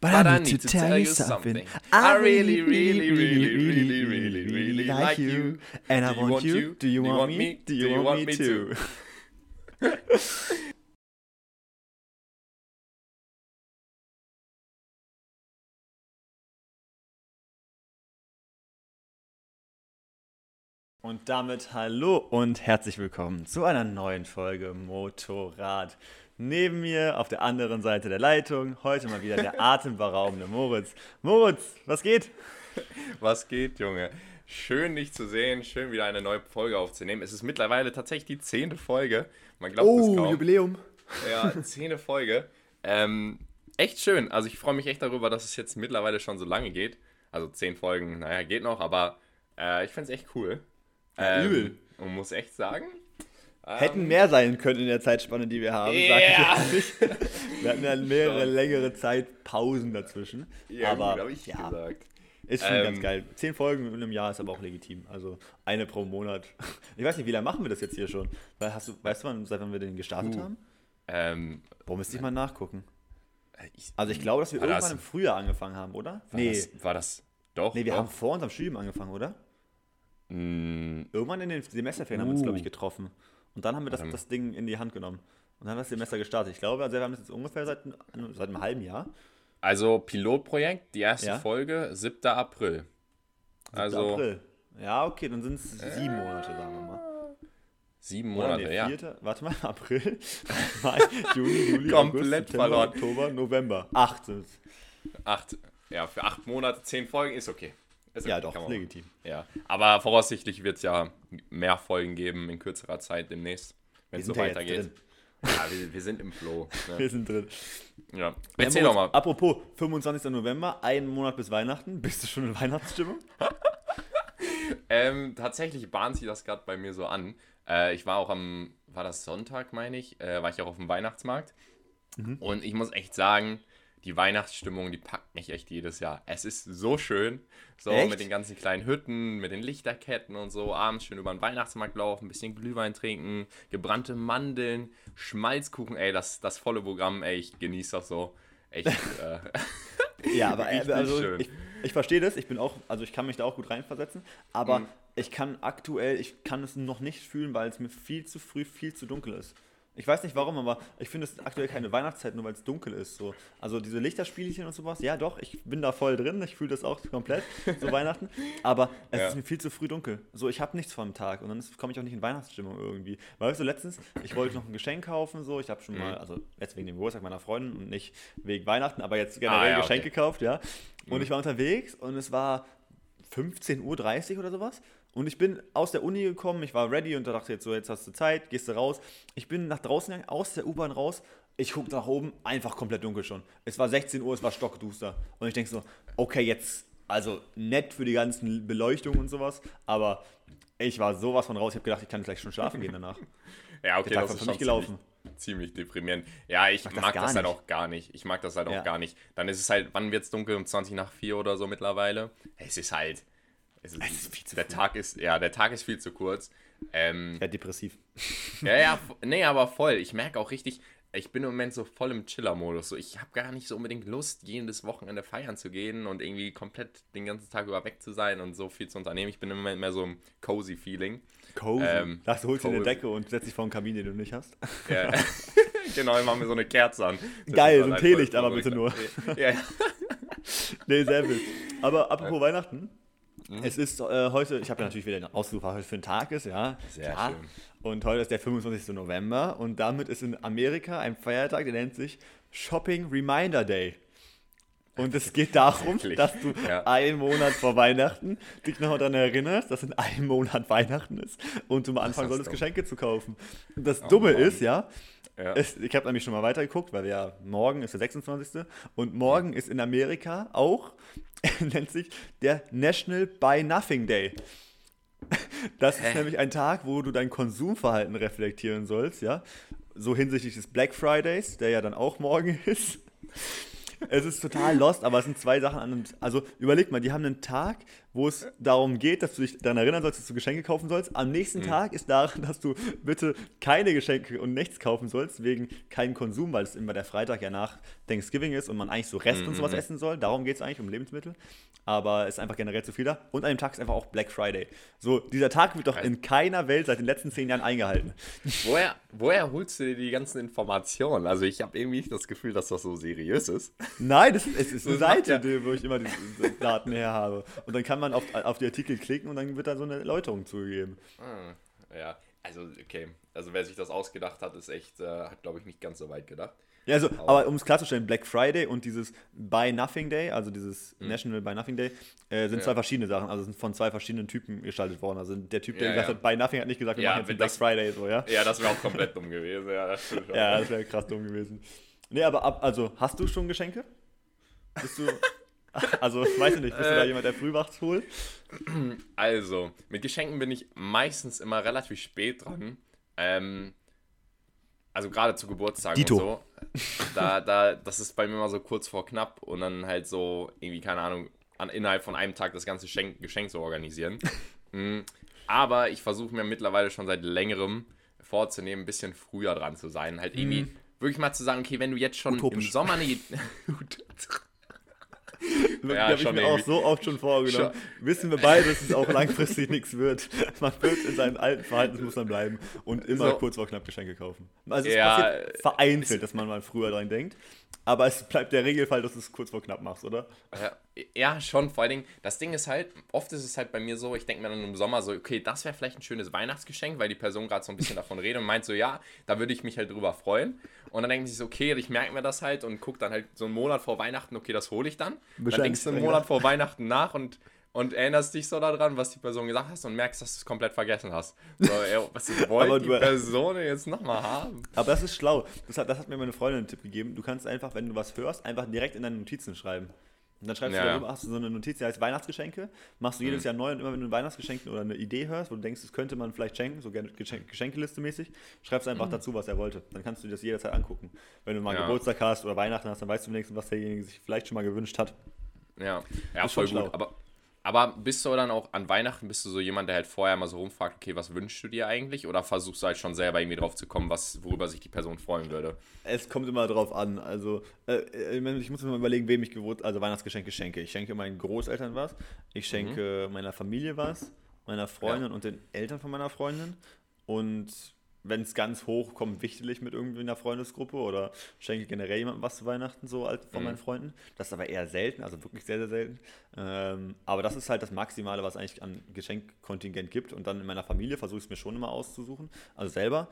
But, I, need to tell you something. I really, really, really, really, really, really like you. And I want you. Do you want me? Do you want me too? Und damit hallo und herzlich willkommen zu einer neuen Folge Motorrad. Neben mir auf der anderen Seite der Leitung heute mal wieder der atemberaubende Moritz. Moritz, was geht? Was geht, Junge? Schön, dich zu sehen. Schön, wieder eine neue Folge aufzunehmen. Es ist mittlerweile tatsächlich die zehnte Folge. Man glaubt oh, es kaum. Jubiläum. Ja, zehnte Folge. Ähm, echt schön. Also ich freue mich echt darüber, dass es jetzt mittlerweile schon so lange geht. Also zehn Folgen, naja, geht noch, aber äh, ich finde es echt cool. Ja, übel. Und muss echt sagen. Hätten mehr sein können in der Zeitspanne, die wir haben, sag Ja. ich ehrlich. Wir hatten ja mehrere längere Zeitpausen dazwischen. Ja, aber gut, ich ja, gesagt. ist schon Ähm, ganz geil. Zehn Folgen in einem Jahr ist aber auch legitim. Also eine pro Monat. Ich weiß nicht, wie lange machen wir das jetzt hier schon? Weil hast du, weißt du, wann, seit wann wir den gestartet Uh. haben? Ähm, Boah, müsste ich mal nachgucken. ich, Also ich glaube, dass wir irgendwann das- im Frühjahr angefangen haben, oder? war, Nee, das, war das doch? nee, wir doch? haben vor unserem Studium angefangen, oder? Mm, Irgendwann in den Semesterferien haben wir uns, Uh. glaube ich, getroffen. Und dann haben wir das, mal. das Ding in die Hand genommen. Und dann haben wir das Semester gestartet. Ich glaube, also wir haben das jetzt ungefähr seit, seit einem halben Jahr. Also Pilotprojekt, die erste Ja. Folge, 7. April. 7. Also April. Ja, okay, dann sind es sieben Monate, sagen wir mal. sieben? Monate, Nee, ja. vierte, warte mal, April, Mai, Juni, Juli, Komplett August, September, verloren. Oktober, November. Acht sind es. Acht, ja, für acht Monate, zehn Folgen ist okay. Ist Ja, doch, man legitim. Ja, aber voraussichtlich wird es ja mehr Folgen geben in kürzerer Zeit demnächst, wenn Wir es so weitergeht. Ja, wir, wir sind im Flow. Wir Ne? sind drin. Ja. Erzähl doch mal. Apropos, 25. November, einen Monat bis Weihnachten. Bist du schon in Weihnachtsstimmung? Ähm, tatsächlich bahnt sich das gerade bei mir so an. Äh, ich war auch am, war das Sonntag, meine ich, äh, war ich auch auf dem Weihnachtsmarkt. Mhm. Und ich muss echt sagen, die Weihnachtsstimmung, die packt mich echt jedes Jahr. Es ist so schön. So Echt? mit den ganzen kleinen Hütten, mit den Lichterketten und so. Abends schön über den Weihnachtsmarkt laufen, ein bisschen Glühwein trinken, gebrannte Mandeln, Schmalzkuchen. Ey, das, das volle Programm, ey, ich genieße das so. Echt. äh, Ja, aber Richtig also, ich, ich verstehe das. Ich bin auch, also ich kann mich da auch gut reinversetzen. Aber Mhm. ich kann aktuell, ich kann es noch nicht fühlen, weil es mir viel zu früh, viel zu dunkel ist. Ich weiß nicht warum, aber ich finde es aktuell keine Weihnachtszeit, nur weil es dunkel ist. So. Also diese Lichterspielchen und sowas, ja doch, ich bin da voll drin, ich fühle das auch komplett, so Weihnachten. Aber es Ja. ist mir viel zu früh dunkel. So, ich habe nichts vom Tag und dann komme ich auch nicht in Weihnachtsstimmung irgendwie. Weißt du, letztens, ich wollte noch ein Geschenk kaufen, so, ich habe schon Mhm. mal, also jetzt wegen dem Geburtstag meiner Freundin und nicht wegen Weihnachten, aber jetzt generell Ah, ja, Geschenk okay. gekauft, ja. Und Mhm. ich war unterwegs und es war 15.30 Uhr oder sowas. Und ich bin aus der Uni gekommen, ich war ready und da dachte ich jetzt so, jetzt hast du Zeit, gehst du raus. Ich bin nach draußen gegangen, aus der U-Bahn raus. Ich gucke nach oben, einfach komplett dunkel schon. Es war 16 Uhr, es war stockduster. Und ich denke so, okay, jetzt, also nett für die ganzen Beleuchtungen und sowas, aber ich war sowas von raus, ich habe gedacht, ich kann gleich schon schlafen gehen danach. Ja, okay, Der Tag das ist schon mich gelaufen. Ziemlich, ziemlich deprimierend. Ja, ich mag mag, das das, halt nicht. auch gar nicht. Ich mag das halt auch Ja. gar nicht. Dann ist es halt, wann wird es dunkel? Um 20 nach 4 oder so mittlerweile. Es ist halt. Es ist, Es ist viel zu der früh. Tag ist, ja, der Tag ist viel zu kurz. Ähm, Ja, depressiv. ja, ja, nee, aber voll. Ich merke auch richtig, ich bin im Moment so voll im Chiller-Modus. So, ich habe gar nicht so unbedingt Lust, jedes Wochenende feiern zu gehen und irgendwie komplett den ganzen Tag über weg zu sein und so viel zu unternehmen. Ich bin im Moment mehr so im cozy Feeling. Cozy. Ähm, das holst du eine. Decke und setzt dich vor einen Kamin, den du nicht hast. Ja. genau, ich mache mir so eine Kerze an. Das Geil, so ein halt Teelicht, aber bitte. Ja, ja. Nee, sehr wild. Aber apropos Weihnachten, Mhm. es ist äh, heute, ich habe ja natürlich wieder einen Ausflug, was heute für ein Tag ist, ja. Sehr klar. schön. Und heute ist der 25. November und damit ist in Amerika ein Feiertag, der nennt sich Shopping Reminder Day. Und es geht darum, Wirklich? dass du Ja. einen Monat vor Weihnachten dich noch daran erinnerst, dass in einem Monat Weihnachten ist und du mal anfangen solltest. Geschenke zu kaufen. Und das Dumme Mann. ist, ja, Ja. es, ich habe nämlich schon mal weitergeguckt, weil wir ja morgen ist der 26. und morgen ist in Amerika auch, nennt sich der National Buy Nothing Day. Das ist Hä? nämlich ein Tag, wo du dein Konsumverhalten reflektieren sollst, ja. So hinsichtlich des Black Fridays, der ja dann auch morgen ist. es ist total lost, aber es sind zwei Sachen an. Also überleg mal, die haben einen Tag, wo es darum geht, dass du dich daran erinnern sollst, dass du Geschenke kaufen sollst. Am nächsten mhm. Tag ist daran, dass du bitte keine Geschenke und nichts kaufen sollst, wegen keinem Konsum, weil es immer der Freitag ja nach Thanksgiving ist und man eigentlich so Rest mhm. und sowas essen soll. Darum geht es eigentlich, um Lebensmittel. Aber es ist einfach generell zu viel da. Und an dem Tag ist einfach auch Black Friday. So, dieser Tag wird doch in keiner Welt seit den letzten zehn Jahren eingehalten. Woher, woher holst du dir die ganzen Informationen? Also ich habe irgendwie das Gefühl, dass das so seriös ist. Nein, das, es ist eine Seite, ja. wo ich immer die Daten her habe. Und dann kann man auf, auf die Artikel klicken und dann wird da so eine Erläuterung zugegeben. Ah, ja, also okay. Also wer sich das ausgedacht hat, ist echt, äh, hat glaube ich nicht ganz so weit gedacht. Ja, also, aber, aber um es klarzustellen, Black Friday und dieses Buy Nothing Day, also dieses mhm. National Buy Nothing Day, äh, sind ja. zwei verschiedene Sachen, also sind von zwei verschiedenen Typen gestaltet worden. Also der Typ, der ja, gesagt ja. hat, Buy Nothing, hat nicht gesagt, wir machen jetzt Black Friday so, ja? Ja, das wäre auch komplett dumm gewesen, ja, das Ja, das wäre krass dumm gewesen. Nee, aber ab, also, hast du schon Geschenke? Bist du. Also, weiß ich nicht, bist du da äh. jemand, der frühwachts holt? Also, mit Geschenken bin ich meistens immer relativ spät dran. Ähm, also gerade zu Geburtstagen Dito. und so. Da, da, das ist bei mir immer so kurz vor knapp und dann halt so irgendwie, keine Ahnung, an, innerhalb von einem Tag das ganze Geschenk, Geschenk zu organisieren. Mhm. Aber ich versuche mir mittlerweile schon seit längerem vorzunehmen, ein bisschen früher dran zu sein. Halt irgendwie mhm. wirklich mal zu sagen, okay, wenn du jetzt schon Utopisch. im Sommer eine ja, habe ich mir auch so oft schon vorgenommen. Schon. Wissen wir beide, dass es auch langfristig nichts wird. Man wird in seinen alten Verhaltensmustern bleiben und immer so. kurz vor knapp Geschenke kaufen. Also es ja, passiert vereinzelt, dass man mal früher dran denkt. Aber es bleibt der Regelfall, dass du es kurz vor knapp machst, oder? Ja, ja, schon. Vor allen Dingen, das Ding ist halt, oft ist es halt bei mir so, ich denke mir dann im Sommer so, okay, das wäre vielleicht ein schönes Weihnachtsgeschenk, weil die Person gerade so ein bisschen davon redet und meint so, ja, da würde ich mich halt drüber freuen. Und dann denkt sich so, okay, ich merke mir das halt und gucke dann halt so einen Monat vor Weihnachten, okay, das hole ich dann. Dann denkst du einen Monat vor Weihnachten nach und und erinnerst dich so daran, was die Person gesagt hat und merkst, dass du es komplett vergessen hast. So, ey, was wollte die Person jetzt nochmal haben? Aber das ist schlau. Das hat, das hat mir meine Freundin einen Tipp gegeben. Du kannst einfach, wenn du was hörst, einfach direkt in deine Notizen schreiben. Und dann schreibst ja, du darüber, hast du so eine Notiz, die heißt Weihnachtsgeschenke, machst du jedes mhm. Jahr neu und immer wenn du ein Weihnachtsgeschenk oder eine Idee hörst, wo du denkst, das könnte man vielleicht schenken, so Geschenk Geschenkeliste mäßig, schreibst einfach mhm. dazu, was er wollte. Dann kannst du dir das jederzeit angucken. Wenn du mal ja. Geburtstag hast oder Weihnachten hast, dann weißt du wenigstens, was derjenige sich vielleicht schon mal gewünscht hat. Ja, ja voll gut. Aber aber bist du dann auch an Weihnachten, bist du so jemand, der halt vorher mal so rumfragt, okay, was wünschst du dir eigentlich? Oder versuchst du halt schon selber irgendwie drauf zu kommen, was, worüber sich die Person freuen würde? Es kommt immer drauf an. Also, äh, ich muss mir mal überlegen, wem ich gewohnt, also Weihnachtsgeschenke schenke. Ich schenke meinen Großeltern was, ich schenke mhm. meiner Familie was, meiner Freundin ja. und den Eltern von meiner Freundin. Und wenn es ganz hoch kommt, wichtig mit irgendwie einer Freundesgruppe oder schenke generell jemandem was zu Weihnachten so als von mhm. meinen Freunden. Das ist aber eher selten, also wirklich sehr, sehr selten. Ähm, aber das ist halt das Maximale, was eigentlich an Geschenkkontingent gibt. Und dann in meiner Familie versuche ich es mir schon immer auszusuchen, also selber,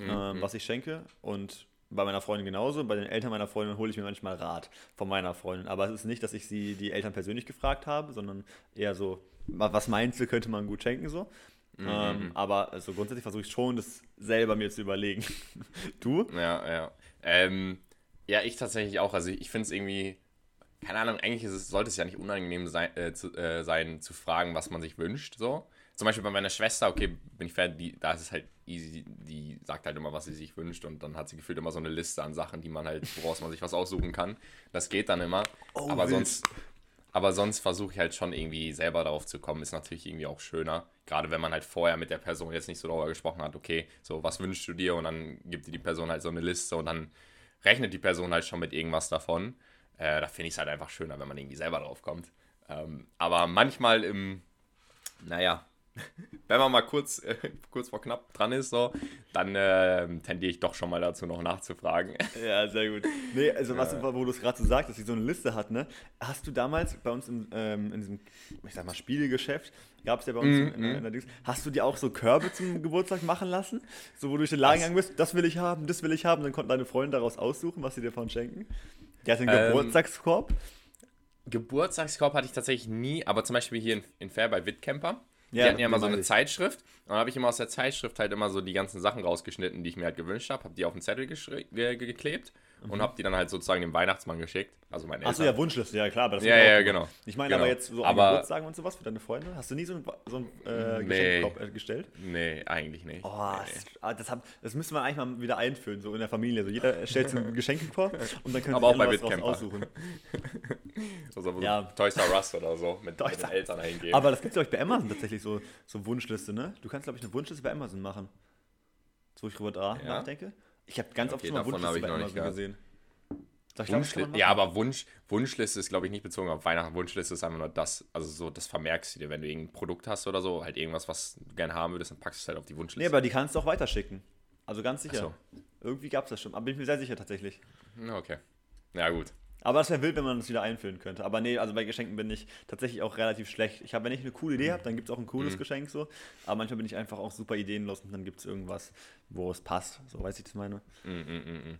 mhm. ähm, was ich schenke. Und bei meiner Freundin genauso. Bei den Eltern meiner Freundin hole ich mir manchmal Rat von meiner Freundin. Aber es ist nicht, dass ich sie die Eltern persönlich gefragt habe, sondern eher so, was meinst du, könnte man gut schenken so. Mhm. Ähm, aber also grundsätzlich versuche ich schon, das selber mir zu überlegen. du? Ja, ja. Ähm, ja, ich tatsächlich auch. Also ich finde es irgendwie, keine Ahnung, eigentlich es, sollte es ja nicht unangenehm sein äh, zu, äh, sein, zu fragen, was man sich wünscht. So. Zum Beispiel bei meiner Schwester, okay, bin ich fertig, die, da ist es halt easy, die sagt halt immer, was sie sich wünscht und dann hat sie gefühlt immer so eine Liste an Sachen, die man halt, woraus man sich was aussuchen kann. Das geht dann immer. Oh, aber wild. sonst, aber sonst versuche ich halt schon irgendwie selber darauf zu kommen. Ist natürlich irgendwie auch schöner. Gerade wenn man halt vorher mit der Person jetzt nicht so darüber gesprochen hat, okay, so was wünschst du dir? Und dann gibt dir die Person halt so eine Liste und dann rechnet die Person halt schon mit irgendwas davon. Äh, da finde ich es halt einfach schöner, wenn man irgendwie selber drauf kommt. Ähm, aber manchmal im, naja, wenn man mal kurz, äh, kurz vor knapp dran ist, so, dann äh, tendiere ich doch schon mal dazu, noch nachzufragen. Ja, sehr gut. Nee, also was, ja. wo du es gerade so sagst, dass sie so eine Liste hat, ne? Hast du damals bei uns in, ähm, in diesem, ich sag mal, Spielegeschäft, gab es ja bei uns mm, in, in, in, der Dings, hast du dir auch so Körbe zum Geburtstag machen lassen? So, wo du durch den Laden gegangen bist, das will ich haben, das will ich haben, dann konnten deine Freunde daraus aussuchen, was sie dir von schenken? Der hat einen ähm, Geburtstagskorb. Geburtstagskorb hatte ich tatsächlich nie, aber zum Beispiel hier in, in Fair bei Wittkemper ja, die hatten ja immer so eine Zeitschrift. Und dann habe ich immer aus der Zeitschrift halt immer so die ganzen Sachen rausgeschnitten, die ich mir halt gewünscht habe, habe die auf den Zettel ge geklebt. Und habe die dann halt sozusagen dem Weihnachtsmann geschickt. Also meine Achso, Eltern. ja, Wunschliste, ja klar. Aber das Ja, ja, gemacht. genau. Ich meine Genau. aber jetzt so Aber- Geburtstagen und sowas für deine Freunde. Hast du nie so einen, so einen äh, Nee. Äh, gestellt? Nee, eigentlich nicht. Oh, nee, das, ah, das, hab, das müssen wir eigentlich mal wieder einführen, so in der Familie. So jeder stellt so einen Geschenkkorb und dann können Aber auch bei was aussuchen. Also wo Ja. ja. Toys R Us oder so mit, Toys mit den R- Eltern eingehen. Aber das gibt es, glaube ich, bei Amazon tatsächlich so, so Wunschliste, ne? Du kannst, glaube ich, eine Wunschliste bei Amazon machen. So ich drüber da Ja? nachdenke. Ich habe ganz oft Okay, schon mal davon hab Wunschliste ich bei Amazon gesehen. Doch, ich glaub, ja, aber Wunsch, Wunschliste ist, glaube ich, nicht bezogen auf Weihnachten. Wunschliste ist einfach nur das, also so, das vermerkst du dir, wenn du irgendein Produkt hast oder so, halt irgendwas, was du gerne haben würdest, dann packst du es halt auf die Nee, Wunschliste. aber die kannst du auch weiterschicken. Also ganz sicher. Ach Irgendwie gab es das schon. Aber bin ich mir sehr sicher tatsächlich. Okay. Ja, gut. Aber das wäre wild, wenn man das wieder einführen könnte. Aber nee, also bei Geschenken bin ich tatsächlich auch relativ schlecht. Ich habe, wenn ich eine coole Mhm. Idee habe, dann gibt es auch ein cooles Geschenk so. Aber manchmal bin ich einfach auch super ideenlos und dann gibt es irgendwas, wo es passt. So weiß ich das meine. Mm, mm, mm.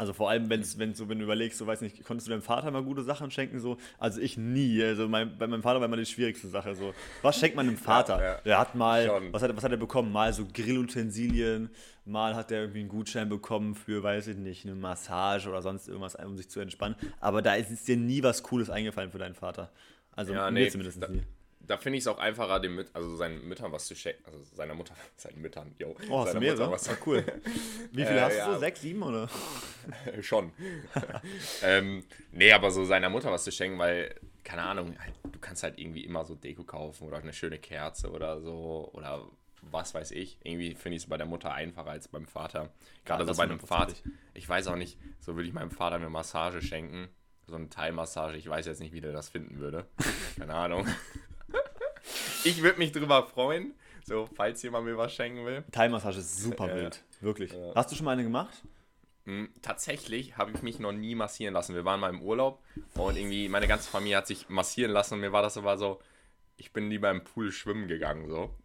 Also vor allem, wenn's, wenn so, wenn du überlegst, so weiß nicht, konntest du deinem Vater mal gute Sachen schenken? So, also ich nie. Also mein, bei meinem Vater war immer die schwierigste Sache. So, was schenkt man dem Vater? Ja, ja. Der hat mal, Schon. was hat, er- was hat er bekommen? Mal so Grillutensilien, mal hat er irgendwie einen Gutschein bekommen für, weiß ich nicht, eine Massage oder sonst irgendwas, um sich zu entspannen. Aber da ist dir nie was Cooles eingefallen für deinen Vater. Also Ja, mir nee, zumindest da, nie. Da finde ich es auch einfacher, dem Müt also seinen Müttern was zu schenken. Also seiner Mutter, seinen Müttern, yo. Oh, hast du mehrere? Was Ah, cool. Wie viele Äh, hast du ja. Sechs, sieben oder? Schon. ähm, nee, aber so seiner Mutter was zu schenken, weil, keine Ahnung, halt, du kannst halt irgendwie immer so Deko kaufen oder eine schöne Kerze oder so oder was weiß ich. Irgendwie finde ich es bei der Mutter einfacher als beim Vater. Gerade Ja, so bei einem Vater. Ich weiß auch nicht, so würde ich meinem Vater eine Massage schenken. So eine Thai-Massage. Ich weiß jetzt nicht, wie der das finden würde. Keine Ahnung. Ich würde mich drüber freuen, so falls jemand mir was schenken will. Thai-Massage ist super Ja, ja. wild. Wirklich. Hast du schon mal eine gemacht? Mm, Tatsächlich habe ich mich noch nie massieren lassen. Wir waren mal im Urlaub und irgendwie meine ganze Familie hat sich massieren lassen und mir war das aber so, ich bin lieber im Pool schwimmen gegangen so.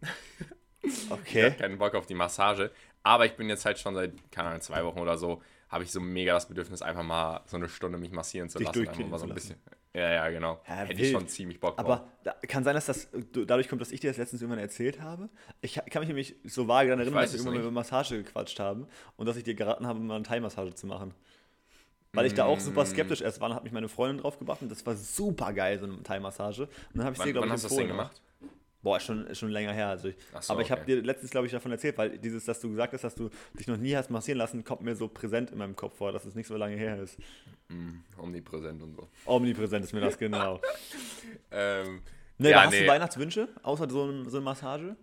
Ich Okay. hatte keinen Bock auf die Massage, aber ich bin jetzt halt schon seit, keine Ahnung, zwei Wochen oder so, habe ich so mega das Bedürfnis, einfach mal so eine Stunde mich massieren zu Dich lassen. Einfach mal so ein bisschen. Ja, ja, genau. Ja, Hätte wild. ich schon ziemlich Bock drauf. Aber da, kann sein, dass das dadurch kommt, dass ich dir das letztens irgendwann erzählt habe. Ich kann mich nämlich so vage daran erinnern, dass wir irgendwann über Massage gequatscht haben und dass ich dir geraten habe, mal eine Thai-Massage zu machen. Weil ich da auch super Mm. skeptisch erst war, hat mich meine Freundin drauf gebracht und das war super geil, so eine Thai-Massage. Und dann habe ich wann dir, glaube wann ich, hast du das denn gemacht? Boah, schon, schon länger her. Also ich, so, aber ich habe okay. dir letztens, glaube ich, davon erzählt, weil dieses, dass du gesagt hast, dass du dich noch nie hast massieren lassen, kommt mir so präsent in meinem Kopf vor, dass es nicht so lange her ist. Mm, omnipräsent und so. Omnipräsent ist mir das, genau. Ähm, Nee, ja, hast nee. du Weihnachtswünsche, außer so, ein, so eine Massage?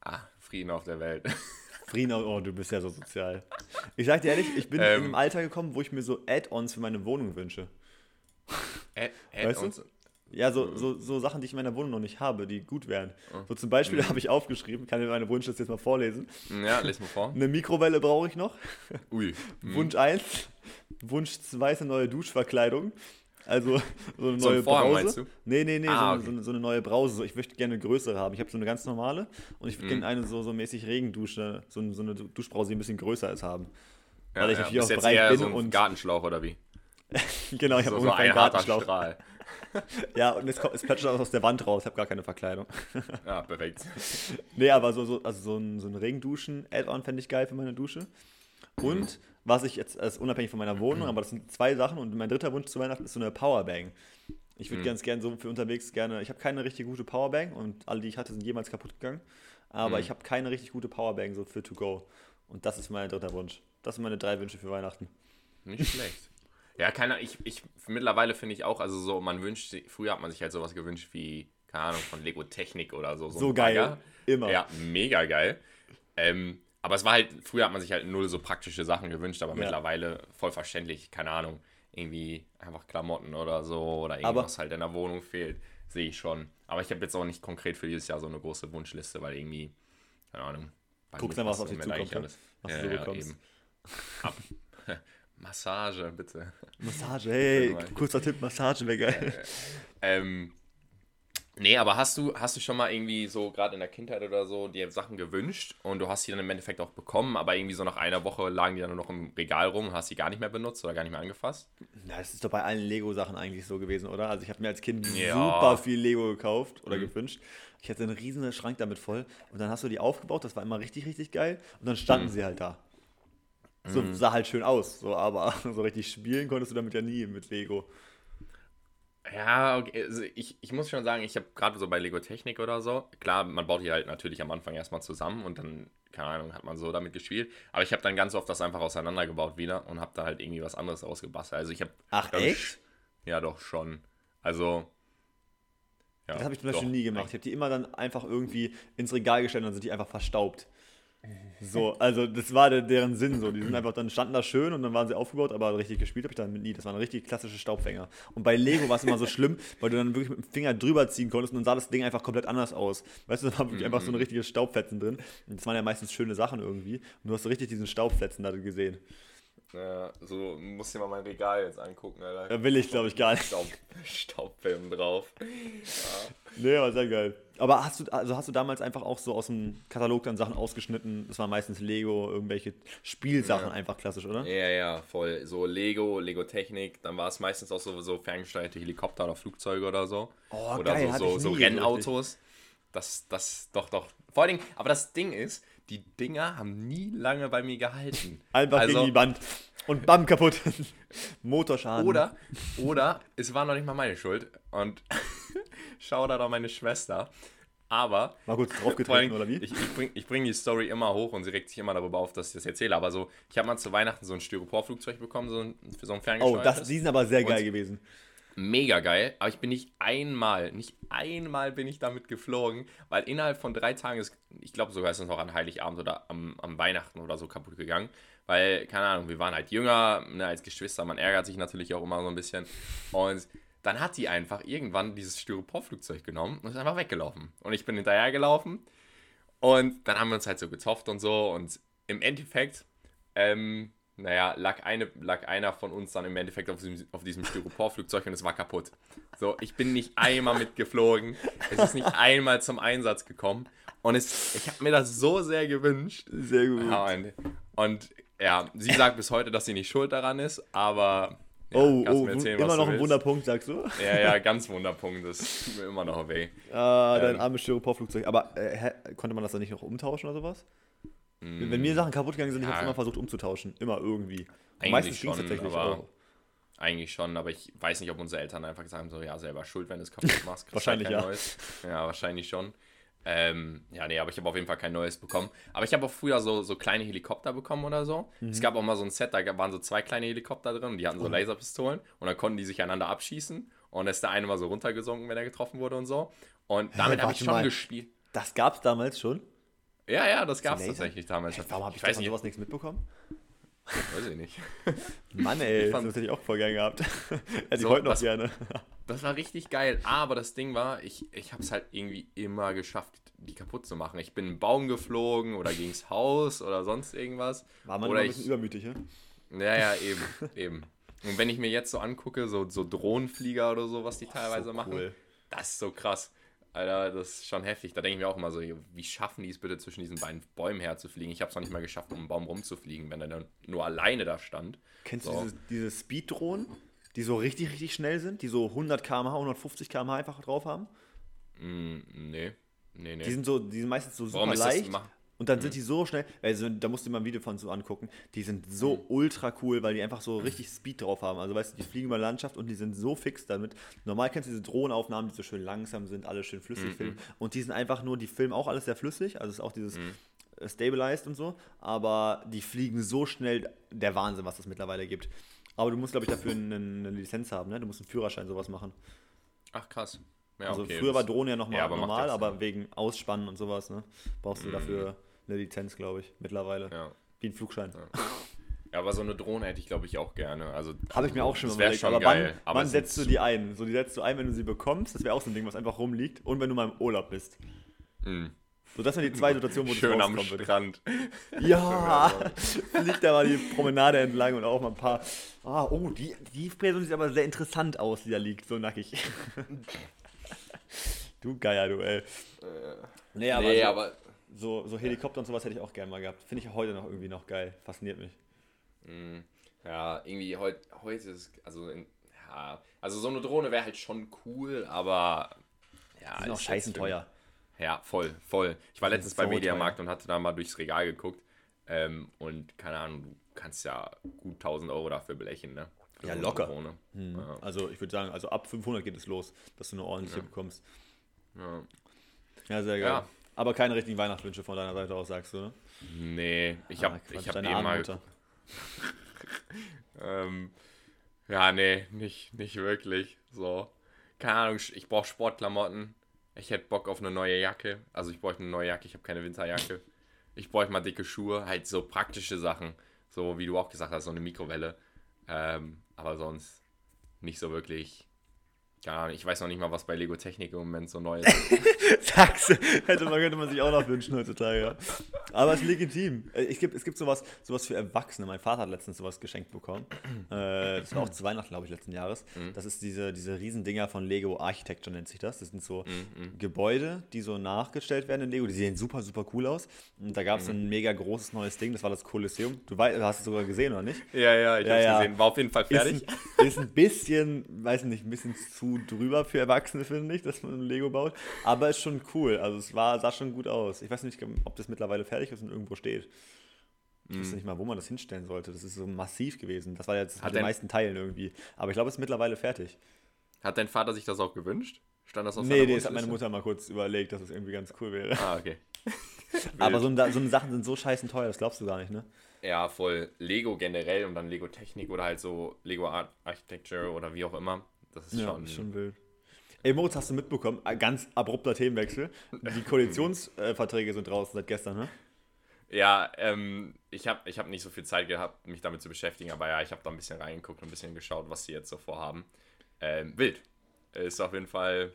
Ah, Frieden auf der Welt. Frieden, oh, du bist ja so sozial. Ich sag dir ehrlich, ich bin Ähm. in einem Alter gekommen, wo ich mir so Add-ons für meine Wohnung wünsche. Add, add Weißt du? uns- Ja, so, so, so Sachen, die ich in meiner Wohnung noch nicht habe, die gut wären. So zum Mhm. Beispiel habe ich aufgeschrieben, kann ich meine Wunschliste jetzt mal vorlesen. Ja, les mal vor. Eine Mikrowelle brauche ich noch. Ui. Mm. Wunsch 1. Wunsch 2 ist eine neue Duschverkleidung. Also so eine So neue Vorhang, Brause. meinst du? Nee, nee, nee, Ah, so, eine- okay. so, eine, neue Brause. Ich möchte gerne eine größere haben. Ich habe so eine ganz normale und ich würde Mhm. gerne eine so, so mäßig Regendusche, so, so eine Duschbrause, die ein bisschen größer ist, haben. Ja, weil ich ja. natürlich auch jetzt breit eher bin so ein und- Gartenschlauch oder wie? Genau, ich habe So, einen Gartenschlauch. Strahl. Ja, und es, kommt- es plätschert aus der Wand raus. Ich habe gar keine Verkleidung. Ja, perfekt. Nee, aber so, so, also so ein, so ein Regenduschen-Add-on fände ich geil für meine Dusche. Und was ich jetzt, das ist unabhängig von meiner Wohnung, aber das sind zwei Sachen und mein dritter Wunsch zu Weihnachten ist so eine Powerbank. Ich würde ganz gern so für unterwegs gerne, ich habe keine richtig gute Powerbank und alle, die ich hatte, sind jemals kaputt gegangen. Aber ich habe keine richtig gute Powerbank so für to go. Und das ist mein dritter Wunsch. Das sind meine drei Wünsche für Weihnachten. Nicht schlecht. Ja, keiner, ich, ich, mittlerweile finde ich auch, also so, man wünscht, sich- früher hat man sich halt sowas gewünscht wie, keine Ahnung, von Lego Technik oder so. So ein geil. Bagger. Immer. Ja, mega geil. Ähm, aber es war halt, früher hat man sich halt null so praktische Sachen gewünscht, aber Ja. mittlerweile voll verständlich, keine Ahnung, irgendwie einfach Klamotten oder so oder Aber- irgendwas halt in der Wohnung fehlt, sehe ich schon. Aber ich habe jetzt auch nicht konkret für dieses Jahr so eine große Wunschliste, weil irgendwie, keine Ahnung. Guckst einfach, was auf dich Moment zukommt, ne? was du so bekommst. eben. Ab. Massage, bitte. Massage, hey, kurzer Tipp, Massage wäre geil. Ähm, nee, aber hast du, hast du schon mal irgendwie so, gerade in der Kindheit oder so, dir Sachen gewünscht und du hast sie dann im Endeffekt auch bekommen, aber irgendwie so nach einer Woche lagen die dann nur noch im Regal rum und hast sie gar nicht mehr benutzt oder gar nicht mehr angefasst? Ja, das ist doch bei allen Lego-Sachen eigentlich so gewesen, oder? Also ich habe mir als Kind Ja. super viel Lego gekauft oder Mhm. gewünscht. Ich hatte einen riesen Schrank damit voll und dann hast du die aufgebaut, das war immer richtig, richtig geil und dann standen Mhm. sie halt da. So Mhm. sah halt schön aus, so, aber so richtig spielen konntest du damit ja nie mit Lego. Ja, okay. Also ich, ich muss schon sagen, ich habe gerade so bei Lego Technik oder so, klar, man baut die halt natürlich am Anfang erstmal zusammen und dann, keine Ahnung, hat man so damit gespielt. Aber ich habe dann ganz oft das einfach auseinandergebaut wieder und habe da halt irgendwie was anderes ausgebastelt. Also ich habe. Ach, glaub ich, echt? Ja, doch schon. Also. Ja, Das habe ich zum Beispiel doch. nie gemacht. Ich habe die immer dann einfach irgendwie ins Regal gestellt und dann sind die einfach verstaubt. So, also das war der, deren Sinn so. Die sind einfach dann standen da schön und dann waren sie aufgebaut, aber richtig gespielt habe ich damit nie. Das waren richtig klassische Staubfänger. Und bei Lego war es immer so schlimm, weil du dann wirklich mit dem Finger drüber ziehen konntest und dann sah das Ding einfach komplett anders aus. Weißt du, da war wirklich einfach so ein richtiges Staubfetzen drin. Und das waren ja meistens schöne Sachen irgendwie. Und du hast so richtig diesen Staubfetzen da gesehen. Ja, so musst dir mal mein Regal jetzt angucken, Alter. Da will ich, glaube ich, gar nicht. Staub, Staubfilm drauf. Nee, war sehr geil. Aber hast du, also hast du damals einfach auch so aus dem Katalog dann Sachen ausgeschnitten? Das war meistens Lego, irgendwelche Spielsachen Ja. einfach klassisch, oder? Ja, ja, voll. So Lego, Lego Technik, dann war es meistens auch so, so ferngesteuerte Helikopter oder Flugzeuge oder so. Oh, oder geil, so, so, ich so Rennautos. Das, das, doch, doch. Vor allen Dingen, aber das Ding ist, die Dinger haben nie lange bei mir gehalten. Einfach also, gegen die Wand. Und bam, kaputt. Motorschaden. Oder, oder es war noch nicht mal meine Schuld. Und schau da doch meine Schwester. Aber Mal kurz draufgetreten, oder wie? Ich, ich bringe bring die Story immer hoch und sie regt sich immer darüber auf, dass ich das erzähle. Aber so, ich habe mal zu Weihnachten so ein Styroporflugzeug bekommen, so ein, für so ein oh, ferngesteuertes. das, die sind aber sehr geil Und- gewesen. Mega geil, aber ich bin nicht einmal, nicht einmal bin ich damit geflogen, weil innerhalb von drei Tagen ist, ich glaube sogar ist es noch an Heiligabend oder am, am Weihnachten oder so kaputt gegangen, weil, keine Ahnung, wir waren halt jünger, ne, als Geschwister, man ärgert sich natürlich auch immer so ein bisschen. Und dann hat die einfach irgendwann dieses Styroporflugzeug genommen und ist einfach weggelaufen. Und ich bin hinterhergelaufen und dann haben wir uns halt so gezofft und so und im Endeffekt, ähm, naja, lag, eine, lag einer von uns dann im Endeffekt auf diesem, auf diesem Styroporflugzeug und es war kaputt. So, ich bin nicht einmal mitgeflogen, es ist nicht einmal zum Einsatz gekommen und es, ich habe mir das so sehr gewünscht. Sehr gut. Ja, und, und ja, sie sagt bis heute, dass sie nicht schuld daran ist, aber ja, oh, oh, erzählen, immer noch ein willst. Wunderpunkt, sagst du? Ja, ja, ganz Wunderpunkt, das tut mir immer noch weh. Ah, dein Ähm. armes Styroporflugzeug. Aber äh, konnte man das dann nicht noch umtauschen oder sowas? Mm. Wenn mir Sachen kaputt gegangen sind, ich habe es Ja. immer versucht umzutauschen. Immer irgendwie. Eigentlich meistens ging es schon, tatsächlich aber- auch. Eigentlich schon, aber ich weiß nicht, ob unsere Eltern einfach gesagt haben, so, ja, selber schuld, wenn du es kaputt machst. Wahrscheinlich, halt kein ja. Neues. Ja, wahrscheinlich schon. Ähm, ja, nee, aber ich habe auf jeden Fall kein neues bekommen. Aber ich habe auch früher so, so kleine Helikopter bekommen oder so. Mhm. Es gab auch mal so ein Set, da waren so zwei kleine Helikopter drin und die Oh. hatten so Laserpistolen und dann konnten die sich einander abschießen und ist der eine mal so runtergesunken, wenn er getroffen wurde und so. Und damit habe ich schon mal. gespielt. Das gab es damals schon. Ja, ja, das gab es tatsächlich damals. Warum habe ich, weiß davon nicht, sowas nichts mitbekommen? weiß ich nicht. Mann, ey, fand- das hätte ich auch voll gern gehabt. hätte ich So, heute noch was- gerne. Das war richtig geil, aber das Ding war, ich, ich habe es halt irgendwie immer geschafft, die kaputt zu machen. Ich bin in einen Baum geflogen oder gegens Haus oder sonst irgendwas. War man oder ein bisschen ich, übermütig, ja? Ja, ja, eben, eben. Und wenn ich mir jetzt so angucke, so, so Drohnenflieger oder so, was die teilweise so machen, cool. das ist so krass. Alter, das ist schon heftig. Da denke ich mir auch immer so, wie schaffen die es bitte zwischen diesen beiden Bäumen herzufliegen? Ich habe es noch nicht mal geschafft, um einen Baum rumzufliegen, wenn er dann nur alleine da stand. Kennst So. du diese, diese Speed-Drohnen, die so richtig, richtig schnell sind, die so 100 km/h, 150 km/h einfach drauf haben? Mm, nee, nee, nee. Die sind so, die sind meistens so super Warum ist das leicht. Und dann sind die so schnell, also da musst du mal ein Video von so angucken, die sind so Mhm. ultra cool, weil die einfach so richtig Speed drauf haben. Also weißt du, die fliegen über Landschaft und die sind so fix damit. Normal kennst du diese Drohnenaufnahmen, die so schön langsam sind, alles schön flüssig Mhm. filmen. Und die sind einfach nur, die filmen auch alles sehr flüssig, also ist auch dieses Mhm. äh, Stabilized und so, aber die fliegen so schnell, der Wahnsinn, was es mittlerweile gibt. Aber du musst, glaube ich, dafür eine, eine Lizenz haben, ne? Du musst einen Führerschein sowas machen. Ach, krass. Ja, Also okay, früher war das- Drohne ja nochmal Ja, aber normal, aber wegen Ausspannen und sowas, ne? Brauchst du dafür eine Lizenz, glaube ich, mittlerweile. Ja. Wie ein Flugschein. Ja, aber so eine Drohne hätte ich, glaube ich, auch gerne. Also, Habe ich mir auch schon das mal wäre überlegt. schon aber geil. wann, aber wann setzt du die ein? So, die setzt du ein, wenn du sie bekommst. Das wäre auch so ein Ding, was einfach rumliegt. Und wenn du mal im Urlaub bist. Mm. So, das sind die zwei Situationen, wo Schön das am. Strand. Ja, fliegt da mal die Promenade entlang und auch mal ein paar. Ah, oh, die, die Person sieht aber sehr interessant aus, die da liegt, so nackig. du Geier, du, ey. Nee, aber, nee, so, aber so, so Helikopter und sowas hätte ich auch gerne mal gehabt. Finde ich heute noch irgendwie noch geil. Fasziniert mich. mm, ja, irgendwie heut, heute ist, also, in, ja, also so eine Drohne wäre halt schon cool, aber ja, Die sind auch ist scheißen teuer. Ja, voll, voll. Ich war letztens bei so Mediamarkt und hatte da mal durchs Regal geguckt. Ähm, und keine Ahnung, du kannst ja gut 1000 Euro dafür belechen, ne? Für Ja, so locker. Hm. Ja. Also ich würde sagen, also ab 500 geht es los, dass du eine ordentliche Ja. bekommst. Ja. Ja, sehr geil. Aber keine richtigen Weihnachtswünsche von deiner Seite aus, sagst du, ne? Nee, ich Ah, habe Quatsch, ich hab eben mal. Ähm, ja, nee, nicht, nicht wirklich. So. Keine Ahnung, ich brauche Sportklamotten. Ich hätte Bock auf eine neue Jacke. Also ich bräuchte eine neue Jacke, ich habe keine Winterjacke. Ich bräuchte mal dicke Schuhe, halt so praktische Sachen. So wie du auch gesagt hast, so eine Mikrowelle. Ähm, aber sonst nicht so wirklich. Keine Ahnung, ich weiß noch nicht mal, was bei Lego Technik im Moment so neu ist. Sagst du, hätte man, könnte man sich auch noch wünschen heutzutage. Ja. Aber es ist legitim. Äh, Es gibt, es gibt sowas, sowas für Erwachsene. Mein Vater hat letztens sowas geschenkt bekommen. Äh, das war auch zu Weihnachten, glaube ich, letzten Jahres. Das ist diese, diese Riesendinger von Lego Architecture, nennt sich das. Das sind so Gebäude, die so nachgestellt werden in Lego. Die sehen super, super cool aus. Und da gab es ein mega großes neues Ding. Das war das Kolosseum. Du weißt, hast es sogar gesehen, oder nicht? ja, ja, ich Ja, hab's ja. gesehen. War auf jeden Fall Ist fertig. ein, ist ein bisschen, weiß nicht, ein bisschen zu drüber für Erwachsene, finde ich, dass man Lego baut. Aber ist schon cool. Also es war, sah schon gut aus. Ich weiß nicht, ob das mittlerweile fertig ist und irgendwo steht. Ich Mhm. weiß nicht mal, wo man das hinstellen sollte. Das ist so massiv gewesen. Das war jetzt Hat mit den meisten Teilen irgendwie. Aber ich glaube, es ist mittlerweile fertig. Hat dein Vater sich das auch gewünscht? Stand das auf Nee, das hat meine? Mutter mal kurz überlegt, dass es irgendwie ganz cool wäre. Ah, okay. Aber so, eine- so eine Sachen sind so scheißen teuer, das glaubst du gar nicht, ne? Ja, voll Lego generell und dann Lego Technik oder halt so Lego Art Architecture oder wie auch immer. Das ist Ja, schon. schon wild. Ey, Moritz, hast du mitbekommen? Ein ganz abrupter Themenwechsel. Die Koalitionsverträge sind draußen seit gestern, ne? Ja, ähm, ich habe ich hab nicht so viel Zeit gehabt, mich damit zu beschäftigen, aber ja, ich habe da ein bisschen reingeguckt und ein bisschen geschaut, was sie jetzt so vorhaben. Ähm, wild. Ist auf jeden Fall.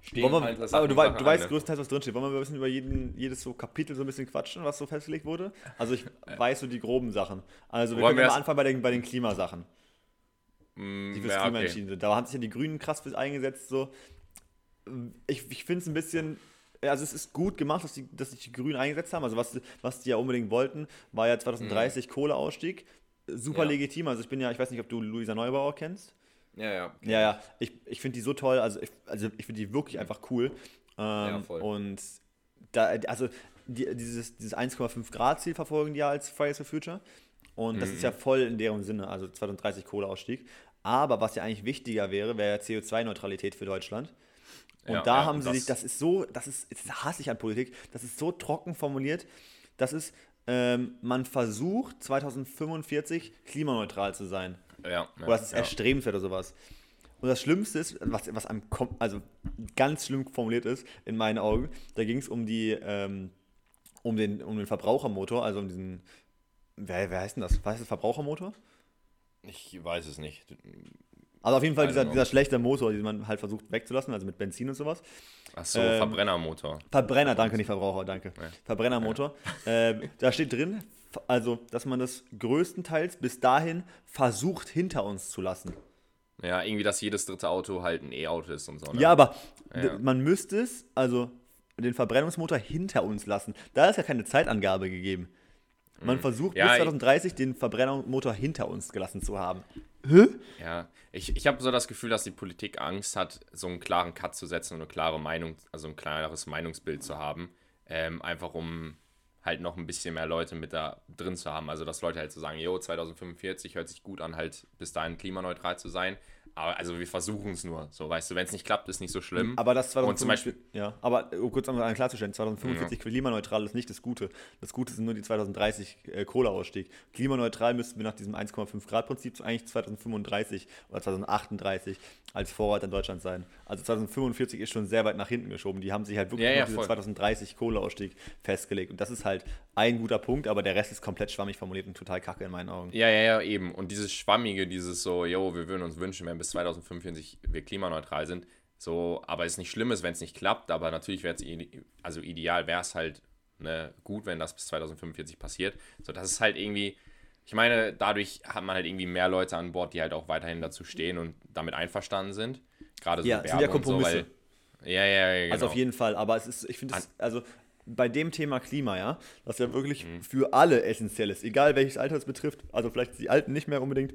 stehen wir, interessante aber du, Sachen du an, weißt ne? größtenteils, was drinsteht. Wollen wir ein bisschen über jeden, jedes so Kapitel so ein bisschen quatschen, was so festgelegt wurde? Also ich weiß so die groben Sachen. Also wir Wollen können wir anfangen bei den, bei den Klimasachen, Mm, die fürs ja, Klima okay. entschieden sind. Da haben sich ja die Grünen krass für eingesetzt. So. Ich, ich finde es ein bisschen... Also es ist gut gemacht, dass, die, dass sich die Grünen eingesetzt haben. Also was, was die ja unbedingt wollten, war ja 2030 Kohleausstieg. Super Ja. legitim. Also ich bin ja, ich weiß nicht, ob du Luisa Neubauer kennst. Ja, ja. Ja, ja, ich, ich finde die so toll, also ich, also ich finde die wirklich einfach cool. Ähm, Ja, voll. Und da, also die, dieses, dieses 1,5 Grad Ziel verfolgen die ja als Fridays for Future. Und das ist Mhm. ja voll in deren Sinne, also 2030 Kohleausstieg. Aber was ja eigentlich wichtiger wäre, wäre ja CO2-Neutralität für Deutschland. Und Ja, da ja, haben und sie sich, das- das ist so, das ist, das hasse ich an Politik, das ist so trocken formuliert, das ist, ähm, man versucht 2045 klimaneutral zu sein. Ja, ja, Oder das ist erstrebenswert oder sowas. Und das Schlimmste ist, was, was kom- also ganz schlimm formuliert ist, in meinen Augen, da ging es um die, ähm, um den, um den Verbrauchermotor, also um diesen, wer, wer heißt denn das? Was heißt das Verbrauchermotor? Ich weiß es nicht. Also auf jeden Fall dieser, dieser schlechte Motor, den man halt versucht wegzulassen, also mit Benzin und sowas. Achso, Ähm, Verbrennermotor. Verbrenner, danke, nicht Verbraucher, danke. Ja. Verbrennermotor. Äh, da steht drin, also, dass man das größtenteils bis dahin versucht hinter uns zu lassen. Ja, irgendwie, dass jedes dritte Auto halt ein E-Auto ist und so. Ne? Ja, aber Ja. man müsste es, also den Verbrennungsmotor hinter uns lassen. Da ist ja keine Zeitangabe gegeben. Man versucht Mhm. Ja, bis ich- 2030 den Verbrennungsmotor hinter uns gelassen zu haben. Ja, ich, ich habe so das Gefühl, dass die Politik Angst hat, so einen klaren Cut zu setzen und eine klare Meinung, also ein klares Meinungsbild zu haben. Ähm, einfach um halt noch ein bisschen mehr Leute mit da drin zu haben. Also, dass Leute halt so sagen, jo, 2045 hört sich gut an, halt bis dahin klimaneutral zu sein. Aber also wir versuchen es nur. So, weißt du, wenn es nicht klappt, ist nicht so schlimm. Aber das 2045, Und zum Beispiel, ja, aber um kurz einmal klarzustellen, 2045 klimaneutral ist nicht das Gute. Das Gute sind nur die 2030 äh, Kohleausstieg. Klimaneutral müssten wir nach diesem 1,5 Grad Prinzip eigentlich 2035 oder 2038 als Vorrat in Deutschland sein. Also 2045 ist schon sehr weit nach hinten geschoben. Die haben sich halt wirklich Ja, ja, auf diese voll. 2030 Kohleausstieg festgelegt. Und das ist halt ein guter Punkt, aber der Rest ist komplett schwammig formuliert und total kacke in meinen Augen. Ja, ja, ja, eben. Und dieses Schwammige, dieses so, yo, wir würden uns wünschen, wenn bis 2045 wir klimaneutral sind. So, aber es ist nicht schlimm, wenn es nicht klappt, aber natürlich wäre es, also ideal wäre es halt ne, gut, wenn das bis 2045 passiert. So, das ist halt irgendwie, ich meine, dadurch hat man halt irgendwie mehr Leute an Bord, die halt auch weiterhin dazu stehen und damit einverstanden sind. Gerade so Ja, es sind ja Werbung und so, Kompromisse. weil, ja, ja, ja, genau. Also auf jeden Fall, aber es ist, ich finde es, also bei dem Thema Klima, ja, das ja wirklich Mhm. für alle essentiell ist, egal welches Alter es betrifft, also vielleicht die Alten nicht mehr unbedingt.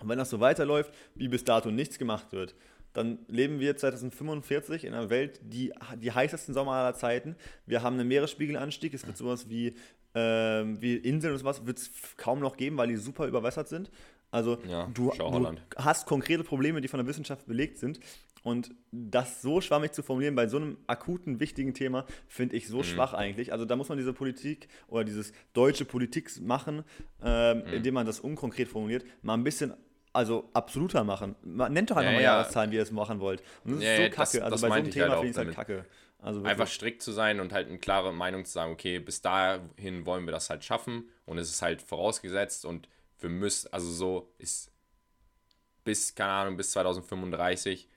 Und wenn das so weiterläuft, wie bis dato nichts gemacht wird, dann leben wir 2045 in einer Welt, die die heißesten Sommer aller Zeiten. Wir haben einen Meeresspiegelanstieg, es wird sowas wie, ähm, wie Inseln und sowas, wird es kaum noch geben, weil die super überwässert sind. Also Ja, du, du hast konkrete Probleme, die von der Wissenschaft belegt sind. Und das so schwammig zu formulieren bei so einem akuten, wichtigen Thema, finde ich Mhm. so schwach eigentlich. Also da muss man diese Politik oder dieses deutsche Politik machen, ähm, Mhm. indem man das unkonkret formuliert, mal ein bisschen also absoluter machen. Man nennt doch einfach Ja, mal ja. Jahreszahlen, wie ihr es machen wollt. Und das Ja, ist so ja, das- kacke. Also das bei so einem ich Thema halt finde ich es halt kacke. Also Einfach strikt zu sein und halt eine klare Meinung zu sagen, okay, bis dahin wollen wir das halt schaffen und es ist halt vorausgesetzt und wir müssen, also so ist bis, keine Ahnung, bis 2035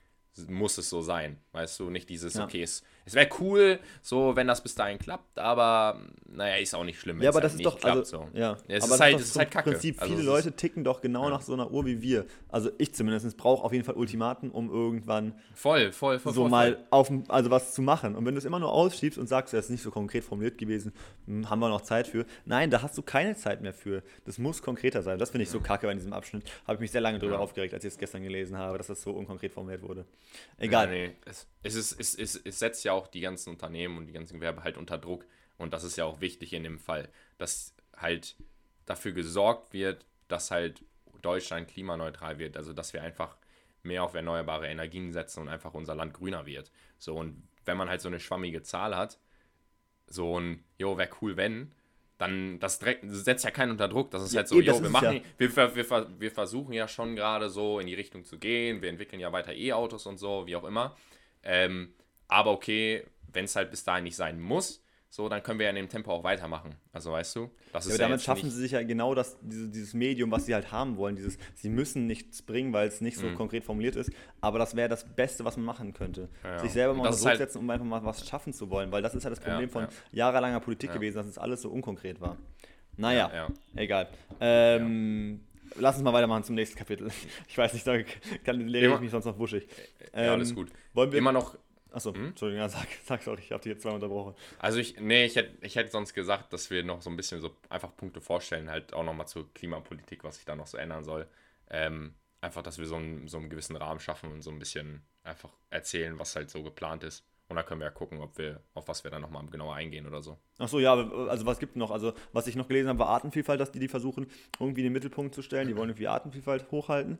muss es so sein, weißt du, nicht dieses, okay, es, es wäre cool, so, wenn das bis dahin klappt, aber naja, ist auch nicht schlimm, wenn Ja, es aber halt das ist nicht doch, klappt, also, so. ja, es aber ist halt, es ist halt im kacke. Prinzip, Also viele ist- Leute ticken doch genau nach so einer Uhr wie wir. Also ich zumindest brauche auf jeden Fall Ultimaten, um irgendwann Voll, voll, voll, so voll, mal voll. auf, also was zu machen. Und wenn du es immer nur ausschiebst und sagst, das ist nicht so konkret formuliert gewesen, hm, haben wir noch Zeit für. Nein, da hast du keine Zeit mehr für. Das muss konkreter sein. Das finde ich so kacke bei diesem Abschnitt. Habe ich mich sehr lange drüber Ja. aufgeregt, als ich es gestern gelesen habe, dass das so unkonkret formuliert wurde. Egal. Ja, nee. es, es, ist, es, es, es setzt ja auch die ganzen Unternehmen und die ganzen Gewerbe halt unter Druck. Und das ist ja auch wichtig in dem Fall, dass halt dafür gesorgt wird, dass halt Deutschland klimaneutral wird. Also dass wir einfach mehr auf erneuerbare Energien setzen und einfach unser Land grüner wird. So, und wenn man halt so eine schwammige Zahl hat, so ein, jo, wäre cool, wenn, dann das, direkt, das setzt ja keinen unter Druck. Das ist Ja, halt so, eh, jo, wir machen, ja- wir, wir, ver- wir versuchen ja schon gerade so in die Richtung zu gehen. Wir entwickeln ja weiter E-Autos und so, wie auch immer. Ähm, aber okay, wenn es halt bis dahin nicht sein muss, so, dann können wir ja in dem Tempo auch weitermachen. Also weißt du, das Ja, ist aber damit jetzt schaffen sie sich ja genau das, diese, dieses Medium, was sie halt haben wollen. Dieses, sie müssen nichts bringen, weil es nicht Mhm. so konkret formuliert ist. Aber das wäre das Beste, was man machen könnte. Ja. Sich selber mal unter halt- setzen, um einfach mal was schaffen zu wollen. Weil das ist ja das Problem von ja. jahrelanger Politik Ja. gewesen, dass es alles so unkonkret war. Naja, Ja, ja. egal. Ähm, Lass uns mal weitermachen zum nächsten Kapitel. Ich weiß nicht, da kann, lehre ich mich sonst noch wuschig. ja, alles Ähm, gut. Wollen wir. Immer noch, Achso, Entschuldigung, ja, sag, sag sorry, ich habe dich jetzt zweimal unterbrochen. also ich, nee, ich hätte ich hätte sonst gesagt, dass wir noch so ein bisschen so einfach Punkte vorstellen, halt auch nochmal zur Klimapolitik, was sich da noch so ändern soll. Ähm, einfach, dass wir so einen, so einen gewissen Rahmen schaffen und so ein bisschen einfach erzählen, was halt so geplant ist. Und dann können wir ja gucken, ob wir, auf was wir dann nochmal genauer eingehen oder so. Achso, ja, also was gibt noch? Also, was ich noch gelesen habe, war Artenvielfalt, dass die die versuchen, irgendwie in den Mittelpunkt zu stellen. Die wollen irgendwie Artenvielfalt hochhalten.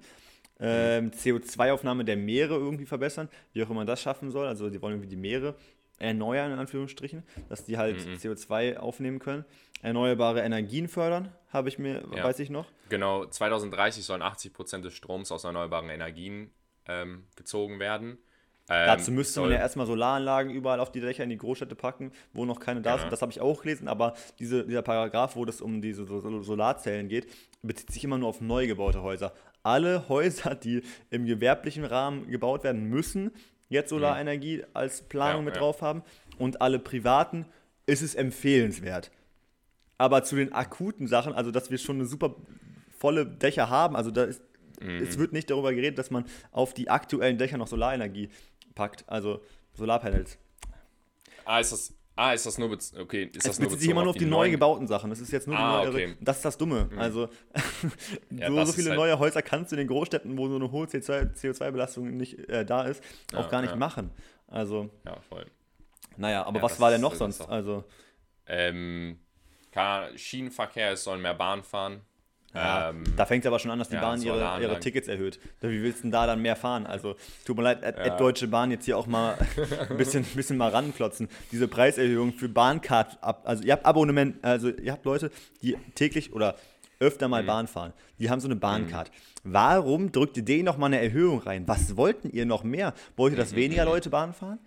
Ähm, CO2-Aufnahme der Meere irgendwie verbessern, wie auch immer das schaffen soll. Also, die wollen irgendwie die Meere erneuern, in Anführungsstrichen, dass die halt Mhm. CO2 aufnehmen können. Erneuerbare Energien fördern, habe ich mir, Ja. weiß ich noch. Genau, 2030 sollen 80% des Stroms aus erneuerbaren Energien ähm, gezogen werden. Ähm, Dazu müsste man ja erstmal Solaranlagen überall auf die Dächer in die Großstädte packen, wo noch keine da Genau. sind. Das habe ich auch gelesen, aber diese, dieser Paragraph, wo es um diese so- so- Solarzellen geht, bezieht sich immer nur auf neu gebaute Häuser. Alle Häuser, die im gewerblichen Rahmen gebaut werden müssen, jetzt Solarenergie als Planung Ja, mit ja. drauf haben und alle privaten ist es empfehlenswert. Aber zu den akuten Sachen, also dass wir schon eine super volle Dächer haben, also da ist, Mhm. es wird nicht darüber geredet, dass man auf die aktuellen Dächer noch Solarenergie packt, also Solarpanels. Ah, ist das, ah, ist das nur, bez okay, ist Es das nur bezieht sich immer nur auf die, neu neuen- gebauten Sachen. Das ist jetzt nur Ah, die neue, okay. Das ist das Dumme. Also Ja, so, das so viele halt- neue Häuser kannst du in den Großstädten, wo so eine hohe CO2-Belastung nicht äh, da ist, auch Ja, gar nicht ja. machen. Also, Ja, voll. naja, aber was war denn noch sonst? auch- Also, Ähm, Schienenverkehr, es sollen mehr Bahn fahren. Ja, ähm, da fängt es aber schon an, dass die ja, Bahn ihre, ihre. Tickets erhöht. Wie willst du denn da dann mehr fahren? Also, tut mir leid, Ja. Deutsche Bahn jetzt hier auch mal ein bisschen, bisschen mal ranklotzen. Diese Preiserhöhung für Bahncard, also ihr habt Abonnement, also ihr habt Leute, die täglich oder öfter Mhm. mal Bahn fahren. Die haben so eine Bahncard. Warum drückt ihr denen noch mal eine Erhöhung rein? Was wollten ihr noch mehr? Wollt ihr, dass weniger Leute Bahn fahren?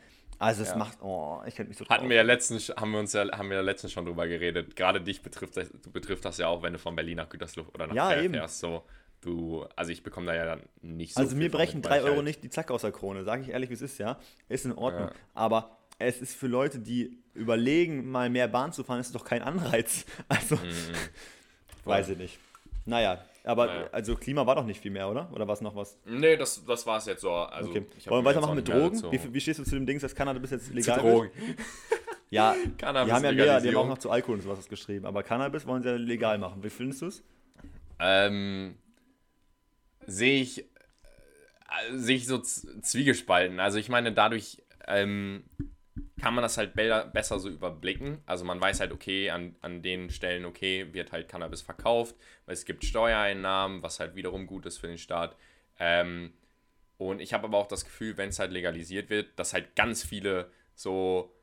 Also es Mhm, Ja. macht, oh, ich könnte mich so Hatten wir ja letztens, haben wir uns ja, haben wir ja letztens schon drüber geredet. Gerade dich betrifft das, betrifft das ja auch, wenn du von Berlin nach Gütersloh oder nach Ja, eben. fährst. So, du, also ich bekomme da ja dann nicht so. Also mir brechen mit, 3 weil ich Euro halt- nicht die Zacke aus der Krone, sage ich ehrlich, wie es ist, ja. Ist in Ordnung. Ja. Aber es ist für Leute, die überlegen, mal mehr Bahn zu fahren, ist doch kein Anreiz. Also, weiß ich nicht. Naja, aber. Naja. also Klima war doch nicht viel mehr, oder? Oder war es noch was? Nee, das, das war es jetzt so. Also, Okay. ich Wollen wir weitermachen mit Drogen? Wie, wie stehst du zu dem Ding, dass Cannabis jetzt Zu legal Drogen. wird? Ja, die haben ja mehr, die haben auch noch zu Alkohol und sowas was geschrieben. Aber Cannabis wollen sie ja legal machen. Wie findest du es? Ähm, sehe ich, äh, sich so zwiegespalten. Also ich meine, dadurch ähm, kann man das halt besser so überblicken. Also man weiß halt, okay, an, an den Stellen, okay, wird halt Cannabis verkauft, weil es gibt Steuereinnahmen, was halt wiederum gut ist für den Staat. Ähm, und ich habe aber auch das Gefühl, wenn es halt legalisiert wird, dass halt ganz viele so,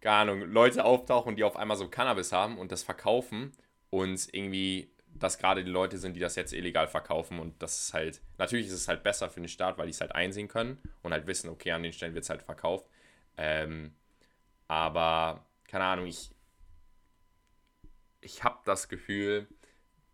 keine Ahnung, Leute auftauchen, die auf einmal so Cannabis haben und das verkaufen und irgendwie das gerade die Leute sind, die das jetzt illegal verkaufen und das ist halt, natürlich ist es halt besser für den Staat, weil die es halt einsehen können und halt wissen, okay, an den Stellen wird es halt verkauft. Ähm, aber, keine Ahnung, ich, ich habe das Gefühl,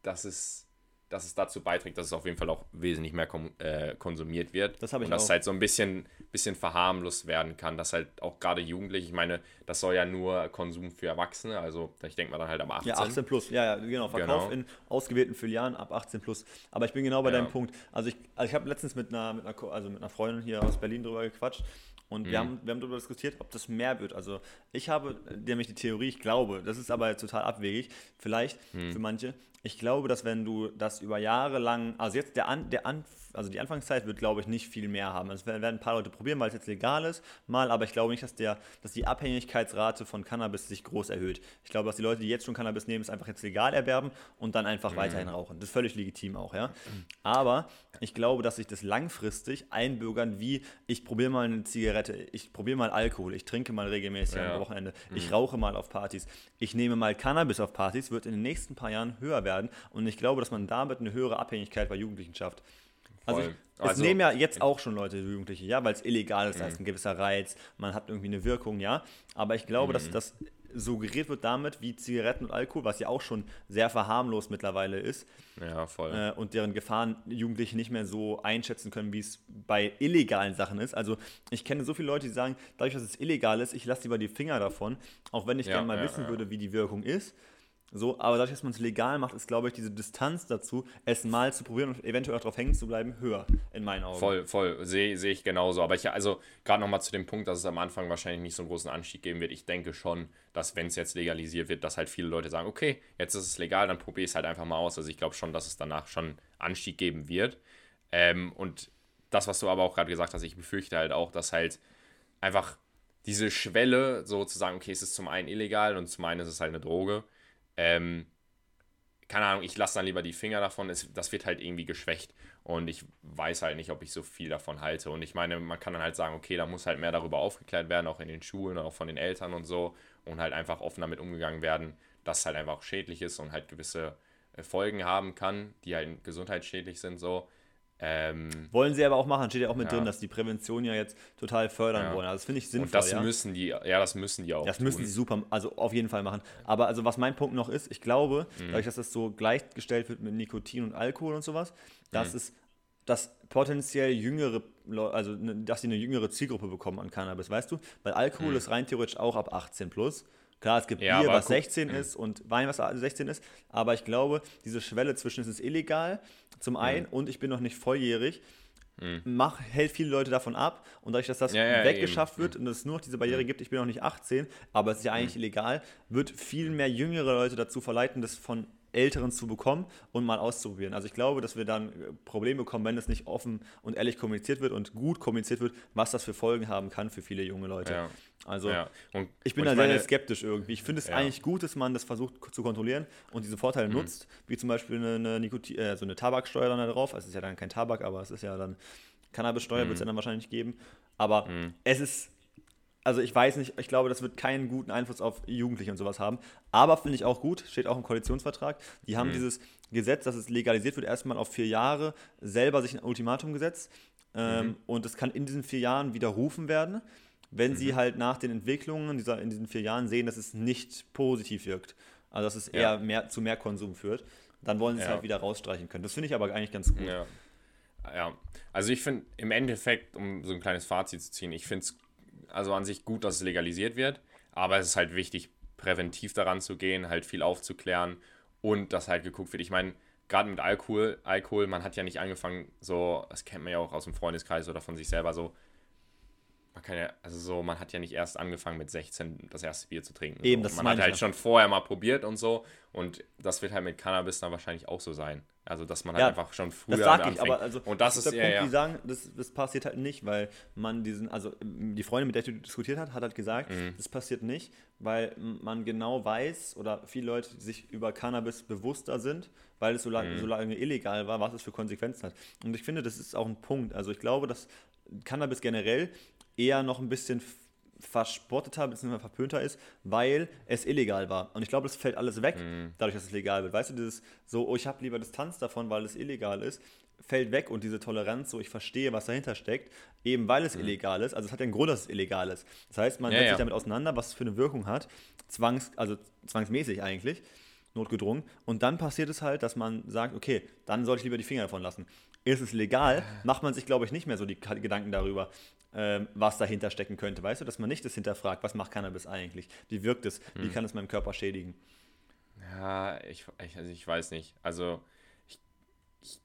dass es dass es dazu beiträgt, dass es auf jeden Fall auch wesentlich mehr äh, konsumiert wird. Das habe ich Und dass es halt so ein bisschen, bisschen verharmlost werden kann, dass halt auch gerade Jugendliche, ich meine, das soll ja nur Konsum für Erwachsene, also ich denke mal dann halt ab 18. Ja, 18 plus, ja, ja, genau, Verkauf genau. in ausgewählten Filialen ab 18 plus. Aber ich bin genau bei ja. deinem Punkt. Also ich, also ich habe letztens mit einer, mit einer, also mit einer Freundin hier aus Berlin drüber gequatscht und mhm. wir, haben, wir haben darüber diskutiert, ob das mehr wird. Also ich habe nämlich die Theorie, ich glaube, das ist aber total abwegig, vielleicht mhm. für manche, ich glaube, dass wenn du das über Jahre lang, also jetzt der, An, der An, also die Anfangszeit wird, glaube ich, nicht viel mehr haben. Es werden ein paar Leute probieren, weil es jetzt legal ist, mal, aber ich glaube nicht, dass, der, dass die Abhängigkeitsrate von Cannabis sich groß erhöht. Ich glaube, dass die Leute, die jetzt schon Cannabis nehmen, es einfach jetzt legal erwerben und dann einfach mhm. weiterhin rauchen. Das ist völlig legitim auch, ja. Aber ich glaube, dass sich das langfristig einbürgern, wie ich probiere mal eine Zigarette, ich probiere mal Alkohol, ich trinke mal regelmäßig ja. am Wochenende, mhm. ich rauche mal auf Partys, ich nehme mal Cannabis auf Partys, wird in den nächsten paar Jahren höher werden und ich glaube, dass man damit eine höhere Abhängigkeit bei Jugendlichen schafft. Also, ich, es also, nehmen ja jetzt auch schon Leute, Jugendliche, ja, weil es illegal ist, mhm. das heißt ein gewisser Reiz, man hat irgendwie eine Wirkung, ja. Aber ich glaube, mhm. dass das suggeriert wird damit, wie Zigaretten und Alkohol, was ja auch schon sehr verharmlost mittlerweile ist. Ja, voll. Äh, und deren Gefahren Jugendliche nicht mehr so einschätzen können, wie es bei illegalen Sachen ist. Also ich kenne so viele Leute, die sagen, dadurch, dass es illegal ist, ich lasse lieber die Finger davon, auch wenn ich ja, gerne mal ja, wissen ja. würde, wie die Wirkung ist. So, aber dadurch, dass man es legal macht, ist, glaube ich, diese Distanz dazu, es mal zu probieren und eventuell auch darauf hängen zu bleiben, höher, in meinen Augen. Voll, voll, sehe seh ich genauso. Aber ich, also, gerade nochmal zu dem Punkt, dass es am Anfang wahrscheinlich nicht so einen großen Anstieg geben wird. Ich denke schon, dass, wenn es jetzt legalisiert wird, dass halt viele Leute sagen, okay, jetzt ist es legal, dann probiere ich es halt einfach mal aus. Also, ich glaube schon, dass es danach schon Anstieg geben wird. Ähm, und das, was du aber auch gerade gesagt hast, ich befürchte halt auch, dass halt einfach diese Schwelle, so zu sagen, okay, es ist zum einen illegal und zum einen ist es halt eine Droge ähm, keine Ahnung, ich lasse dann lieber die Finger davon. Es, das wird halt irgendwie geschwächt. Und ich weiß halt nicht, ob ich so viel davon halte. Und ich meine, man kann dann halt sagen, okay, da muss halt mehr darüber aufgeklärt werden, auch in den Schulen, auch von den Eltern und so. Und halt einfach offen damit umgegangen werden, dass es halt einfach schädlich ist und halt gewisse äh, Folgen haben kann, die halt gesundheitsschädlich sind, so. Ähm, wollen sie aber auch machen, steht ja auch mit ja. drin, dass die Prävention ja jetzt total fördern ja. wollen. Also das finde ich sinnvoll. Und das ja? müssen die, ja, das müssen die auch. Das tun. müssen sie super, also auf jeden Fall machen. Aber also was mein Punkt noch ist, ich glaube, mhm. dadurch, dass das so gleichgestellt wird mit Nikotin und Alkohol und sowas, dass mhm. es dass potenziell jüngere, also ne, dass sie eine jüngere Zielgruppe bekommen an Cannabis, weißt du? Weil Alkohol mhm. ist rein theoretisch auch ab 18 plus. Klar, es gibt ja, Bier, was 16 guck, ist und Wein, was 16 ist, aber ich glaube, diese Schwelle zwischen es ist illegal zum einen mhm. und ich bin noch nicht volljährig, mhm. mach, hält viele Leute davon ab und dadurch, dass das ja, ja, weggeschafft eben. wird und es nur noch diese Barriere mhm. gibt, ich bin noch nicht 18, aber es ist ja eigentlich mhm. illegal, wird viel mehr jüngere Leute dazu verleiten, das von Älteren zu bekommen und mal auszuprobieren. Also ich glaube, dass wir dann äh, Probleme bekommen, wenn es nicht offen und ehrlich kommuniziert wird und gut kommuniziert wird, was das für Folgen haben kann für viele junge Leute. Ja. Also ja. Und, ich bin da sehr, sehr skeptisch irgendwie. Ich finde es ja. eigentlich gut, dass man das versucht zu kontrollieren und diese Vorteile mhm. nutzt, wie zum Beispiel eine, eine, Nikotin, äh, so eine Tabaksteuer dann da drauf. Also es ist ja dann kein Tabak, aber es ist ja dann Cannabissteuer, mhm. wird es ja dann wahrscheinlich geben. Aber mhm. es ist also ich weiß nicht, ich glaube, das wird keinen guten Einfluss auf Jugendliche und sowas haben. Aber finde ich auch gut, steht auch im Koalitionsvertrag. Die haben mhm. dieses Gesetz, dass es legalisiert wird, erstmal auf vier Jahre selber sich ein Ultimatum gesetzt. Ähm, mhm. Und es kann in diesen vier Jahren widerrufen werden, wenn mhm. sie halt nach den Entwicklungen dieser, in diesen vier Jahren sehen, dass es nicht positiv wirkt. Also dass es eher ja. mehr, zu mehr Konsum führt. Dann wollen sie ja. es halt wieder rausstreichen können. Das finde ich aber eigentlich ganz gut. Ja. Ja, also ich finde im Endeffekt, um so ein kleines Fazit zu ziehen, ich finde es also an sich gut, dass es legalisiert wird, aber es ist halt wichtig, präventiv daran zu gehen, halt viel aufzuklären und dass halt geguckt wird. Ich meine, gerade mit Alkohol, Alkohol, man hat ja nicht angefangen, so, das kennt man ja auch aus dem Freundeskreis oder von sich selber so, man kann ja, also so, man hat ja nicht erst angefangen mit 16 das erste Bier zu trinken. Eben, so. das Man hat halt schon vorher mal probiert und so und das wird halt mit Cannabis dann wahrscheinlich auch so sein. Also, dass man halt Ja, einfach schon früher Das sag ich, aber also und das ist ist der ja, Punkt, ja. die sagen, das, das passiert halt nicht, weil man diesen, also die Freundin, mit der ich diskutiert hat, hat halt gesagt, Mhm. das passiert nicht, weil man genau weiß oder viele Leute sich über Cannabis bewusster sind, weil es so lange, Mhm. so lange illegal war, was es für Konsequenzen hat. Und ich finde, das ist auch ein Punkt. Also ich glaube, dass Cannabis generell eher noch ein bisschen verspotteter bzw. verpönter ist, weil es illegal war. Und ich glaube, das fällt alles weg, Mhm. dadurch, dass es legal wird. Weißt du, dieses so, oh, ich habe lieber Distanz davon, weil es illegal ist, fällt weg und diese Toleranz, so ich verstehe, was dahinter steckt, eben weil es illegal ist. Also es hat ja einen Grund, dass es illegal ist. Das heißt, man Mhm. Ja, setzt ja. sich damit auseinander, was es für eine Wirkung hat, zwangs, also zwangsmäßig eigentlich, notgedrungen. Und dann passiert es halt, dass man sagt, okay, dann sollte ich lieber die Finger davon lassen. Ist es legal, macht man sich, glaube ich, nicht mehr so die Gedanken darüber, ähm, was dahinter stecken könnte. Weißt du, dass man nicht das hinterfragt, was macht Cannabis eigentlich? Wie wirkt es? Wie kann es meinem Körper schädigen? Ja, ich, ich, also ich weiß nicht. Also, ich, ich,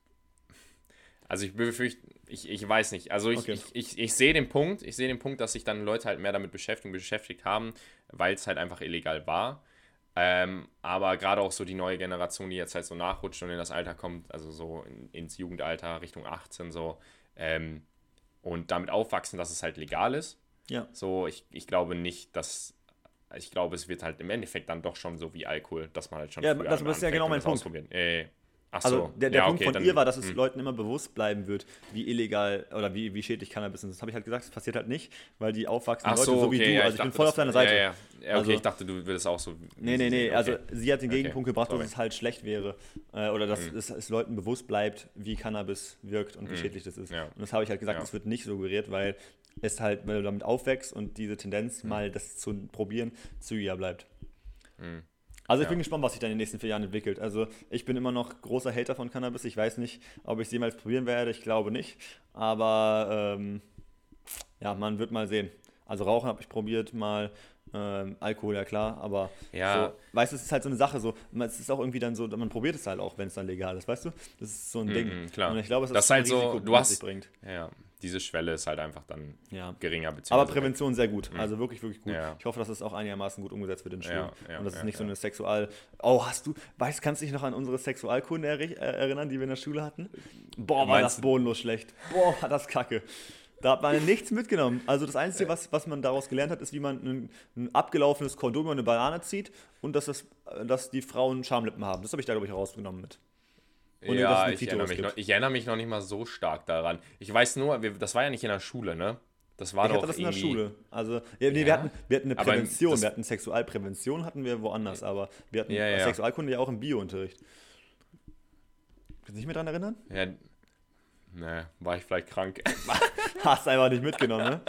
also ich befürchte, ich, ich weiß nicht. Also ich, Okay. ich, ich, ich sehe den Punkt, ich sehe den Punkt, dass sich dann Leute halt mehr damit beschäftigen, beschäftigt haben, weil es halt einfach illegal war. Ähm, aber gerade auch so die neue Generation, die jetzt halt so nachrutscht und in das Alter kommt, also so in, ins Jugendalter Richtung 18 so, ähm, und damit aufwachsen, dass es halt legal ist. Ja. So, ich, ich glaube nicht, dass. Ich glaube, es wird halt im Endeffekt dann doch schon so wie Alkohol, dass man halt schon. Ja, das- ist ja genau mein Punkt. ausprobieren. Äh, ach Also so. der, der ja, Punkt okay, von dann- ihr war, dass es hm. Leuten immer bewusst bleiben wird, wie illegal oder wie, wie schädlich Cannabis ist. Das habe ich halt gesagt, das passiert halt nicht, weil die aufwachsenden Ach Leute, so, so wie okay, du, ja, also ich bin dachte, voll auf deiner Seite. Ja, okay, Also- ich dachte, du würdest auch so. Nee, nee, nee. okay. Also sie hat den Gegenpunkt gebracht, sorry. dass es halt schlecht wäre. Äh, oder dass Mhm. es, es Leuten bewusst bleibt, wie Cannabis wirkt und wie schädlich das ist. Und das habe ich halt gesagt, das wird nicht suggeriert, weil es halt, weil du damit aufwächst und diese Mhm. Tendenz, mal das zu probieren, zügiger bleibt. Also ich bin gespannt, was sich dann in den nächsten vier Jahren entwickelt. Also ich bin immer noch großer Hater von Cannabis. Ich weiß nicht, ob ich es jemals probieren werde. Ich glaube nicht. Aber ähm, ja, man wird mal sehen. Also Rauchen habe ich probiert mal. Ähm, Alkohol, ja klar, aber Ja. so, weißt du, es ist halt so eine Sache, so, man- es ist auch irgendwie dann so, man probiert es halt auch, wenn es dann legal ist, weißt du? Das ist so ein Ding. Mhm, klar. Und ich glaube, es Das ist ein halt so, Risiko, du was hast- sich bringt. Ja, diese Schwelle ist halt einfach dann Ja. geringer. Aber Prävention sehr gut. Also wirklich, wirklich gut. Mhm. Ja. Ich hoffe, dass es auch einigermaßen gut umgesetzt wird in Schulen. Ja, und dass es ja, nicht so eine Sexual. Oh, hast du. Weißt kannst du dich noch an unsere Sexualkunde äh, erinnern, die wir in der Schule hatten? Boah, war das du- bodenlos schlecht. Boah, war das kacke. Da hat man nichts mitgenommen. Also das Einzige, was, was man daraus gelernt hat, ist, wie man ein, ein abgelaufenes Kondom über eine Banane zieht und dass, das, dass die Frauen Schamlippen haben. Das habe ich da, glaube ich, herausgenommen mit. Und ja, ich erinnere, mich noch, ich erinnere mich noch nicht mal so stark daran. Ich weiß nur, wir, das war ja nicht in der Schule, ne? Das war Ich doch hatte das in der Schule. Also, ja, nee, wir, Ja? hatten, wir hatten eine Prävention, wir hatten Sexualprävention, hatten wir woanders, aber wir hatten Ja, ja. Sexualkunde ja auch im Biounterricht. Kannst du dich mehr daran erinnern? Ja, ne, war ich vielleicht krank. Hast einfach nicht mitgenommen,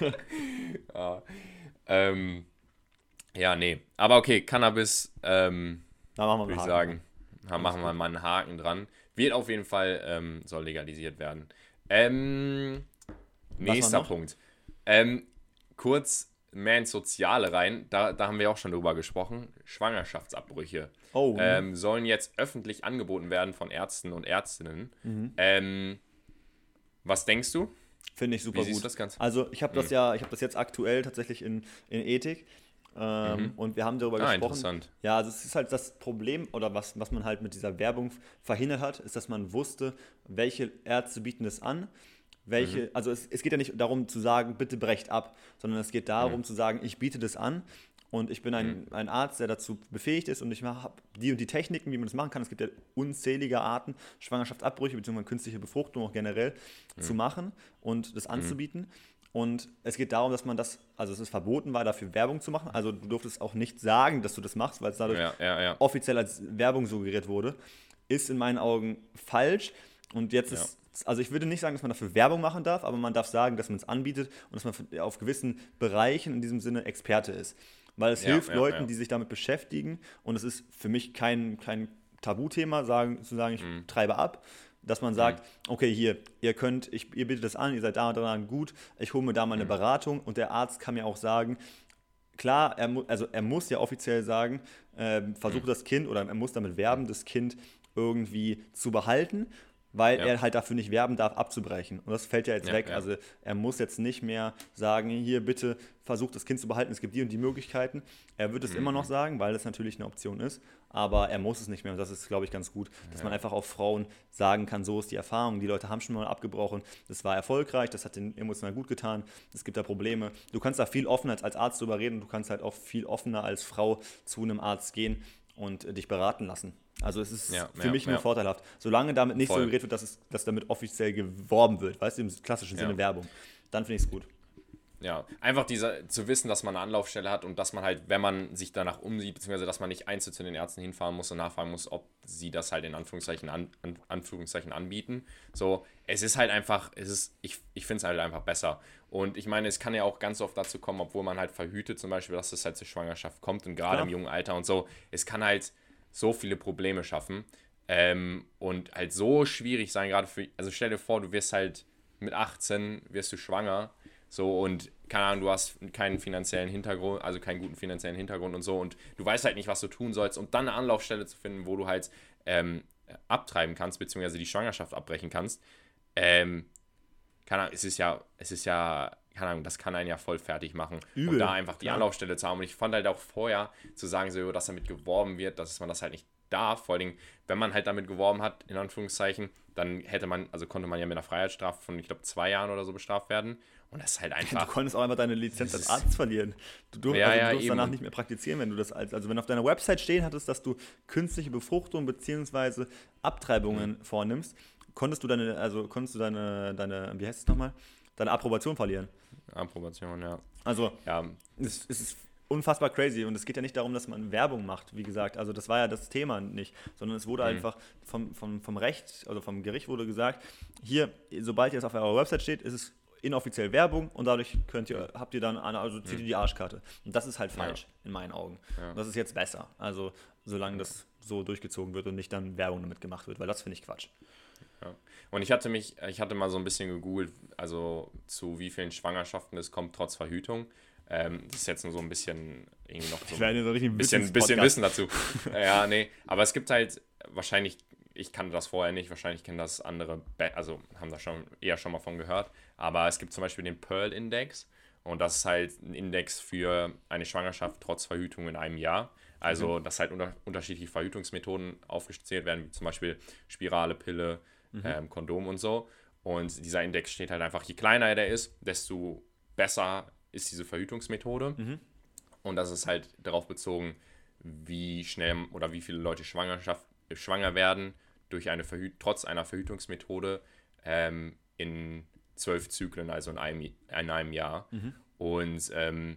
ne? ja. Ähm, ja, nee. Aber okay, Cannabis, ähm, Da machen wir würde ich sagen, da machen wir mal einen Haken dran. Wird auf jeden Fall, ähm, soll legalisiert werden. Ähm, nächster? Punkt. Ähm, kurz mehr ins Soziale rein, da, da haben wir auch schon drüber gesprochen. Schwangerschaftsabbrüche Oh, ähm, sollen jetzt öffentlich angeboten werden von Ärzten und Ärztinnen. Mhm. Ähm, was denkst du? finde ich super Wie gut. das Ganze? Also ich habe das ja, ich habe das jetzt aktuell tatsächlich in, in Ethik. Ähm, Und wir haben darüber Ah, gesprochen. interessant. Ja, also es ist halt das Problem, oder was, was man halt mit dieser Werbung verhindert hat, ist, dass man wusste, welche Ärzte bieten es an. Welche, Mhm. also es, es geht ja nicht darum zu sagen, bitte brecht ab, sondern es geht darum Mhm. zu sagen, ich biete das an und ich bin ein, ein Arzt, der dazu befähigt ist und ich habe die und die Techniken, wie man das machen kann. Es gibt ja unzählige Arten, Schwangerschaftsabbrüche bzw. künstliche Befruchtung auch generell Mhm. zu machen und das anzubieten. Und es geht darum, dass man das, also es ist verboten war, dafür Werbung zu machen. Also du durftest auch nicht sagen, dass du das machst, weil es dadurch Ja, ja, ja. offiziell als Werbung suggeriert wurde, ist in meinen Augen falsch. Und jetzt Ja. ist, also ich würde nicht sagen, dass man dafür Werbung machen darf, aber man darf sagen, dass man es anbietet und dass man auf gewissen Bereichen in diesem Sinne Experte ist. Weil es Ja, hilft ja, Leuten, ja. die sich damit beschäftigen und es ist für mich kein, kein Tabuthema, sagen, zu sagen, ich Mhm. treibe ab. Dass man sagt, okay, hier, ihr könnt, ich, ihr bietet das an, ihr seid da und dran gut, ich hole mir da mal Mhm. eine Beratung und der Arzt kann mir auch sagen, klar, er, also er muss ja offiziell sagen, ähm, versuche das Kind oder er muss damit werben, das Kind irgendwie zu behalten. Weil ja. er halt dafür nicht werben darf, abzubrechen. Und das fällt ja jetzt ja, weg. Ja. Also er muss jetzt nicht mehr sagen, hier bitte versucht das Kind zu behalten, es gibt die und die Möglichkeiten. Er wird es mhm. immer noch sagen, weil das natürlich eine Option ist, aber er muss es nicht mehr. Und das ist, glaube ich, ganz gut, dass man einfach auch Frauen sagen kann, so ist die Erfahrung. Die Leute haben schon mal abgebrochen, das war erfolgreich, das hat den emotional gut getan, es gibt da Probleme. Du kannst da viel offener als Arzt drüber reden, du kannst halt auch viel offener als Frau zu einem Arzt gehen und dich beraten lassen. Also es ist ja, für ja, mich nur ja. vorteilhaft. Solange damit nicht Voll. so geredet wird, dass, es, dass damit offiziell geworben wird, weißt du, im klassischen Sinne Werbung, dann finde ich es gut. Ja, einfach diese, zu wissen, dass man eine Anlaufstelle hat und dass man halt, wenn man sich danach umsieht, beziehungsweise dass man nicht einzeln zu den Ärzten hinfahren muss und nachfragen muss, ob sie das halt in Anführungszeichen, an, an Anführungszeichen anbieten. So, es ist halt einfach, es ist, ich, ich finde es halt einfach besser. Und ich meine, es kann ja auch ganz oft dazu kommen, obwohl man halt verhütet, zum Beispiel, dass es halt zur Schwangerschaft kommt und gerade im jungen Alter und so, es kann halt so viele Probleme schaffen ähm, und halt so schwierig sein, gerade für, also stell dir vor, du wirst halt mit 18 wirst du schwanger, so und keine Ahnung, du hast keinen finanziellen Hintergrund, also keinen guten finanziellen Hintergrund und so und du weißt halt nicht, was du tun sollst, um dann eine Anlaufstelle zu finden, wo du halt ähm, abtreiben kannst, beziehungsweise die Schwangerschaft abbrechen kannst. Ähm, keine Ahnung, es ist ja, es ist ja, keine Ahnung, das kann einen ja voll fertig machen. Übel, und da einfach die. Anlaufstelle zu haben. Und ich fand halt auch vorher zu sagen, so, dass damit geworben wird, dass man das halt nicht darf. Vor allem, wenn man halt damit geworben hat, in Anführungszeichen, dann hätte man, also konnte man ja mit einer Freiheitsstrafe von, ich glaube, zwei Jahren oder so bestraft werden. Und das ist halt einfach. Du konntest auch einfach deine Lizenz als Arzt verlieren. Du, durf, ja, also, du durfst danach nicht mehr praktizieren, wenn du das als. Also, wenn auf deiner Website stehen hattest, dass du künstliche Befruchtung bzw. Abtreibungen mhm. vornimmst, konntest du deine, also konntest du deine, deine, wie heißt es nochmal? Deine Approbation verlieren. Approbation, ja. Also, ja. Es, es ist unfassbar crazy. Und es geht ja nicht darum, dass man Werbung macht, wie gesagt. Also das war ja das Thema nicht, sondern es wurde mhm. einfach vom, vom, vom Recht, also vom Gericht wurde gesagt, hier, sobald ihr es auf eurer Website steht, ist es inoffiziell Werbung und dadurch könnt ihr, habt ihr dann, eine, also zieht ihr die Arschkarte. Und das ist halt falsch, ja. in meinen Augen. Ja. das ist jetzt besser. Also solange das so durchgezogen wird und nicht dann Werbung damit gemacht wird, weil das finde ich Quatsch. Ja. Und ich hatte mich, ich hatte mal so ein bisschen gegoogelt, also zu wie vielen Schwangerschaften es kommt trotz Verhütung. Ähm, das ist jetzt nur so ein bisschen irgendwie noch so ein bisschen, bisschen Wissen dazu. ja, nee, aber es gibt halt wahrscheinlich, ich kannte das vorher nicht, wahrscheinlich kennen das andere, also haben da schon eher schon mal von gehört, aber es gibt zum Beispiel den Pearl-Index und das ist halt ein Index für eine Schwangerschaft trotz Verhütung in einem Jahr. Also, mhm. dass halt unter, unterschiedliche Verhütungsmethoden aufgezählt werden, wie zum Beispiel Spirale, Pille, mhm. ähm, Kondom und so. Und dieser Index steht halt einfach, je kleiner der ist, desto besser ist diese Verhütungsmethode. Mhm. Und das ist halt darauf bezogen, wie schnell oder wie viele Leute Schwangerschaft, schwanger werden durch eine Verhüt trotz einer Verhütungsmethode ähm, in zwölf Zyklen, also in einem, in einem Jahr. Mhm. Und ähm,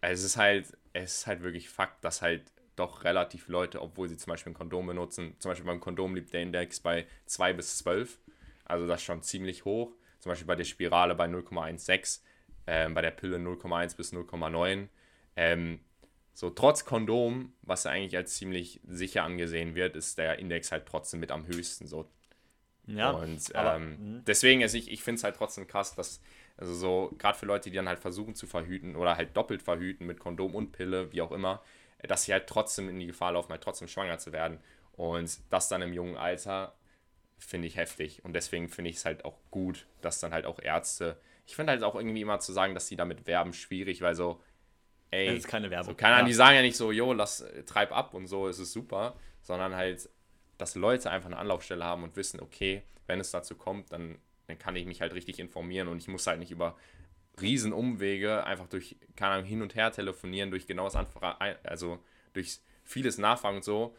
es ist halt, es ist halt wirklich Fakt, dass halt doch relativ Leute, obwohl sie zum Beispiel ein Kondom benutzen, zum Beispiel beim Kondom liegt der Index bei 2 bis 12, also das ist schon ziemlich hoch. Zum Beispiel bei der Spirale bei 0,16 ähm, bei der Pille 0,1 bis 0,9. Ähm, so, trotz Kondom, was eigentlich als ziemlich sicher angesehen wird, ist der Index halt trotzdem mit am höchsten. So. Ja. Und aber, ähm, mhm. deswegen, also ich, ich finde es halt trotzdem krass, dass, also so, gerade für Leute, die dann halt versuchen zu verhüten oder halt doppelt verhüten mit Kondom und Pille, wie auch immer, dass sie halt trotzdem in die Gefahr laufen, halt trotzdem schwanger zu werden. Und das dann im jungen Alter finde ich heftig. Und deswegen finde ich es halt auch gut, dass dann halt auch Ärzte ich finde halt auch irgendwie immer zu sagen, dass sie damit werben, schwierig, weil so, ey. Das ist keine Werbung. So, keine Ahnung, ja. die sagen ja nicht so, jo, lass, treib ab und so, ist es super, sondern halt, dass Leute einfach eine Anlaufstelle haben und wissen, okay, wenn es dazu kommt, dann, dann kann ich mich halt richtig informieren und ich muss halt nicht über Riesenumwege einfach durch, keine Ahnung, hin und her telefonieren, durch genaues Anfragen, also durch vieles Nachfragen und so,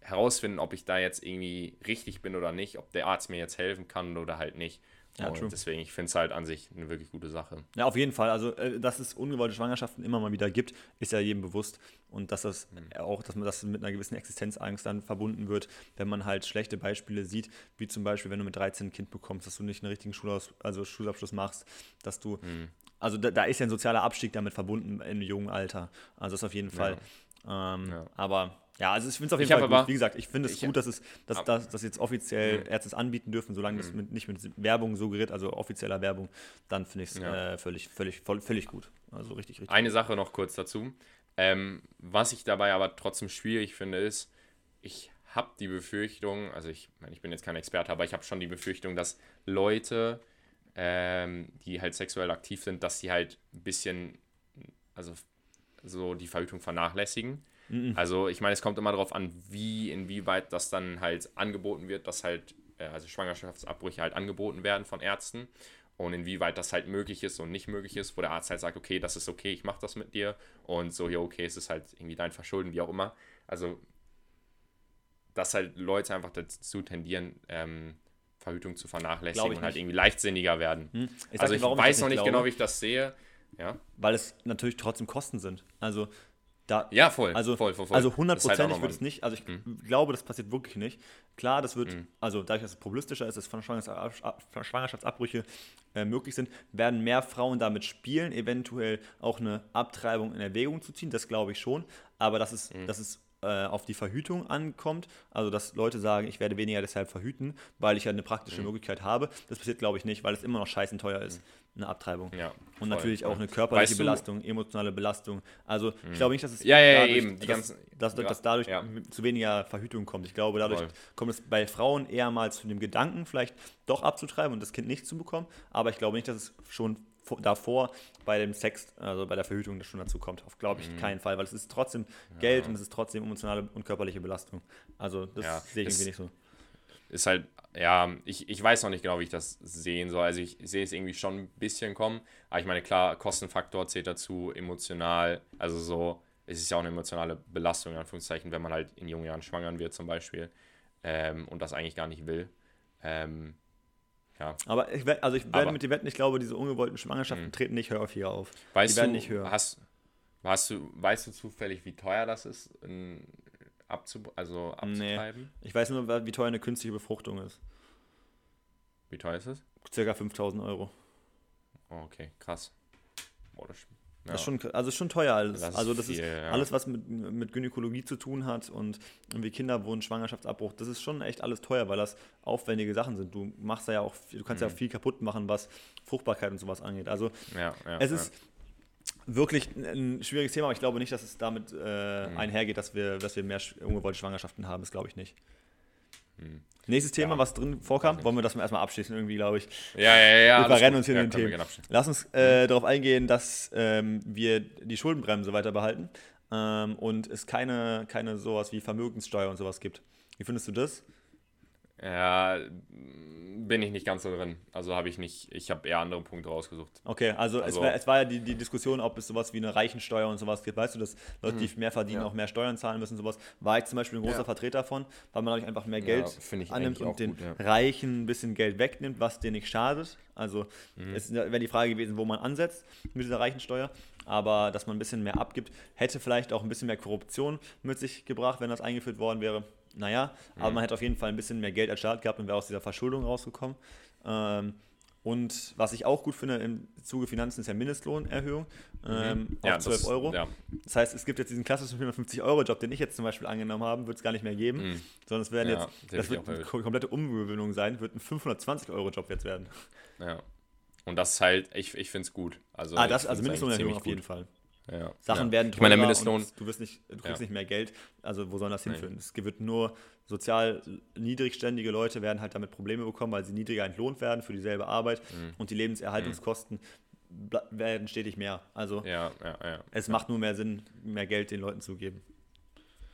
herausfinden, ob ich da jetzt irgendwie richtig bin oder nicht, ob der Arzt mir jetzt helfen kann oder halt nicht. Ja, und true. deswegen, ich finde es halt an sich eine wirklich gute Sache. Ja, auf jeden Fall. Also, äh, dass es ungewollte Schwangerschaften immer mal wieder gibt, ist ja jedem bewusst. Und dass das mhm. auch, dass man das mit einer gewissen Existenzangst dann verbunden wird, wenn man halt schlechte Beispiele sieht, wie zum Beispiel, wenn du mit 13 ein Kind bekommst, dass du nicht einen richtigen Schulaus also Schulabschluss machst, dass du. Mhm. Also da, da, ist ja ein sozialer Abstieg damit verbunden im jungen Alter. Also das auf jeden Fall. Ja. Ähm, ja. Aber ja, also ich finde es auf jeden ich Fall gut. Wie gesagt, ich finde es gut, dass es, dass, dass, dass jetzt offiziell mhm. Ärzte es anbieten dürfen, solange mhm. das mit, nicht mit Werbung suggeriert, also offizieller Werbung, dann finde ich es ja. äh, völlig, völlig, voll, völlig gut. Also richtig, richtig. Eine gut. Sache noch kurz dazu. Ähm, was ich dabei aber trotzdem schwierig finde, ist, ich habe die Befürchtung, also ich meine, ich bin jetzt kein Experte, aber ich habe schon die Befürchtung, dass Leute, ähm, die halt sexuell aktiv sind, dass sie halt ein bisschen, also so die Verhütung vernachlässigen. Mhm. Also ich meine, es kommt immer darauf an, wie, inwieweit das dann halt angeboten wird, dass halt, äh, also Schwangerschaftsabbrüche halt angeboten werden von Ärzten und inwieweit das halt möglich ist und nicht möglich ist, wo der Arzt halt sagt, okay, das ist okay, ich mache das mit dir und so, ja, okay, es ist halt irgendwie dein Verschulden, wie auch immer. Also, dass halt Leute einfach dazu tendieren, ähm, Verhütung zu vernachlässigen und halt irgendwie leichtsinniger werden. Hm. Ich also ich weiß noch nicht glaube. genau, wie ich das sehe. Ja. Weil es natürlich trotzdem Kosten sind. Also da, ja, voll. Also, voll, voll, voll. also hundertprozentig halt wird es nicht. Also ich mhm. glaube, das passiert wirklich nicht. Klar, das wird, mhm. also dadurch, dass es problistischer ist, dass Schwangerschaftsabbrüche äh, möglich sind, werden mehr Frauen damit spielen, eventuell auch eine Abtreibung in Erwägung zu ziehen. Das glaube ich schon. Aber das ist, mhm. das ist äh, auf die Verhütung ankommt, also dass Leute sagen, ich werde weniger deshalb verhüten, weil ich ja eine praktische mhm. Möglichkeit habe, das passiert glaube ich nicht, weil es immer noch scheißen teuer ist, mhm. eine Abtreibung. Ja, und voll, natürlich auch eine körperliche weißt Belastung, emotionale Belastung. Also ich mhm. glaube nicht, dass es ja, ja, dadurch, eben, die dass, ganzen, dass, dass, dass dadurch zu weniger Verhütung kommt. Ich glaube, dadurch voll. kommt es bei Frauen eher mal zu dem Gedanken, vielleicht doch abzutreiben und das Kind nicht zu bekommen, aber ich glaube nicht, dass es schon davor bei dem Sex, also bei der Verhütung, das schon dazu kommt. Auf glaube ich mhm. keinen Fall, weil es ist trotzdem Geld ja. und es ist trotzdem emotionale und körperliche Belastung. Also das ja, sehe ich irgendwie nicht so. Ist halt, ja, ich, ich weiß noch nicht genau, wie ich das sehen soll. Also ich sehe es irgendwie schon ein bisschen kommen. Aber ich meine, klar, Kostenfaktor zählt dazu, emotional, also so, es ist ja auch eine emotionale Belastung, in Anführungszeichen, wenn man halt in jungen Jahren schwanger wird zum Beispiel ähm, und das eigentlich gar nicht will. Ähm, ja. Aber ich, also ich werde mit dir wetten, ich glaube, diese ungewollten Schwangerschaften mh. treten nicht häufiger auf. Weißt die werden du, nicht höher. Hast, hast du, weißt du zufällig, wie teuer das ist, abzu, also abzutreiben? Nee. Ich weiß nur, wie teuer eine künstliche Befruchtung ist. Wie teuer ist es? Circa 5000 Euro. Oh, okay, krass. Boah, das das ist schon, also ist schon teuer alles. Das also das viel, ist ja. alles, was mit, mit Gynäkologie zu tun hat und irgendwie Kinderwunsch, Schwangerschaftsabbruch, das ist schon echt alles teuer, weil das aufwendige Sachen sind. Du machst ja auch, du kannst mhm. ja auch viel kaputt machen, was Fruchtbarkeit und sowas angeht. Also ja, ja, es ist wirklich ein schwieriges Thema, aber ich glaube nicht, dass es damit äh, mhm. einhergeht, dass wir, dass wir mehr ungewollte Schwangerschaften haben. Das glaube ich nicht. Mhm. Nächstes Thema, ja, was drin vorkam, wollen wir das mal erstmal abschließen, irgendwie, glaube ich. Ja, ja, ja. Wir verrennen uns hier ja, in den Themen. Lass uns äh, mhm. darauf eingehen, dass ähm, wir die Schuldenbremse weiter behalten ähm, und es keine, keine sowas wie Vermögenssteuer und sowas gibt. Wie findest du das? Ja, bin ich nicht ganz so drin. Also habe ich nicht, ich habe eher andere Punkte rausgesucht. Okay, also, also es, war, es, war, ja die, die Diskussion, ob es sowas wie eine Reichensteuer und sowas gibt. Weißt du, dass Leute, die mhm. mehr verdienen, ja. auch mehr Steuern zahlen müssen, sowas. War ich zum Beispiel ein großer ja. Vertreter von, weil man einfach mehr Geld ja, annimmt und den gut, Reichen ein bisschen Geld wegnimmt, was dir nicht schadet. Also mhm. es wäre die Frage gewesen, wo man ansetzt mit dieser Reichensteuer. Aber dass man ein bisschen mehr abgibt, hätte vielleicht auch ein bisschen mehr Korruption mit sich gebracht, wenn das eingeführt worden wäre naja, mhm. aber man hätte auf jeden Fall ein bisschen mehr Geld als Staat gehabt und wäre aus dieser Verschuldung rausgekommen. Ähm, und was ich auch gut finde im Zuge Finanzen ist ja Mindestlohnerhöhung mhm. ähm, ja, auf 12 das, Euro. Ja. Das heißt, es gibt jetzt diesen klassischen 450-Euro-Job, den ich jetzt zum Beispiel angenommen habe, wird es gar nicht mehr geben, mhm. sondern es werden ja, jetzt, das wird eine komplette Umgewöhnung sein, wird ein 520-Euro-Job jetzt werden. Ja. Und das ist halt, ich, ich finde es gut. Also, ah, das, also Mindestlohnerhöhung auf jeden. Fall. Ja. Sachen ja. werden teurer ich meine, der Mindestlohn, du, wirst nicht, du kriegst ja. nicht mehr Geld. Also wo soll das hinführen? Es wird nur sozial niedrigständige Leute werden halt damit Probleme bekommen, weil sie niedriger entlohnt werden für dieselbe Arbeit mhm. und die Lebenserhaltungskosten mhm. werden stetig mehr. Also es macht nur mehr Sinn, mehr Geld den Leuten zu geben.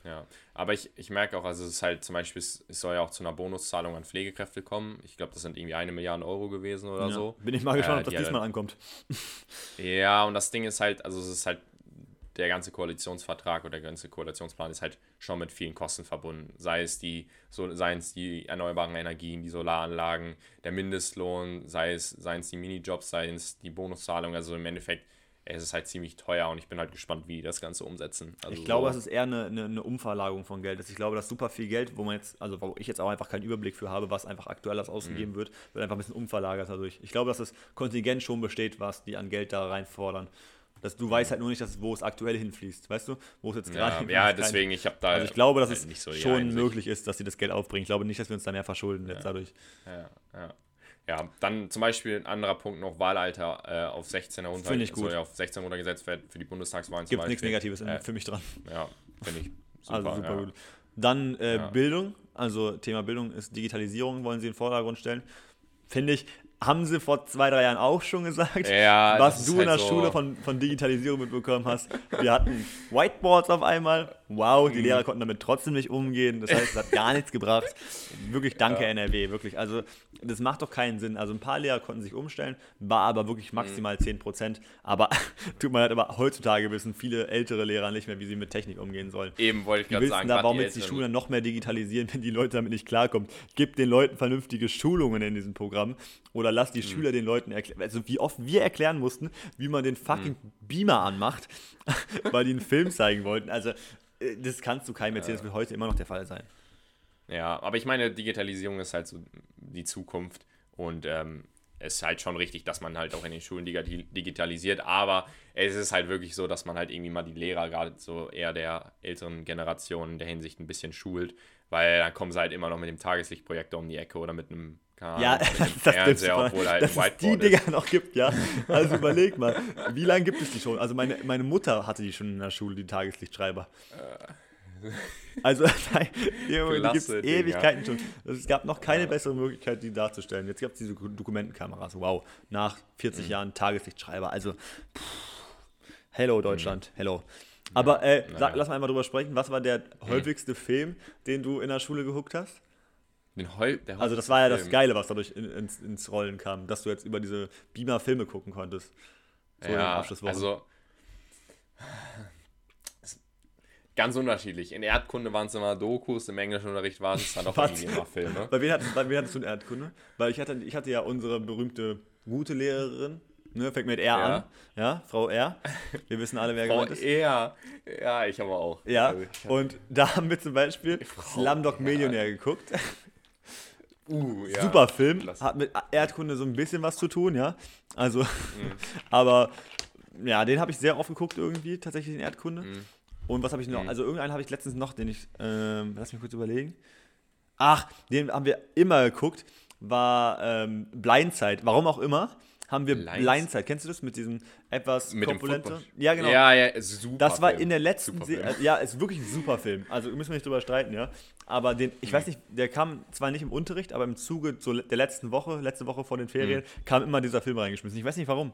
Ja, aber ich, ich merke auch, also es ist halt zum Beispiel, es soll ja auch zu einer Bonuszahlung an Pflegekräfte kommen. Ich glaube, das sind irgendwie eine Milliarde Euro gewesen oder ja. so. Bin ich mal gespannt, äh, ob das diesmal halt, ankommt. Ja, und das Ding ist halt, also es ist halt, der ganze Koalitionsvertrag oder der ganze Koalitionsplan ist halt schon mit vielen Kosten verbunden. Sei es die, so, seien es die erneuerbaren Energien, die Solaranlagen, der Mindestlohn, sei es, seien es die Minijobs, seien es die Bonuszahlung. Also im Endeffekt es ist halt ziemlich teuer und ich bin halt gespannt, wie die das Ganze umsetzen. Also ich glaube, so. es ist eher eine, eine, eine, Umverlagerung von Geld. Ich glaube, dass super viel Geld, wo man jetzt, also wo ich jetzt auch einfach keinen Überblick für habe, was einfach aktuell ausgegeben mhm. wird, wird einfach ein bisschen umverlagert dadurch. Ich glaube, dass das Kontingent schon besteht, was die an Geld da reinfordern. Dass du weißt halt nur nicht, dass, wo es aktuell hinfließt, weißt du? Wo es jetzt gerade ja. Ja, deswegen, ich habe da. Also ich glaube, dass es so schon möglich ist, dass sie das Geld aufbringen. Ich glaube nicht, dass wir uns da mehr verschulden ja. jetzt dadurch. Ja, ja. Ja, dann zum Beispiel ein anderer Punkt noch, Wahlalter äh, auf 16 herunter. Finde ich gut. Soll ja auf 16 runtergesetzt werden für die Bundestagswahlen Gibt nichts Negatives äh, für mich dran. Ja, finde ich super. Also super ja. gut. Dann äh, Ja. Bildung, also Thema Bildung ist Digitalisierung, wollen sie in den Vordergrund stellen. Finde ich, haben sie vor zwei, drei Jahren auch schon gesagt. Ja, was du ist in halt der so- Schule von, von Digitalisierung mitbekommen hast. Wir hatten Whiteboards auf einmal. Wow, Mhm. die Lehrer konnten damit trotzdem nicht umgehen. Das heißt, es hat gar nichts gebracht. Wirklich danke Ja. NRW, wirklich. Also das macht doch keinen Sinn. Also ein paar Lehrer konnten sich umstellen, war aber wirklich maximal Mhm. 10 Prozent. Aber tut mir leid, aber heutzutage wissen viele ältere Lehrer nicht mehr, wie sie mit Technik umgehen sollen. Eben wollte ich gerade sagen. da, warum die jetzt die Schulen noch mehr digitalisieren, wenn die Leute damit nicht klarkommen? Gib den Leuten vernünftige Schulungen in diesem Programm oder lass Mhm. die Schüler den Leuten erklären. Also wie oft wir erklären mussten, wie man den fucking Mhm. Beamer anmacht, weil die einen Film zeigen wollten. Also äh, das kannst du keinem erzählen, das wird heute immer noch der Fall sein. Ja, aber ich meine, Digitalisierung ist halt so die Zukunft und ähm, es ist halt schon richtig, dass man halt auch in den Schulen digitalisiert, aber es ist halt wirklich so, dass man halt irgendwie mal die Lehrer, gerade so eher der älteren Generation in der Hinsicht ein bisschen schult, weil dann kommen sie halt immer noch mit dem Tageslichtprojektor um die Ecke oder mit einem, keine Ja, Ahnung, das ist das Fernseher, obwohl halt dass es die Whiteboard Dinger ist. noch gibt, ja. Also überleg mal, wie lange gibt es die schon? Also meine, meine Mutter hatte die schon in der Schule, die Tageslichtschreiber. Also, nein, die gibt es. Ewigkeiten schon. Also, Es gab noch keine bessere Möglichkeit, die darzustellen. Jetzt gibt es diese Dokumentenkameras. Wow, nach 40 Mhm. Jahren Tageslichtschreiber. Also, pff, hello Deutschland, hello. Aber äh, Mhm. naja. sag, lass mal einmal drüber sprechen. Was war der häufigste Film, den du in der Schule geguckt hast? Also das war ja das. Geile, was dadurch in, ins, ins Rollen kam, dass du jetzt über diese Beamer Filme gucken konntest. So ja, also ganz unterschiedlich. In Erdkunde waren es immer Dokus, im Englischunterricht waren es dann auch immer Filme. Bei wem hattest, bei wem hattest du in Erdkunde? Weil ich hatte, ich hatte ja unsere berühmte gute Lehrerin, ne, fängt mit R Ja. an, ja, Frau R. Wir wissen alle, wer gemeint ist. ja, ja, ich aber auch. Ja, Also und da haben wir zum Beispiel Frau Slumdog R. Millionär geguckt. Uh, ja. Super Film, klasse. hat mit Erdkunde so ein bisschen was zu tun, ja. Also, Mhm. aber ja, den habe ich sehr oft geguckt irgendwie, tatsächlich in Erdkunde. Mhm. Und was habe ich noch? Mhm. Also irgendeinen habe ich letztens noch, den ich, ähm, lass mich kurz überlegen. Ach, den haben wir immer geguckt, war ähm, Blindside. Warum auch immer, haben wir Blinds- Blindside. Kennst du das mit diesem etwas Mit? Football. Ja, genau. Ja, ja, super. Das war Film. in der letzten Serie. Film. Ja, ist wirklich ein super Film. Also müssen wir nicht drüber streiten, ja. Aber den, ich weiß nicht, der kam zwar nicht im Unterricht, aber im Zuge so der letzten Woche, letzte Woche vor den Ferien, Mhm. kam immer dieser Film reingeschmissen. Ich weiß nicht warum.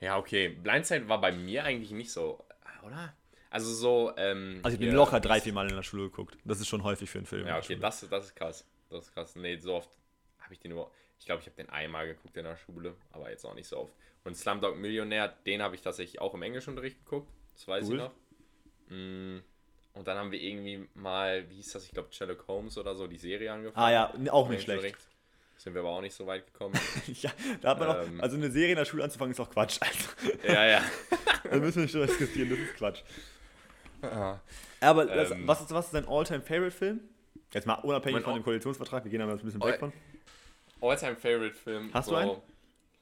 Ja, okay. Blindside war bei mir eigentlich nicht so, oder? Also so, ähm. Also ich den locker drei, vier Mal in der Schule geguckt. Das ist schon häufig für einen Film. Ja, okay, das, das ist krass. Das ist krass. Nee, so oft habe ich den überhaupt. Ich glaube, ich habe den einmal geguckt in der Schule, aber jetzt auch nicht so oft. Und Slumdog Millionär, den habe ich tatsächlich auch im Englischunterricht geguckt. Das weiß Cool. ich noch. Mm, Und dann haben wir irgendwie mal, wie hieß das? Ich glaube, Sherlock Holmes oder so, die Serie angefangen. Ah ja, auch nicht schlecht. Sind wir aber auch nicht so weit gekommen. ja, da hat man Ähm. auch, also eine Serie in der Schule anzufangen ist auch Quatsch. Also, ja, ja. da müssen wir nicht drüber diskutieren, das ist Quatsch. Ah. Aber das, Ähm. was, ist, was ist dein All-Time-Favorite-Film? Jetzt mal unabhängig von dem Koalitionsvertrag, wir gehen da mal ein bisschen weg von. All-time Favorite Film. Hast du so, einen?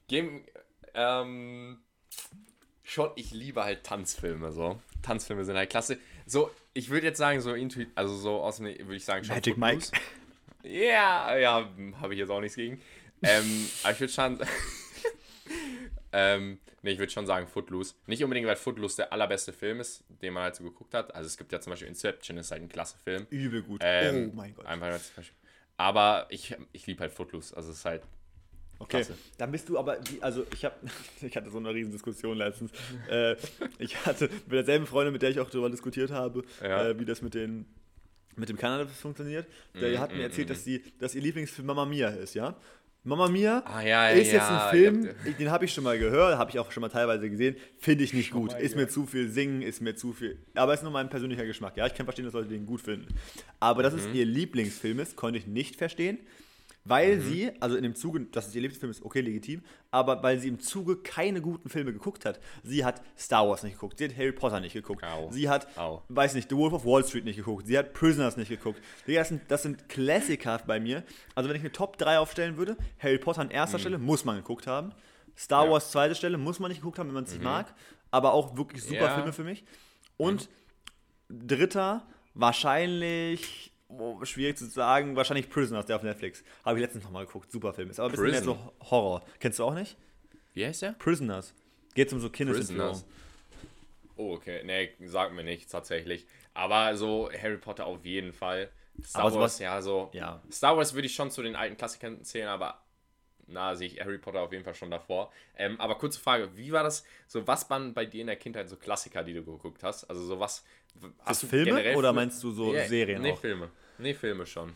Game, ähm, schon, ich liebe halt Tanzfilme so. Tanzfilme sind halt klasse. So, ich würde jetzt sagen, so intuit, also so aus dem, würde ich sagen, schon Magic Mike. Footloose. Ja, ja, habe ich jetzt auch nichts gegen. Ähm, aber ich würde schon. ähm, nee, ich würde schon sagen Footloose. Nicht unbedingt, weil Footloose der allerbeste Film ist, den man halt so geguckt hat. Also es gibt ja zum Beispiel Inception, ist halt ein klasse Film. Übel gut. Ähm, oh mein Gott. Einfach als Beispiel. Aber ich, ich liebe halt Footloose. Also es ist halt. Okay, Klasse. dann bist du aber, also ich habe, ich hatte so eine riesen Diskussion letztens. äh, ich hatte mit derselben Freundin, mit der ich auch darüber diskutiert habe, Ja. äh, wie das mit den mit dem Kanada funktioniert. Der Mm, hat mir mm, erzählt, mm. dass, die, dass ihr Lieblingsfilm Mama Mia ist, ja? Mama Mia Ah, ja, ist ja, jetzt ein Film, ich- den habe ich schon mal gehört, habe ich auch schon mal teilweise gesehen, finde ich nicht gut. Ist mir zu viel Singen, ist mir zu viel. Aber ist nur mein persönlicher Geschmack. Ja, ich kann verstehen, dass Leute den gut finden. Aber dass Mhm. es ihr Lieblingsfilm ist, konnte ich nicht verstehen. Weil Mhm. sie, also in dem Zuge, dass es ihr Lieblingsfilm ist, okay, legitim, aber weil sie im Zuge keine guten Filme geguckt hat. Sie hat Star Wars nicht geguckt, sie hat Harry Potter nicht geguckt, Au. sie hat, Au. weiß nicht, The Wolf of Wall Street nicht geguckt, sie hat Prisoners nicht geguckt. Das sind, das sind Klassiker bei mir. Also wenn ich eine Top 3 aufstellen würde, Harry Potter an erster Stelle muss man geguckt haben. Star Mhm. Ja. Mhm. Wars zweite Stelle muss man nicht geguckt haben, wenn man es nicht mag. Aber auch wirklich super Ja. Filme für mich. Und dritter, wahrscheinlich, oh, schwierig zu sagen, wahrscheinlich Prisoners, der auf Netflix. Habe ich letztens nochmal geguckt. Super Film. Ist aber ein bisschen mehr Prison. so Horror. Kennst du auch nicht? Wie heißt der? Prisoners. Geht um so Kindesentführung. Oh, okay. Nee, sag mir nichts tatsächlich. Aber so Harry Potter auf jeden Fall. Star Aber Wars, sowas- ja, so. Ja. Star Wars würde ich schon zu den alten Klassikern zählen, aber na, sehe ich Harry Potter auf jeden Fall schon davor. Ähm, aber kurze Frage, wie war das, so was waren bei dir in der Kindheit so Klassiker, die du geguckt hast? Also so was, hast Das Filme oder meinst du so Ja, Serien Nee, auch? Filme. Nee, Filme schon.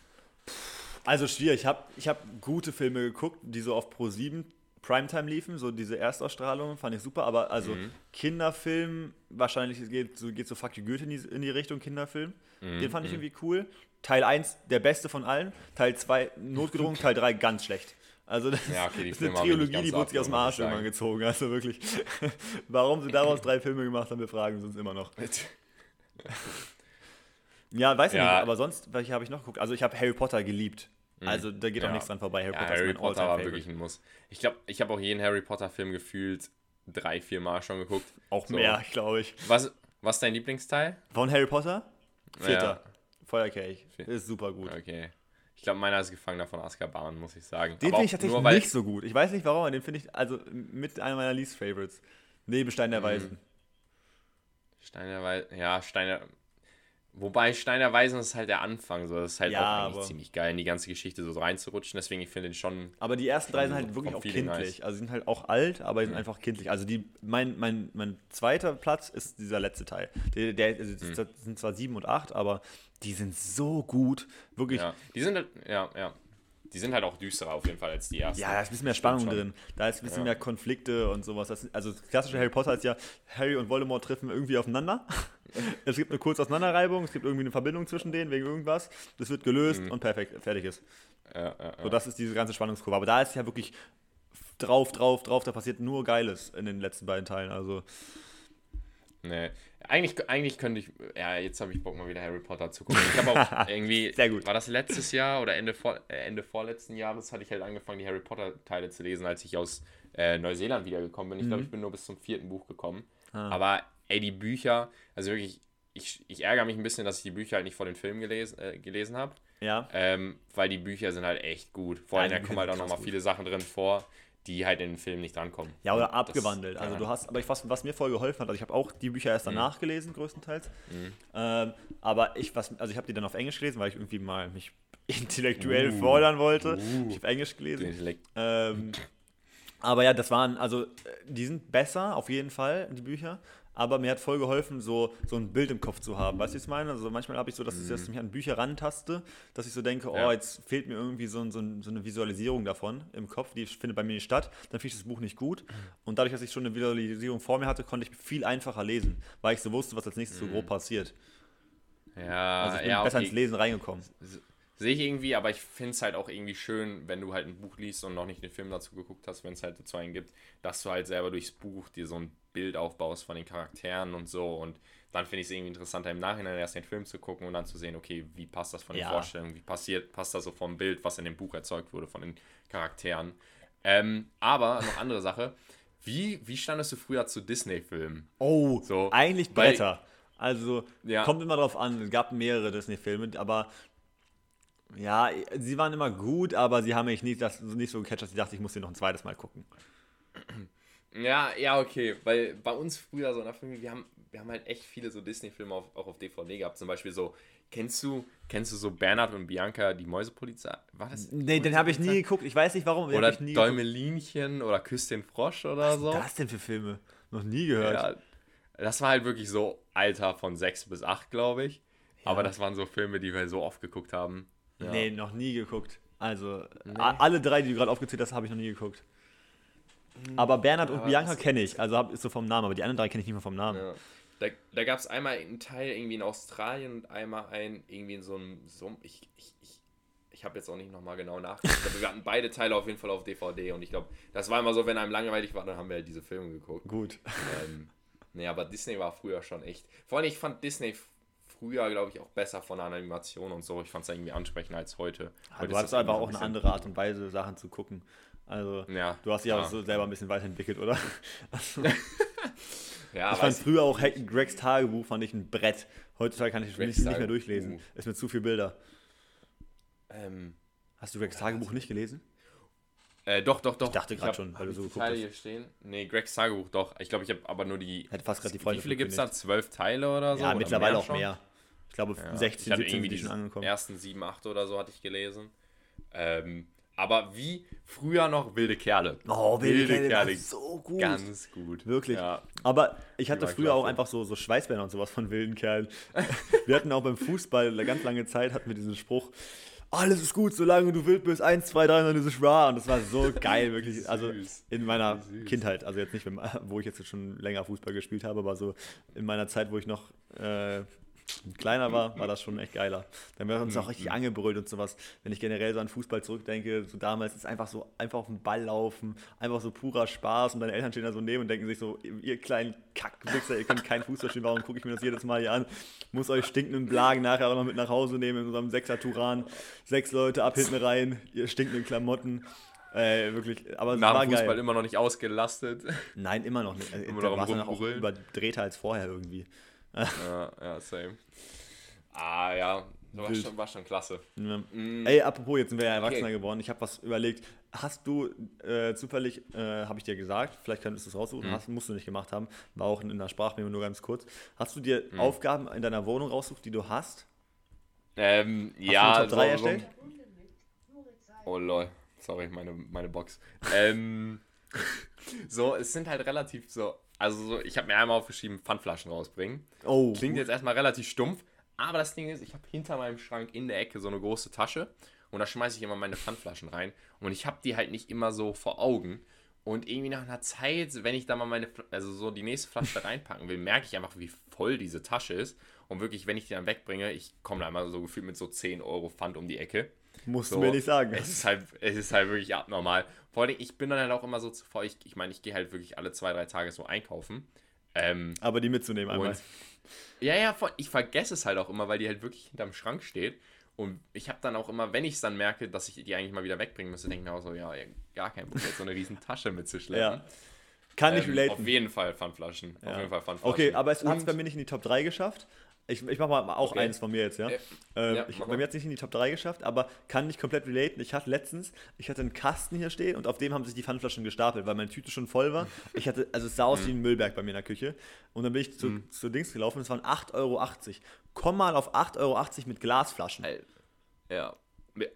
Also schwierig. Ich habe ich hab gute Filme geguckt, die so auf Pro 7 Primetime liefen, so diese Erstausstrahlung, fand ich super, aber also Mhm. Kinderfilm, wahrscheinlich geht so, geht so Fuck You Goethe in die, in die Richtung Kinderfilm. Mhm, Den fand ich irgendwie cool. Teil 1 der beste von allen, Teil 2 notgedrungen, Teil 3 ganz schlecht. Also das Ja, okay, die ist eine Trilogie, die wurde sich aus dem Arsch irgendwann gezogen. Also wirklich, warum sie daraus drei Filme gemacht haben, wir fragen uns immer noch. Ja, weiß ich Ja. nicht, aber sonst, welche habe ich noch geguckt? Also ich habe Harry Potter geliebt. Also da geht auch Ja. nichts dran vorbei. Harry Ja, Potter Harry ist mein Potter war wirklich ein Muss. Ich glaube, ich habe auch jeden Harry Potter Film gefühlt drei, vier Mal schon geguckt. Auch So. mehr, glaube ich. Was, was ist dein Lieblingsteil? Von Harry Potter? Vierter. Feuerkelch. Ist super gut. Okay. Ich glaube, meiner ist Gefangener von Azkaban, muss ich sagen. Den finde ich tatsächlich nicht so gut. Ich weiß nicht warum, aber den finde ich also mit einer meiner Least Favorites. Neben Stein Mhm. der Weisen. Steiner Weisen, ja, Steiner. Wobei Steiner Weisen ist halt der Anfang, so. Das ist halt Ja, auch eigentlich ziemlich geil, in die ganze Geschichte so reinzurutschen. Deswegen, ich finde den schon. Aber die ersten drei sind halt wirklich auch kindlich. nice. Mhm. Also sie sind halt auch alt, aber sie sind einfach kindlich. Also die, mein, mein, mein zweiter Platz ist dieser letzte Teil. Der, der also Mhm. das sind zwar sieben und acht, aber die sind so gut. Wirklich. Ja, die sind halt, ja, ja. Die sind halt auch düsterer auf jeden Fall als die ersten. Ja, da ist ein bisschen mehr Spannung drin. Da ist ein bisschen Ja. mehr Konflikte und sowas. Das, also das klassische Harry Potter ist ja, Harry und Voldemort treffen irgendwie aufeinander. es gibt eine kurze Auseinanderreibung, es gibt irgendwie eine Verbindung zwischen denen wegen irgendwas. Das wird gelöst Mhm. und perfekt, fertig ist. Ja, ja. So, das ist diese ganze Spannungskurve. Aber da ist ja wirklich drauf, drauf, drauf, da passiert nur Geiles in den letzten beiden Teilen. Also, Nee. Eigentlich, eigentlich könnte ich, ja, jetzt habe ich Bock mal wieder Harry Potter zu gucken. Ich habe auch irgendwie, Sehr gut. war das letztes Jahr oder Ende, vor, äh, Ende vorletzten Jahres, hatte ich halt angefangen, die Harry Potter Teile zu lesen, als ich aus äh, Neuseeland wiedergekommen bin. Ich Mhm. glaube, ich bin nur bis zum vierten Buch gekommen. Ah. Aber, ey, die Bücher, also wirklich, ich, ich ärgere mich ein bisschen, dass ich die Bücher halt nicht vor den Filmen gelesen, äh, gelesen habe. ja. Ähm, weil die Bücher sind halt echt gut. Vor allem, Ja, da kommen halt auch nochmal viele Sachen drin vor, die halt in den Film nicht drankommen. Ja, oder Und das- abgewandelt. Also du hast, aber ich, was, was mir voll geholfen hat, also ich habe auch die Bücher Mhm. erst danach gelesen, größtenteils. Ähm, aber ich, was, also ich habe die dann auf Englisch gelesen, weil ich irgendwie mal mich intellektuell Uh. fordern wollte. Uh. Ich habe Englisch gelesen. Ähm, aber ja, das waren, also äh, die sind besser, auf jeden Fall, die Bücher. Aber mir hat voll geholfen, so, so ein Bild im Kopf zu haben. Weißt du, was ich meine? Also manchmal habe ich so, dass ich ich mich an Bücher rantaste, dass ich so denke, oh, Ja. jetzt fehlt mir irgendwie so, so, so eine Visualisierung davon im Kopf, die findet bei mir nicht statt. Dann finde ich das Buch nicht gut. Und dadurch, dass ich schon eine Visualisierung vor mir hatte, konnte ich viel einfacher lesen, weil ich so wusste, was als nächstes so grob passiert. Ja, Also ich bin ja, besser okay. ins Lesen reingekommen. Sehe ich irgendwie, aber ich finde es halt auch irgendwie schön, wenn du halt ein Buch liest und noch nicht den Film dazu geguckt hast, wenn es halt dazu einen gibt, dass du halt selber durchs Buch dir so ein Bild aufbaust von den Charakteren und so. Und dann finde ich es irgendwie interessanter, im Nachhinein erst den Film zu gucken und dann zu sehen, okay, wie passt das von den Ja. Vorstellungen, wie passiert, passt das so vom Bild, was in dem Buch erzeugt wurde, von den Charakteren. Ähm, aber noch andere Sache. Wie, wie standest du früher zu Disney-Filmen? Oh, So, eigentlich Bretter. Also, Ja. kommt immer drauf an. Es gab mehrere Disney-Filme, aber ja, sie waren immer gut, aber sie haben mich nicht, das, nicht so gecatcht, dass ich dachte, ich muss sie noch ein zweites Mal gucken. Ja, ja, okay. Weil bei uns früher so in der Familie, wir haben, wir haben halt echt viele so Disney-Filme auch auf DVD gehabt. Zum Beispiel so, kennst du, kennst du so Bernhard und Bianca, die Mäusepolizei? War das? Nee, den habe ich nie geguckt. Ich weiß nicht warum. Oder. Däumelinchen oder Küss den Frosch oder so. Was ist das denn für Filme? Noch nie gehört. Ja, das war halt wirklich so Alter von 6 bis 8, glaube ich. Aber das waren so Filme, die wir so oft geguckt haben. Ja. Nee, noch nie geguckt. Also, a- alle drei, die du gerade aufgezählt hast, habe ich noch nie geguckt. Aber Bernhard und aber Bianca kenne ich, also hab, ist so vom Namen, aber die anderen drei kenne ich nicht mehr vom Namen. Ja. Da, da gab es einmal einen Teil irgendwie in Australien und einmal einen irgendwie in so einem Sumpf. Ich, ich, ich, ich habe jetzt auch nicht nochmal genau nachgeguckt, aber wir hatten beide Teile auf jeden Fall auf DVD und ich glaube, das war immer so, wenn einem langweilig war, dann haben wir halt diese Filme geguckt. Gut. ähm, nee, aber Disney war früher schon echt. Vor allem, ich fand Disney früher, glaube ich, auch besser von der Animation und so. Ich fand es irgendwie ansprechender als heute. heute du hast einfach irgendwie auch eine ein andere Art und Weise, Sachen zu gucken. Also, Ja, du hast dich auch ja. so selber ein bisschen weiterentwickelt, oder? Ja, ich fand früher auch Gregs Tagebuch fand ich ein Brett. Heutzutage kann ich Gregs nicht, mehr durchlesen. Uh. Ist mir zu viel Bilder. Ähm, Hast du Gregs Tagebuch nicht gelesen? Äh, doch, doch, doch. Ich dachte gerade schon, weil du ich so die geguckt Teile hast. hier stehen. Nee, Greg's Tagebuch, doch. Ich glaube, ich habe aber nur die. Hätte fast gerade die Freunde Wie viele gibt es da? Zwölf Teile oder so? Ja, oder mittlerweile auch schon? mehr. Ich glaube, Ja, 16, ich hatte 17 irgendwie die schon die angekommen. ersten sieben, acht oder so hatte ich gelesen. Ähm, aber wie früher noch wilde Kerle. Oh, Wilde Kerle war so gut. Ganz gut. Wirklich. Ja. Aber ich hatte früher auch klasse. einfach so, so Schweißbänder und sowas von wilden Kerlen. wir hatten auch beim Fußball eine ganz lange Zeit, hatten wir diesen Spruch, alles ist gut, solange du wild bist, eins, zwei, drei, dann ist es wahr. Und das war so geil, wirklich. Also in meiner. Kindheit, also jetzt nicht, wo ich jetzt schon länger Fußball gespielt habe, aber so in meiner Zeit, wo ich noch äh, kleiner war, war das schon echt geiler. Dann wird uns auch richtig angebrüllt und sowas. Wenn ich generell so an Fußball zurückdenke, so damals ist einfach so, einfach auf den Ball laufen, einfach so purer Spaß und deine Eltern stehen da so neben und denken sich so, ihr kleinen Kackwichser, ihr könnt keinen Fußball spielen, warum gucke ich mir das jedes Mal hier an? Muss euch stinkenden Blagen nachher auch noch mit nach Hause nehmen in unserem Sechser Turan. Sechs Leute ab hinten rein, ihr stinkenden Klamotten. Äh, wirklich, aber Nach war dem Fußball geil. immer noch nicht ausgelastet. Nein, immer noch nicht. Äh, Immer noch war es Rumbrüllen. überdrehter als vorher irgendwie. Ja, ja, same. Ah, ja. War schon, war schon klasse. Ja. Mm. Ey, apropos, jetzt sind wir ja Erwachsener Okay. geworden. Ich habe was überlegt. Hast du äh, zufällig, äh, habe ich dir gesagt, vielleicht könntest du es Mhm. raussuchen, hast, musst du nicht gemacht haben, war auch in der Sprachmemo nur ganz kurz. Hast du dir Mhm. Aufgaben in deiner Wohnung raussucht, die du hast? Ähm, Hast ja. du Top 3 so, erstellt? So, oh lol. Sorry, meine, meine Box. ähm, so, es sind halt relativ so. Also, so, ich habe mir einmal aufgeschrieben, Pfandflaschen rausbringen. Oh, Klingt jetzt erstmal relativ stumpf, aber das Ding ist, ich habe hinter meinem Schrank in der Ecke so eine große Tasche und da schmeiße ich immer meine Pfandflaschen rein und ich habe die halt nicht immer so vor Augen. Und irgendwie nach einer Zeit, wenn ich da mal meine, also so die nächste Flasche reinpacken will, merke ich einfach, wie voll diese Tasche ist. Und wirklich, wenn ich die dann wegbringe, ich komme da immer so gefühlt mit so 10 Euro Pfand um die Ecke. Musst So, du mir nicht sagen. Es ist halt, es ist halt wirklich abnormal. Vor allem, ich bin dann halt auch immer so zuvor, ich, ich meine, ich gehe halt wirklich alle zwei, drei Tage so einkaufen. Ähm, Aber die mitzunehmen einmal. ja, ja, ich vergesse es halt auch immer, weil die halt wirklich hinterm Schrank steht. Und ich habe dann auch immer, wenn ich es dann merke, dass ich die eigentlich mal wieder wegbringen müsste, denke ich mir auch so, ja, gar kein Problem, so eine riesen Tasche mitzuschleppen. Ja. Kann ich Ähm, relaten. auf jeden Fall Pfandflaschen. Auf Ja. jeden Fall Pfandflaschen. Okay, aber es hat es bei mir nicht in die Top 3 geschafft. Ich, ich mache mal auch Okay. eins von mir jetzt, ja. Äh, Ähm, ja, ich, bei mir hat es nicht in die Top 3 geschafft, aber kann nicht komplett relaten. Ich hatte letztens, ich hatte einen Kasten hier stehen und auf dem haben sich die Pfandflaschen gestapelt, weil meine Tüte schon voll war. Ich hatte, also es sah Mhm. aus wie ein Müllberg bei mir in der Küche. Und dann bin ich zu, zu Dings gelaufen, es waren 8,80 Euro. Komm mal auf 8,80 Euro mit Glasflaschen. Ja.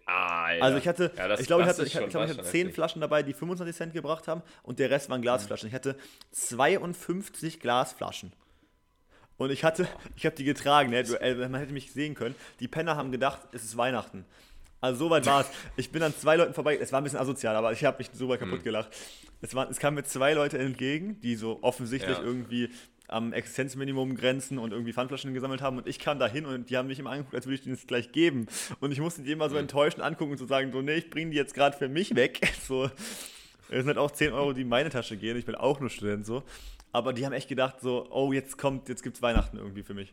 Ah, ja. Also ich hatte, Ja, das- ich glaube, ich hatte, ich, ich, glaube, ich hatte ist 10 schon Flaschen dabei, die 25 Cent gebracht haben und der Rest waren Glasflaschen. Ich hatte 52 Glasflaschen. Und ich hatte, ich habe die getragen, ne? man hätte mich sehen können. Die Penner haben gedacht, es ist Weihnachten. Also so weit war es. Ich bin an zwei Leuten vorbei, es war ein bisschen asozial, aber ich habe mich so weit Mhm. kaputt gelacht. Es, war, es kamen mir zwei Leute entgegen, die so offensichtlich Ja. irgendwie am Existenzminimum grenzen und irgendwie Pfandflaschen gesammelt haben und ich kam da hin und die haben mich immer angeguckt, als würde ich denen das gleich geben. Und ich musste die immer so Mhm. enttäuschend angucken und so sagen, so, nee, ich bringe die jetzt gerade für mich weg. So, es sind halt auch 10 Euro, die in meine Tasche gehen. Ich bin auch nur Student so. Aber die haben echt gedacht, so, oh, jetzt kommt, jetzt gibt's Weihnachten irgendwie für mich.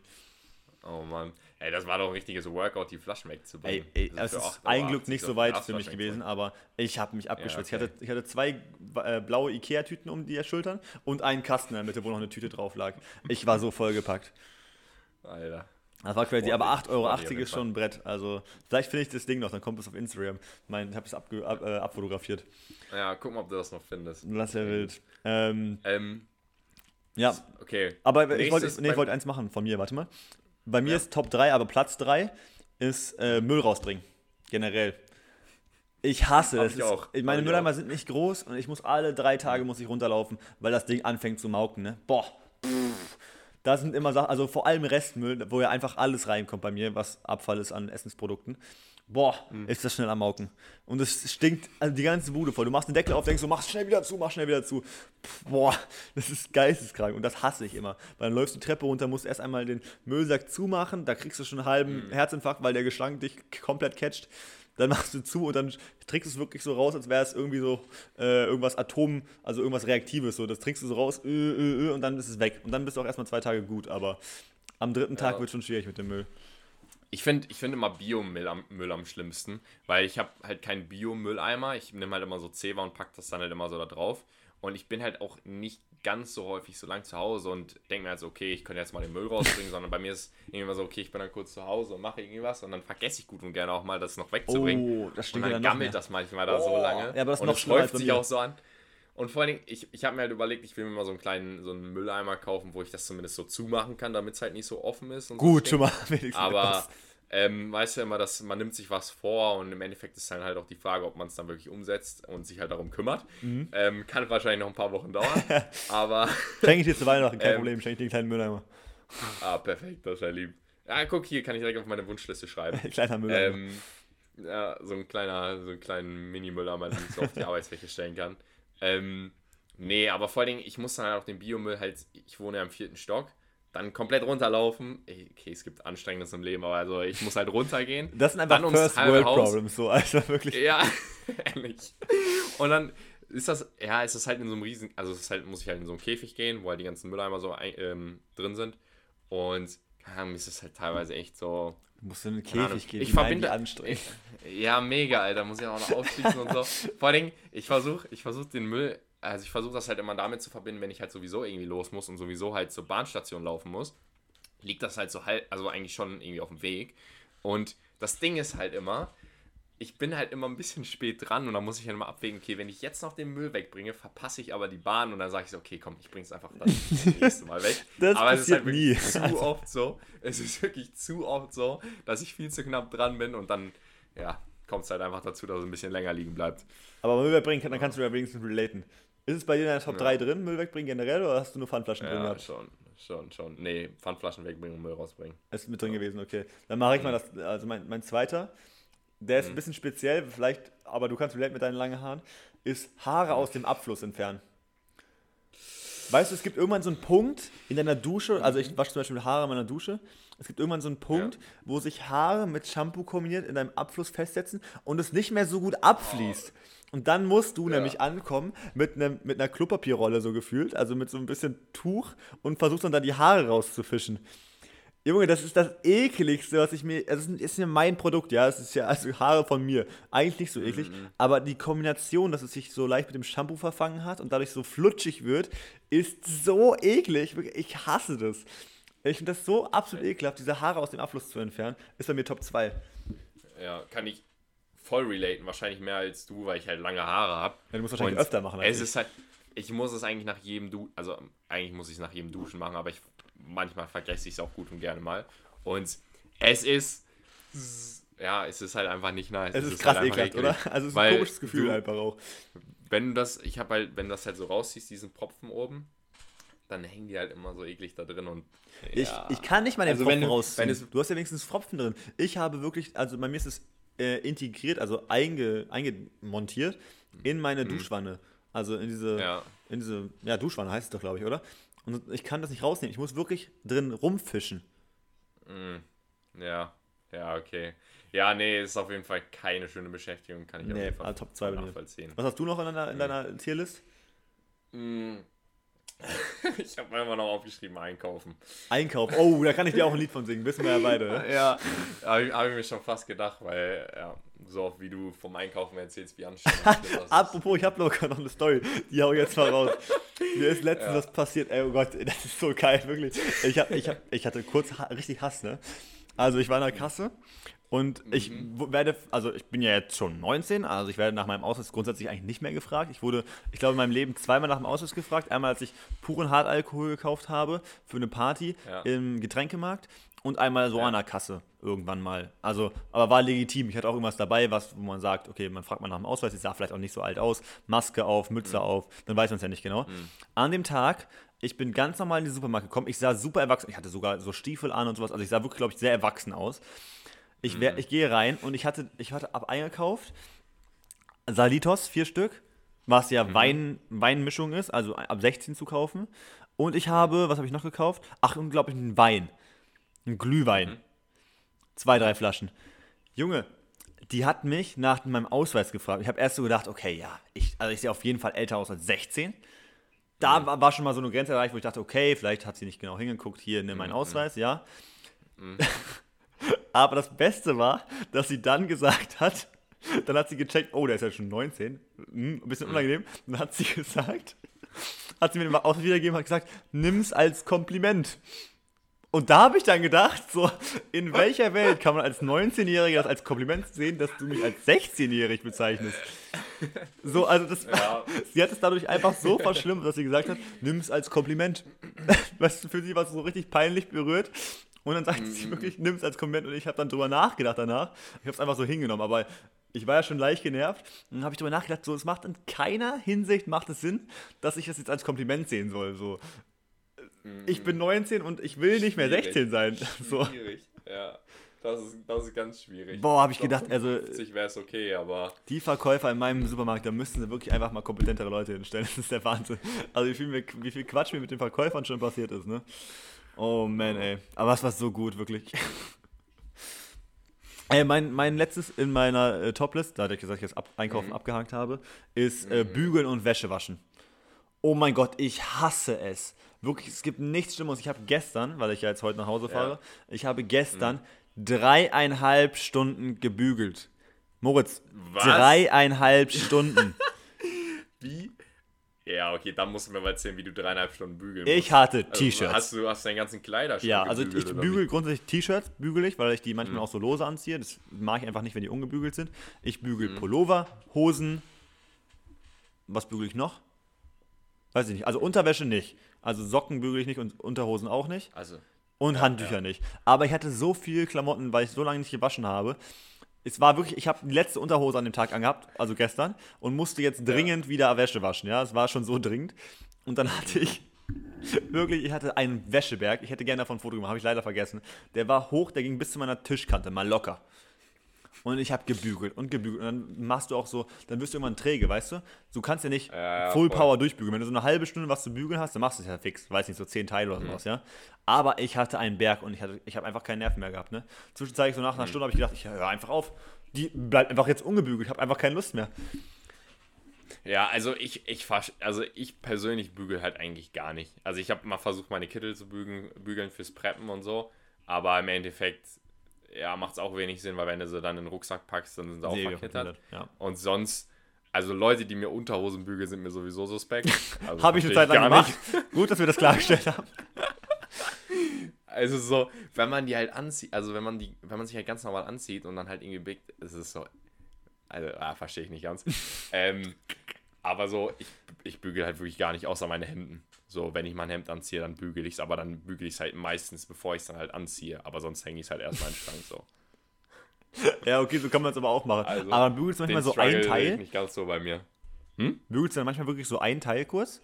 Oh Mann. Ey, das war doch ein richtiges Workout, die Flaschen Ey, wegzubringen. ey, Also es ist 8,80 ein Glück nicht so weit für mich gewesen, aber ich habe mich abgeschwitzt. okay. ich, hatte, ich hatte zwei äh, blaue Ikea-Tüten um die Schultern und einen Kasten in der Mitte, wo noch eine Tüte drauf lag. Ich war so vollgepackt. Alter. Das war crazy, aber 8,80 Euro ist schon ein Brett. Also, vielleicht finde ich das Ding noch, dann kommt es auf Instagram. Mein, ich habe es ab, äh, abfotografiert. Ja, guck mal, ob du das noch findest. Das ist ja wild. Ähm, Ähm, ja, okay. aber ich wollte, Nächstes nee, ich wollte eins machen von mir, warte mal. Bei mir Ja. ist Top 3, aber Platz 3 ist äh, Müll rausbringen. Generell. Ich hasse es. ich ist- auch. Meine Hab ich Mülleimer sind nicht groß und ich muss alle drei Tage muss ich runterlaufen, weil das Ding anfängt zu mauken, ne? Boah. Pff. Da sind immer Sachen, also vor allem Restmüll, wo ja einfach alles reinkommt bei mir, was Abfall ist an Essensprodukten. Boah, Hm. ist das schnell am Mauken. Und es stinkt also die ganze Bude voll. Du machst den Deckel auf, denkst so, mach schnell wieder zu, mach schnell wieder zu. Pff, boah, das ist geisteskrank und das hasse ich immer. Weil dann läufst du die Treppe runter, musst erst einmal den Müllsack zumachen, da kriegst du schon einen halben Hm. Herzinfarkt, weil der Gestank dich komplett catcht. Dann machst du zu und dann trinkst du es wirklich so raus, als wäre es irgendwie so äh, irgendwas Atom, also irgendwas Reaktives. So. Das trinkst du so raus äh, äh, äh, und dann ist es weg. Und dann bist du auch erstmal zwei Tage gut. Aber am dritten Tag Ja. wird schon schwierig mit dem Müll. Ich finde ich find immer Biomüll am, Müll am schlimmsten, weil ich habe halt keinen Biomülleimer. Ich nehme halt immer so Zewa und pack das dann halt immer so da drauf. Und ich bin halt auch nicht ganz so häufig so lang zu Hause und denke mir halt so, okay, ich könnte jetzt mal den Müll rausbringen, sondern bei mir ist irgendwie immer so, okay, ich bin dann kurz zu Hause und mache irgendwie was und dann vergesse ich gut und gerne auch mal, das noch wegzubringen. Oh, das und stinkt dann noch gammelt das manchmal da so Oh, lange. ja, aber das und noch es schlimmer als läuft bei sich auch so an. Und vor allen Dingen, ich, ich habe mir halt überlegt, ich will mir mal so einen kleinen so einen Mülleimer kaufen, wo ich das zumindest so zumachen kann, damit es halt nicht so offen ist. Gut, so schon mal wenigstens Aber ähm, weißt du immer, dass man nimmt sich was vor und im Endeffekt ist dann halt auch die Frage, ob man es dann wirklich umsetzt und sich halt darum kümmert. Mhm. Ähm, kann wahrscheinlich noch ein paar Wochen dauern, aber Schenke ich dir zu Weihnachten, kein Ähm, Problem, schenke ich dir einen kleinen Mülleimer. ah, perfekt, das wäre lieb. Ja, guck, hier kann ich direkt auf meine Wunschliste schreiben. Kleiner Mülleimer. ähm, ja, so ein kleiner, so einen kleinen Mini-Mülleimer, den ich so auf die Arbeitsfläche stellen kann. Ähm, nee, aber vor allen Dingen, ich muss dann halt auch den Biomüll halt, ich wohne ja im vierten Stock, dann komplett runterlaufen. Okay, es gibt Anstrengendes im Leben, aber also ich muss halt runtergehen. das sind einfach First World Haus. Problems, so, also wirklich. Ja, ehrlich. Und dann ist das, ja, ist das halt in so einem riesen, also es ist halt, muss ich halt in so einen Käfig gehen, wo halt die ganzen Mülleimer so ähm, drin sind. Und keine Ahnung, ist das halt teilweise echt so. Du musst in den. Käfig gehen, Ich verbinde. anstrengend. Ja, mega, Alter. Muss ich auch noch aufschließen und so. Vor allen Dingen, ich versuche ich versuch den Müll, also ich versuche das halt immer damit zu verbinden, wenn ich halt sowieso irgendwie los muss und sowieso halt zur Bahnstation laufen muss, liegt das halt so halt, also eigentlich schon irgendwie auf dem Weg. Und das Ding ist halt immer, ich bin halt immer ein bisschen spät dran und dann muss ich halt immer abwägen, okay, wenn ich jetzt noch den Müll wegbringe, verpasse ich aber die Bahn und dann sage ich so, okay, komm, ich bring's einfach dann das nächste Mal weg. Das aber es ist halt nie. zu oft so, es ist wirklich zu oft so, dass ich viel zu knapp dran bin und dann, ja, kommt es halt einfach dazu, dass es ein bisschen länger liegen bleibt. Aber Müll wegbringen, kann- dann kannst du ja wenigstens relaten. Ist es bei dir in der Top Ja. 3 drin, Müll wegbringen generell, oder hast du nur Pfandflaschen drin Ja, gehabt? schon, schon, schon. Nee, Pfandflaschen wegbringen und Müll rausbringen. Ist mit drin gewesen, okay. Dann mache ich mal das, also mein, mein zweiter, der ist Mhm. ein bisschen speziell, vielleicht, aber du kannst relate mit deinen langen Haaren, ist Haare aus dem Abfluss entfernen. Weißt du, es gibt irgendwann so einen Punkt in deiner Dusche, also Mhm. ich wasche zum Beispiel Haare in meiner Dusche, es gibt irgendwann so einen Punkt, wo sich Haare mit Shampoo kombiniert in deinem Abfluss festsetzen und es nicht mehr so gut abfließt. Und dann musst du Ja. nämlich ankommen mit, einem, mit einer Klopapierrolle so gefühlt, also mit so ein bisschen Tuch und versuchst dann da die Haare rauszufischen. Junge, das ist das ekligste, was ich mir. Also, es ist- ja mein Produkt, ja. Es ist ja also Haare von mir. Eigentlich nicht so eklig. Aber die Kombination, dass es sich so leicht mit dem Shampoo verfangen hat und dadurch so flutschig wird, ist so eklig. Ich hasse das. Ich finde das so absolut ekelhaft, diese Haare aus dem Abfluss zu entfernen. Ist bei mir Top 2. Ja, kann ich voll relaten. Wahrscheinlich mehr als du, weil ich halt lange Haare habe. Ja, du musst wahrscheinlich öfter machen als Es ich. ist halt, ich muss es eigentlich nach jedem Du, also eigentlich muss ich es nach jedem Duschen machen, aber ich manchmal vergesse ich es auch gut und gerne mal. Und es ist, ja, es ist halt einfach nicht nice. Es ist halt krass einfach ekelhaft, oder? Also, es ist ein komisches Gefühl du- einfach auch. Wenn du das, ich habe halt, wenn das halt so rausziehst, diesen Propfen oben, dann hängen die halt immer so eklig da drin und Ich, ja. ich kann nicht mal den Also Pfropfen wenn rausziehen. wenn es- du hast ja wenigstens Pfropfen drin. Ich habe wirklich, also bei mir ist es äh, integriert, also einge, eingemontiert in meine Duschwanne. Also in diese, Mhm. Ja. in diese, ja, Duschwanne heißt es doch, glaube ich, oder? Und ich kann das nicht rausnehmen. Ich muss wirklich drin rumfischen. Ja, ja, okay. Ja, nee, ist auf jeden Fall keine schöne Beschäftigung, kann ich auf Nee, jeden Fall also Top zwei bei mir. nachvollziehen. Was hast du noch in deiner, in deiner Tierlist? Ich habe mir immer noch aufgeschrieben, einkaufen. Einkauf. Oh, da kann ich dir auch ein Lied von singen. Wissen wir ja beide. ne? Ja, habe ich, hab ich mir schon fast gedacht, weil, ja, so oft wie du vom Einkaufen erzählst, wie anstrengend das ist. Apropos, ich habe locker noch eine Story. Die hau ich jetzt mal raus. Mir ist letztens was passiert. Ey, oh Gott, das ist so geil, wirklich. Ich, hab, ich, hab, ich hatte kurz richtig Hass, ne? Also, ich war in der Kasse und ich w- werde, also ich bin ja jetzt schon 19, also ich werde nach meinem Ausweis grundsätzlich eigentlich nicht mehr gefragt. Ich wurde, ich glaube, in meinem Leben zweimal nach dem Ausweis gefragt. Einmal, als ich puren Hartalkohol gekauft habe für eine Party Ja. im Getränkemarkt und einmal so Ja. an der Kasse irgendwann mal. Also, aber war legitim. Ich hatte auch irgendwas dabei, was, wo man sagt, okay, man fragt mal nach dem Ausweis, ich sah vielleicht auch nicht so alt aus, Maske auf, Mütze auf, dann weiß man es ja nicht genau. An dem Tag, ich bin ganz normal in den Supermarkt gekommen, ich sah super erwachsen, ich hatte sogar so Stiefel an und sowas, also ich sah wirklich, glaube ich, sehr erwachsen aus. Ich, wär, ich gehe rein und ich hatte, ich hatte ab eingekauft Salitos, vier Stück, was ja Wein, Weinmischung ist, also ab 16 zu kaufen. Und ich habe, was habe ich noch gekauft? Ach, unglaublich, einen Wein. Einen Glühwein. Zwei, drei Flaschen. Junge, die hat mich nach meinem Ausweis gefragt. Ich habe erst so gedacht, okay, ja, ich, also ich sehe auf jeden Fall älter aus als 16. Da war, war schon mal so eine Grenze erreicht, wo ich dachte, okay, vielleicht hat sie nicht genau hingeguckt, hier, nimm meinen Ausweis, ja. Aber das Beste war, dass sie dann gesagt hat, dann hat sie gecheckt, oh, der ist ja schon 19, hm, ein bisschen unangenehm. Dann hat sie gesagt, hat sie mir auch wiedergegeben, hat gesagt, nimm's als Kompliment. Und da habe ich dann gedacht, so, in welcher Welt kann man als 19-Jähriger das als Kompliment sehen, dass du mich als 16-jährig bezeichnest? So, also das, ja. sie hat es dadurch einfach so verschlimmert, dass sie gesagt hat, nimm es als Kompliment. Was für sie war so richtig peinlich berührt. Und dann sagt mhm. sie wirklich, nimm es als Kompliment. Und ich habe dann drüber nachgedacht danach. Ich habe es einfach so hingenommen, aber ich war ja schon leicht genervt. Und dann habe ich drüber nachgedacht, so, es macht in keiner Hinsicht macht es Sinn, dass ich das jetzt als Kompliment sehen soll. So, ich bin 19 und ich will nicht mehr 16 sein. So. Schwierig, ja. Das ist, das ist ganz schwierig. Boah, habe ich gedacht, also. 50 wäre es okay, aber. Die Verkäufer in meinem Supermarkt, da müssten sie wirklich einfach mal kompetentere Leute hinstellen. Das ist der Wahnsinn. Also, wie viel, wie viel Quatsch mir mit den Verkäufern schon passiert ist, ne? Oh man, ey. Aber es war so gut, wirklich. Äh, mein, mein letztes in meiner äh, Toplist, da hatte ich gesagt, ich das Ab Einkaufen mhm. abgehakt habe, ist äh, mhm. Bügeln und Wäsche waschen. Oh mein Gott, ich hasse es. Wirklich, es gibt nichts Schlimmeres. Ich habe gestern, weil ich ja jetzt heute nach Hause fahre, ja. ich habe gestern mhm. dreieinhalb Stunden gebügelt. Moritz, Was? dreieinhalb Stunden. Wie? Ja, okay, dann musst du mir mal erzählen, wie du dreieinhalb Stunden bügeln musst. Ich hatte also, T-Shirts. hast du hast deinen ganzen Kleiderschrank Ja, also ich bügel grundsätzlich T-Shirts, bügel ich, weil ich die manchmal mhm. auch so lose anziehe. Das mache ich einfach nicht, wenn die ungebügelt sind. Ich bügel mhm. Pullover, Hosen. Was bügel ich noch? Weiß ich nicht. Also Unterwäsche nicht. Also Socken bügel ich nicht und Unterhosen auch nicht. Also. Und ja, Handtücher ja. nicht. Aber ich hatte so viel Klamotten, weil ich so lange nicht gewaschen habe. Es war wirklich, ich habe die letzte Unterhose an dem Tag angehabt, also gestern, und musste jetzt dringend ja. wieder Wäsche waschen. Ja, es war schon so dringend. Und dann hatte ich wirklich, ich hatte einen Wäscheberg. Ich hätte gerne davon ein Foto gemacht, habe ich leider vergessen. Der war hoch, der ging bis zu meiner Tischkante, mal locker. Und ich habe gebügelt und gebügelt. Und dann machst du auch so, dann wirst du irgendwann träge, weißt du? Du kannst ja nicht ja, Full voll. Power durchbügeln. Wenn du so eine halbe Stunde was zu bügeln hast, dann machst du es ja fix. Weiß nicht, so zehn Teile oder mhm. sowas, ja? Aber ich hatte einen Berg und ich, ich habe einfach keinen Nerven mehr gehabt, ne? Zwischenzeitlich so nach einer mhm. Stunde habe ich gedacht, ich höre einfach auf. Die bleibt einfach jetzt ungebügelt. Ich habe einfach keine Lust mehr. Ja, also ich, ich also ich persönlich bügel halt eigentlich gar nicht. Also ich habe mal versucht, meine Kittel zu bügeln, bügeln fürs Preppen und so. Aber im Endeffekt ja, macht es auch wenig Sinn, weil wenn du sie dann in den Rucksack packst, dann sind sie auch nee. Ja. Und sonst, also Leute, die mir Unterhosen bügeln, sind mir sowieso suspekt. Also Habe ich eine Zeit lang gemacht. Gut, dass wir das klargestellt haben. Also so, wenn man die halt anzieht, also wenn man die, wenn man sich halt ganz normal anzieht und dann halt irgendwie blickt, ist es so, also, ah, verstehe ich nicht ganz. ähm, aber so, ich, ich bügel halt wirklich gar nicht, außer meine Hemden. So, wenn ich mein Hemd anziehe, dann bügel ich es, aber dann bügel ich es halt meistens, bevor ich es dann halt anziehe. Aber sonst hänge ich es halt erstmal in den Schrank so. Ja, okay, so kann man es aber auch machen. Also, aber bügelst du manchmal so ein Teil? Nicht ganz so bei mir. Hm? Bügelst du dann manchmal wirklich so ein Teil kurz?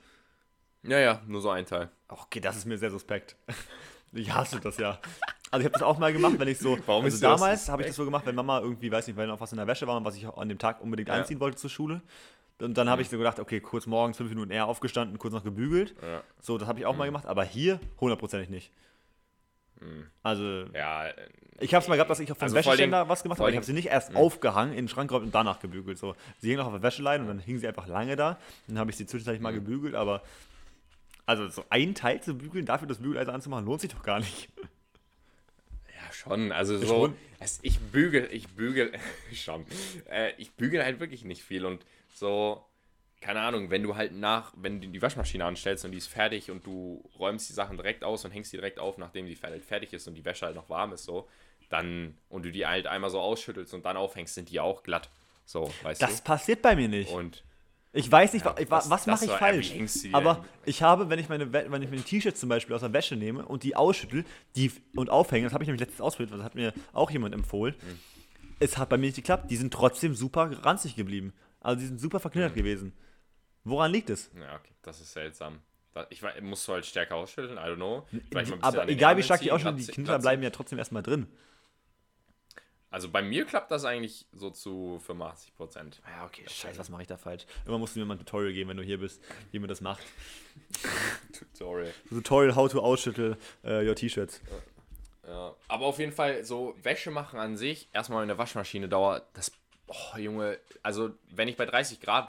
Ja, ja, nur so ein Teil. Okay, das ist mir sehr suspekt. Ich hasse das ja. Also ich habe das auch mal gemacht, wenn ich so. Warum also damals habe ich das so gemacht, wenn Mama irgendwie, weiß nicht, weil noch was in der Wäsche war und was ich an dem Tag unbedingt ja. anziehen wollte zur Schule. Und dann habe ich so gedacht, okay, kurz morgens, fünf Minuten eher aufgestanden, kurz noch gebügelt. Ja. So, das habe ich auch mhm. mal gemacht, aber hier hundertprozentig nicht. Mhm. Also, ja, ich habe es mal gehabt, dass ich auf dem also Wäscheständer was gemacht habe, ich habe sie nicht erst mhm. aufgehangen, in den Schrank geräumt und danach gebügelt. So, sie hing noch auf der Wäscheleine und dann hing sie einfach lange da. Dann habe ich sie zwischenzeitlich mal mhm. gebügelt, aber also so ein Teil zu bügeln, dafür das Bügeleisen anzumachen, lohnt sich doch gar nicht. Ja, schon. Also so, also ich bügel, ich bügel, schon. Äh, ich bügel halt wirklich nicht viel und so, keine Ahnung, wenn du halt nach, wenn du die Waschmaschine anstellst und die ist fertig und du räumst die Sachen direkt aus und hängst die direkt auf, nachdem die fertig ist und die Wäsche halt noch warm ist, so, dann, und du die halt einmal so ausschüttelst und dann aufhängst, sind die auch glatt. So, weißt das du? Das passiert bei mir nicht. Und ich weiß nicht, ja, was, was mache ich falsch. Aber ich habe, wenn ich meine, wenn ich meine T-Shirts zum Beispiel aus der Wäsche nehme und die ausschüttel die, und aufhänge, das habe ich nämlich letztens ausprobiert, das hat mir auch jemand empfohlen. Mhm. Es hat bei mir nicht geklappt. Die sind trotzdem super ranzig geblieben. Also die sind super verknittert mhm. gewesen. Woran liegt es? Ja, okay, das ist seltsam. Ich weiß, musst du halt stärker ausschütteln, I don't know. Aber egal wie stark die ausschütteln, die Knitter bleiben ja trotzdem erstmal drin. Also bei mir klappt das eigentlich so zu 85 Prozent. Ja, okay. Scheiße, was mache ich da falsch? Immer musst du mir mal ein Tutorial geben, wenn du hier bist, wie man das macht. Tutorial. Tutorial, how to ausschüttel uh, your T-Shirts. Ja, aber auf jeden Fall so Wäsche machen an sich, erstmal in der Waschmaschine dauert das Oh, Junge, also wenn ich bei 30 Grad,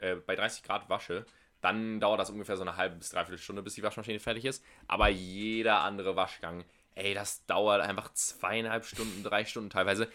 äh, bei 30 Grad wasche, dann dauert das ungefähr so eine halbe bis dreiviertel Stunde, bis die Waschmaschine fertig ist. Aber jeder andere Waschgang, ey, das dauert einfach zweieinhalb Stunden, drei Stunden teilweise.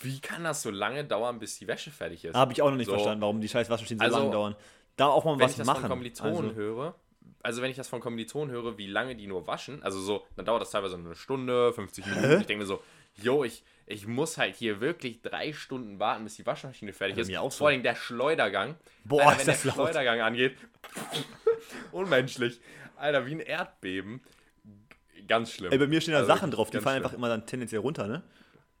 Wie kann das so lange dauern, bis die Wäsche fertig ist? Habe ich auch noch nicht so. verstanden, warum die scheiß Waschmaschinen so also, lange dauern. da auch mal wenn was ich das machen. von Kommilitonen also, höre, also wenn ich das von Kommilitonen höre, wie lange die nur waschen, also so, dann dauert das teilweise eine Stunde, 50 Minuten. Ich denke mir so, yo, ich, ich muss halt hier wirklich drei Stunden warten, bis die Waschmaschine fertig Ja, ist. auch so. Vor allem der Schleudergang. Boah, Alter, ist wenn der laut. Schleudergang angeht, unmenschlich. Alter, wie ein Erdbeben. Ganz schlimm. ey, bei mir stehen da Also Sachen drauf, die fallen schlimm. einfach immer dann tendenziell runter, ne?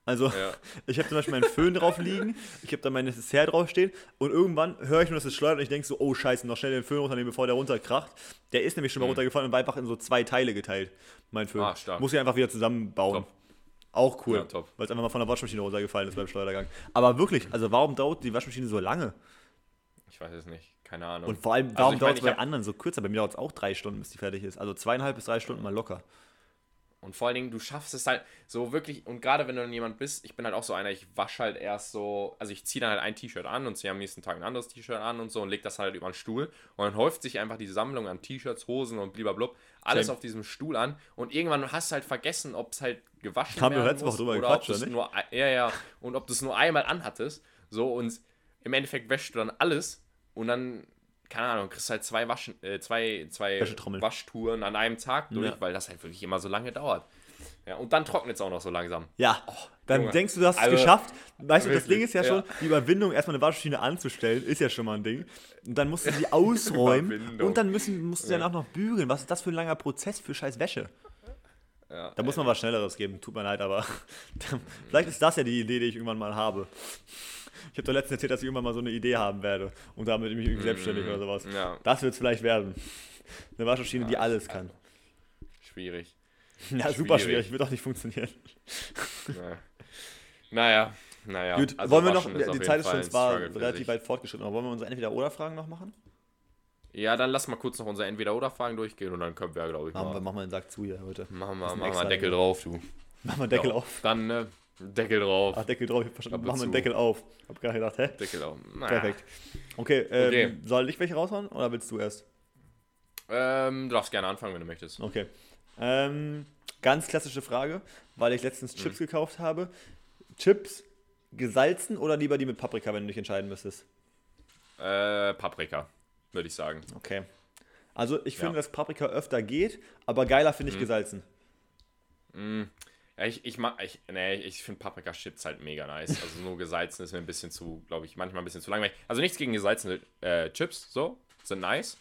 Also, Ja. ich habe zum Beispiel meinen Föhn drauf liegen, ich habe da mein Dessert draufstehen und irgendwann höre ich nur, dass es schleudert und ich denke so, oh scheiße, noch schnell den Föhn runternehmen, bevor der runterkracht. Der ist nämlich schon mal runtergefallen und war einfach in so zwei Teile geteilt, mein Föhn. Mhm. Ah, stark. Muss ich einfach wieder zusammenbauen. Top. Auch cool, Ja, weil es einfach mal von der Waschmaschine runtergefallen ist beim Schleudergang. Aber wirklich, also warum dauert die Waschmaschine so lange? Ich weiß es nicht. Keine Ahnung. Und vor allem, Also warum ich dauert es bei anderen so kürzer? Bei mir dauert es auch drei Stunden, bis die fertig ist. Also zweieinhalb bis drei Stunden mal locker. Und vor allen Dingen, du schaffst es halt so wirklich, und gerade wenn du dann jemand bist, ich bin halt auch so einer, ich wasche halt erst so, also ich ziehe dann halt ein T-Shirt an und ziehe am nächsten Tag ein anderes T-Shirt an und so und leg das halt über den Stuhl. Und dann häuft sich einfach die Sammlung an T-Shirts, Hosen und blub alles Same. auf diesem Stuhl an. Und irgendwann hast du halt vergessen, ob es halt gewaschen Haben wir werden letzte Woche drüber oder ob oder nicht? nur, ja, ja, und ob du es nur einmal anhattest. So, und im Endeffekt wäschst du dann alles und dann, keine Ahnung, kriegst halt zwei, Waschen, äh, zwei, zwei. Waschtouren an einem Tag durch, Ja. weil das halt wirklich immer so lange dauert. Ja, und dann trocknet es auch noch so langsam. Ja, dann Junge. denkst du, du hast es Also, geschafft. Weißt du, das wirklich, Ding ist ja, ja. schon, die Überwindung, erstmal eine Waschmaschine anzustellen, ist ja schon mal ein Ding. Und dann musst du sie ausräumen und dann müssen, musst du sie Ja. dann auch noch bügeln. Was ist das für ein langer Prozess für scheiß Wäsche? Ja, Da muss man was Schnelleres geben. Tut mir leid, aber vielleicht ist das ja die Idee, die ich irgendwann mal habe. Ich habe doch letztens erzählt, dass ich irgendwann mal so eine Idee haben werde und damit mich irgendwie selbstständig oder sowas. Ja, Das wird es vielleicht werden. Eine Waschmaschine, die alles kann. schwierig. Ja, super schwierig. schwierig, wird auch nicht funktionieren. Ja. Naja, naja. Gut, also wollen wir noch, die Zeit ist schon zwar relativ weit fortgeschritten, aber wollen wir unsere Entweder-Oder-Fragen noch machen? Ja, dann lass mal kurz noch unsere Entweder-Oder-Fragen durchgehen und dann können wir, glaube ich, Machen wir, mal. machen wir den Sack zu hier heute. Machen wir, machen wir Deckel drauf, du. Machen wir Deckel Ja, auf. Dann, ne, Deckel drauf. Ach, Deckel drauf, ich hab verstanden. Machen wir zu. Deckel auf. Hab gar nicht gedacht, hä? Deckel auf. Naja. Perfekt. Okay, ähm, Okay. soll ich welche raushauen oder willst du erst? Ähm, du darfst gerne anfangen, wenn du möchtest. Okay. Ähm, ganz klassische Frage, weil ich letztens Chips Mhm. gekauft habe. Chips gesalzen oder lieber die mit Paprika, wenn du dich entscheiden müsstest? Äh, Paprika, würde ich sagen. Okay. Also ich finde, Ja. dass Paprika öfter geht, aber geiler Mhm. finde ich gesalzen. Ja, ich, ich mag, ich, nee, ich finde Paprika-Chips halt mega nice. Also nur gesalzen ist mir ein bisschen zu, glaube ich, manchmal ein bisschen zu langweilig. Also nichts gegen gesalzene äh, Chips, so, sind nice.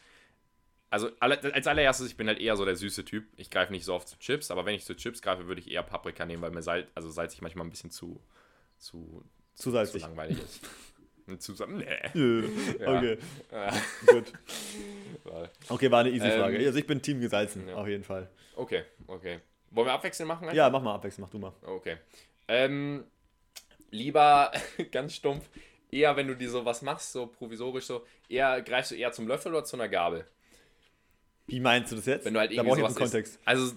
Also als allererstes, ich bin halt eher so der süße Typ. Ich greife nicht so oft zu Chips, aber wenn ich zu Chips greife, würde ich eher Paprika nehmen, weil mir Salz, also Salz ich manchmal ein bisschen zu, zu, Zu zu salzig. langweilig ist. Und zu, nee. Ja. Okay, gut. Okay, war eine easy Ähm, Frage. Also ich bin Team gesalzen, ja. auf jeden Fall. Okay, okay. Wollen wir abwechselnd machen? Ja, mach mal abwechselnd, mach du mal. Okay. Ähm, lieber, ganz stumpf, eher wenn du dir sowas machst, so provisorisch so, eher greifst du eher zum Löffel oder zu einer Gabel? Wie meinst du das jetzt? Wenn du halt da irgendwie ich sowas Kontext. isst. Also,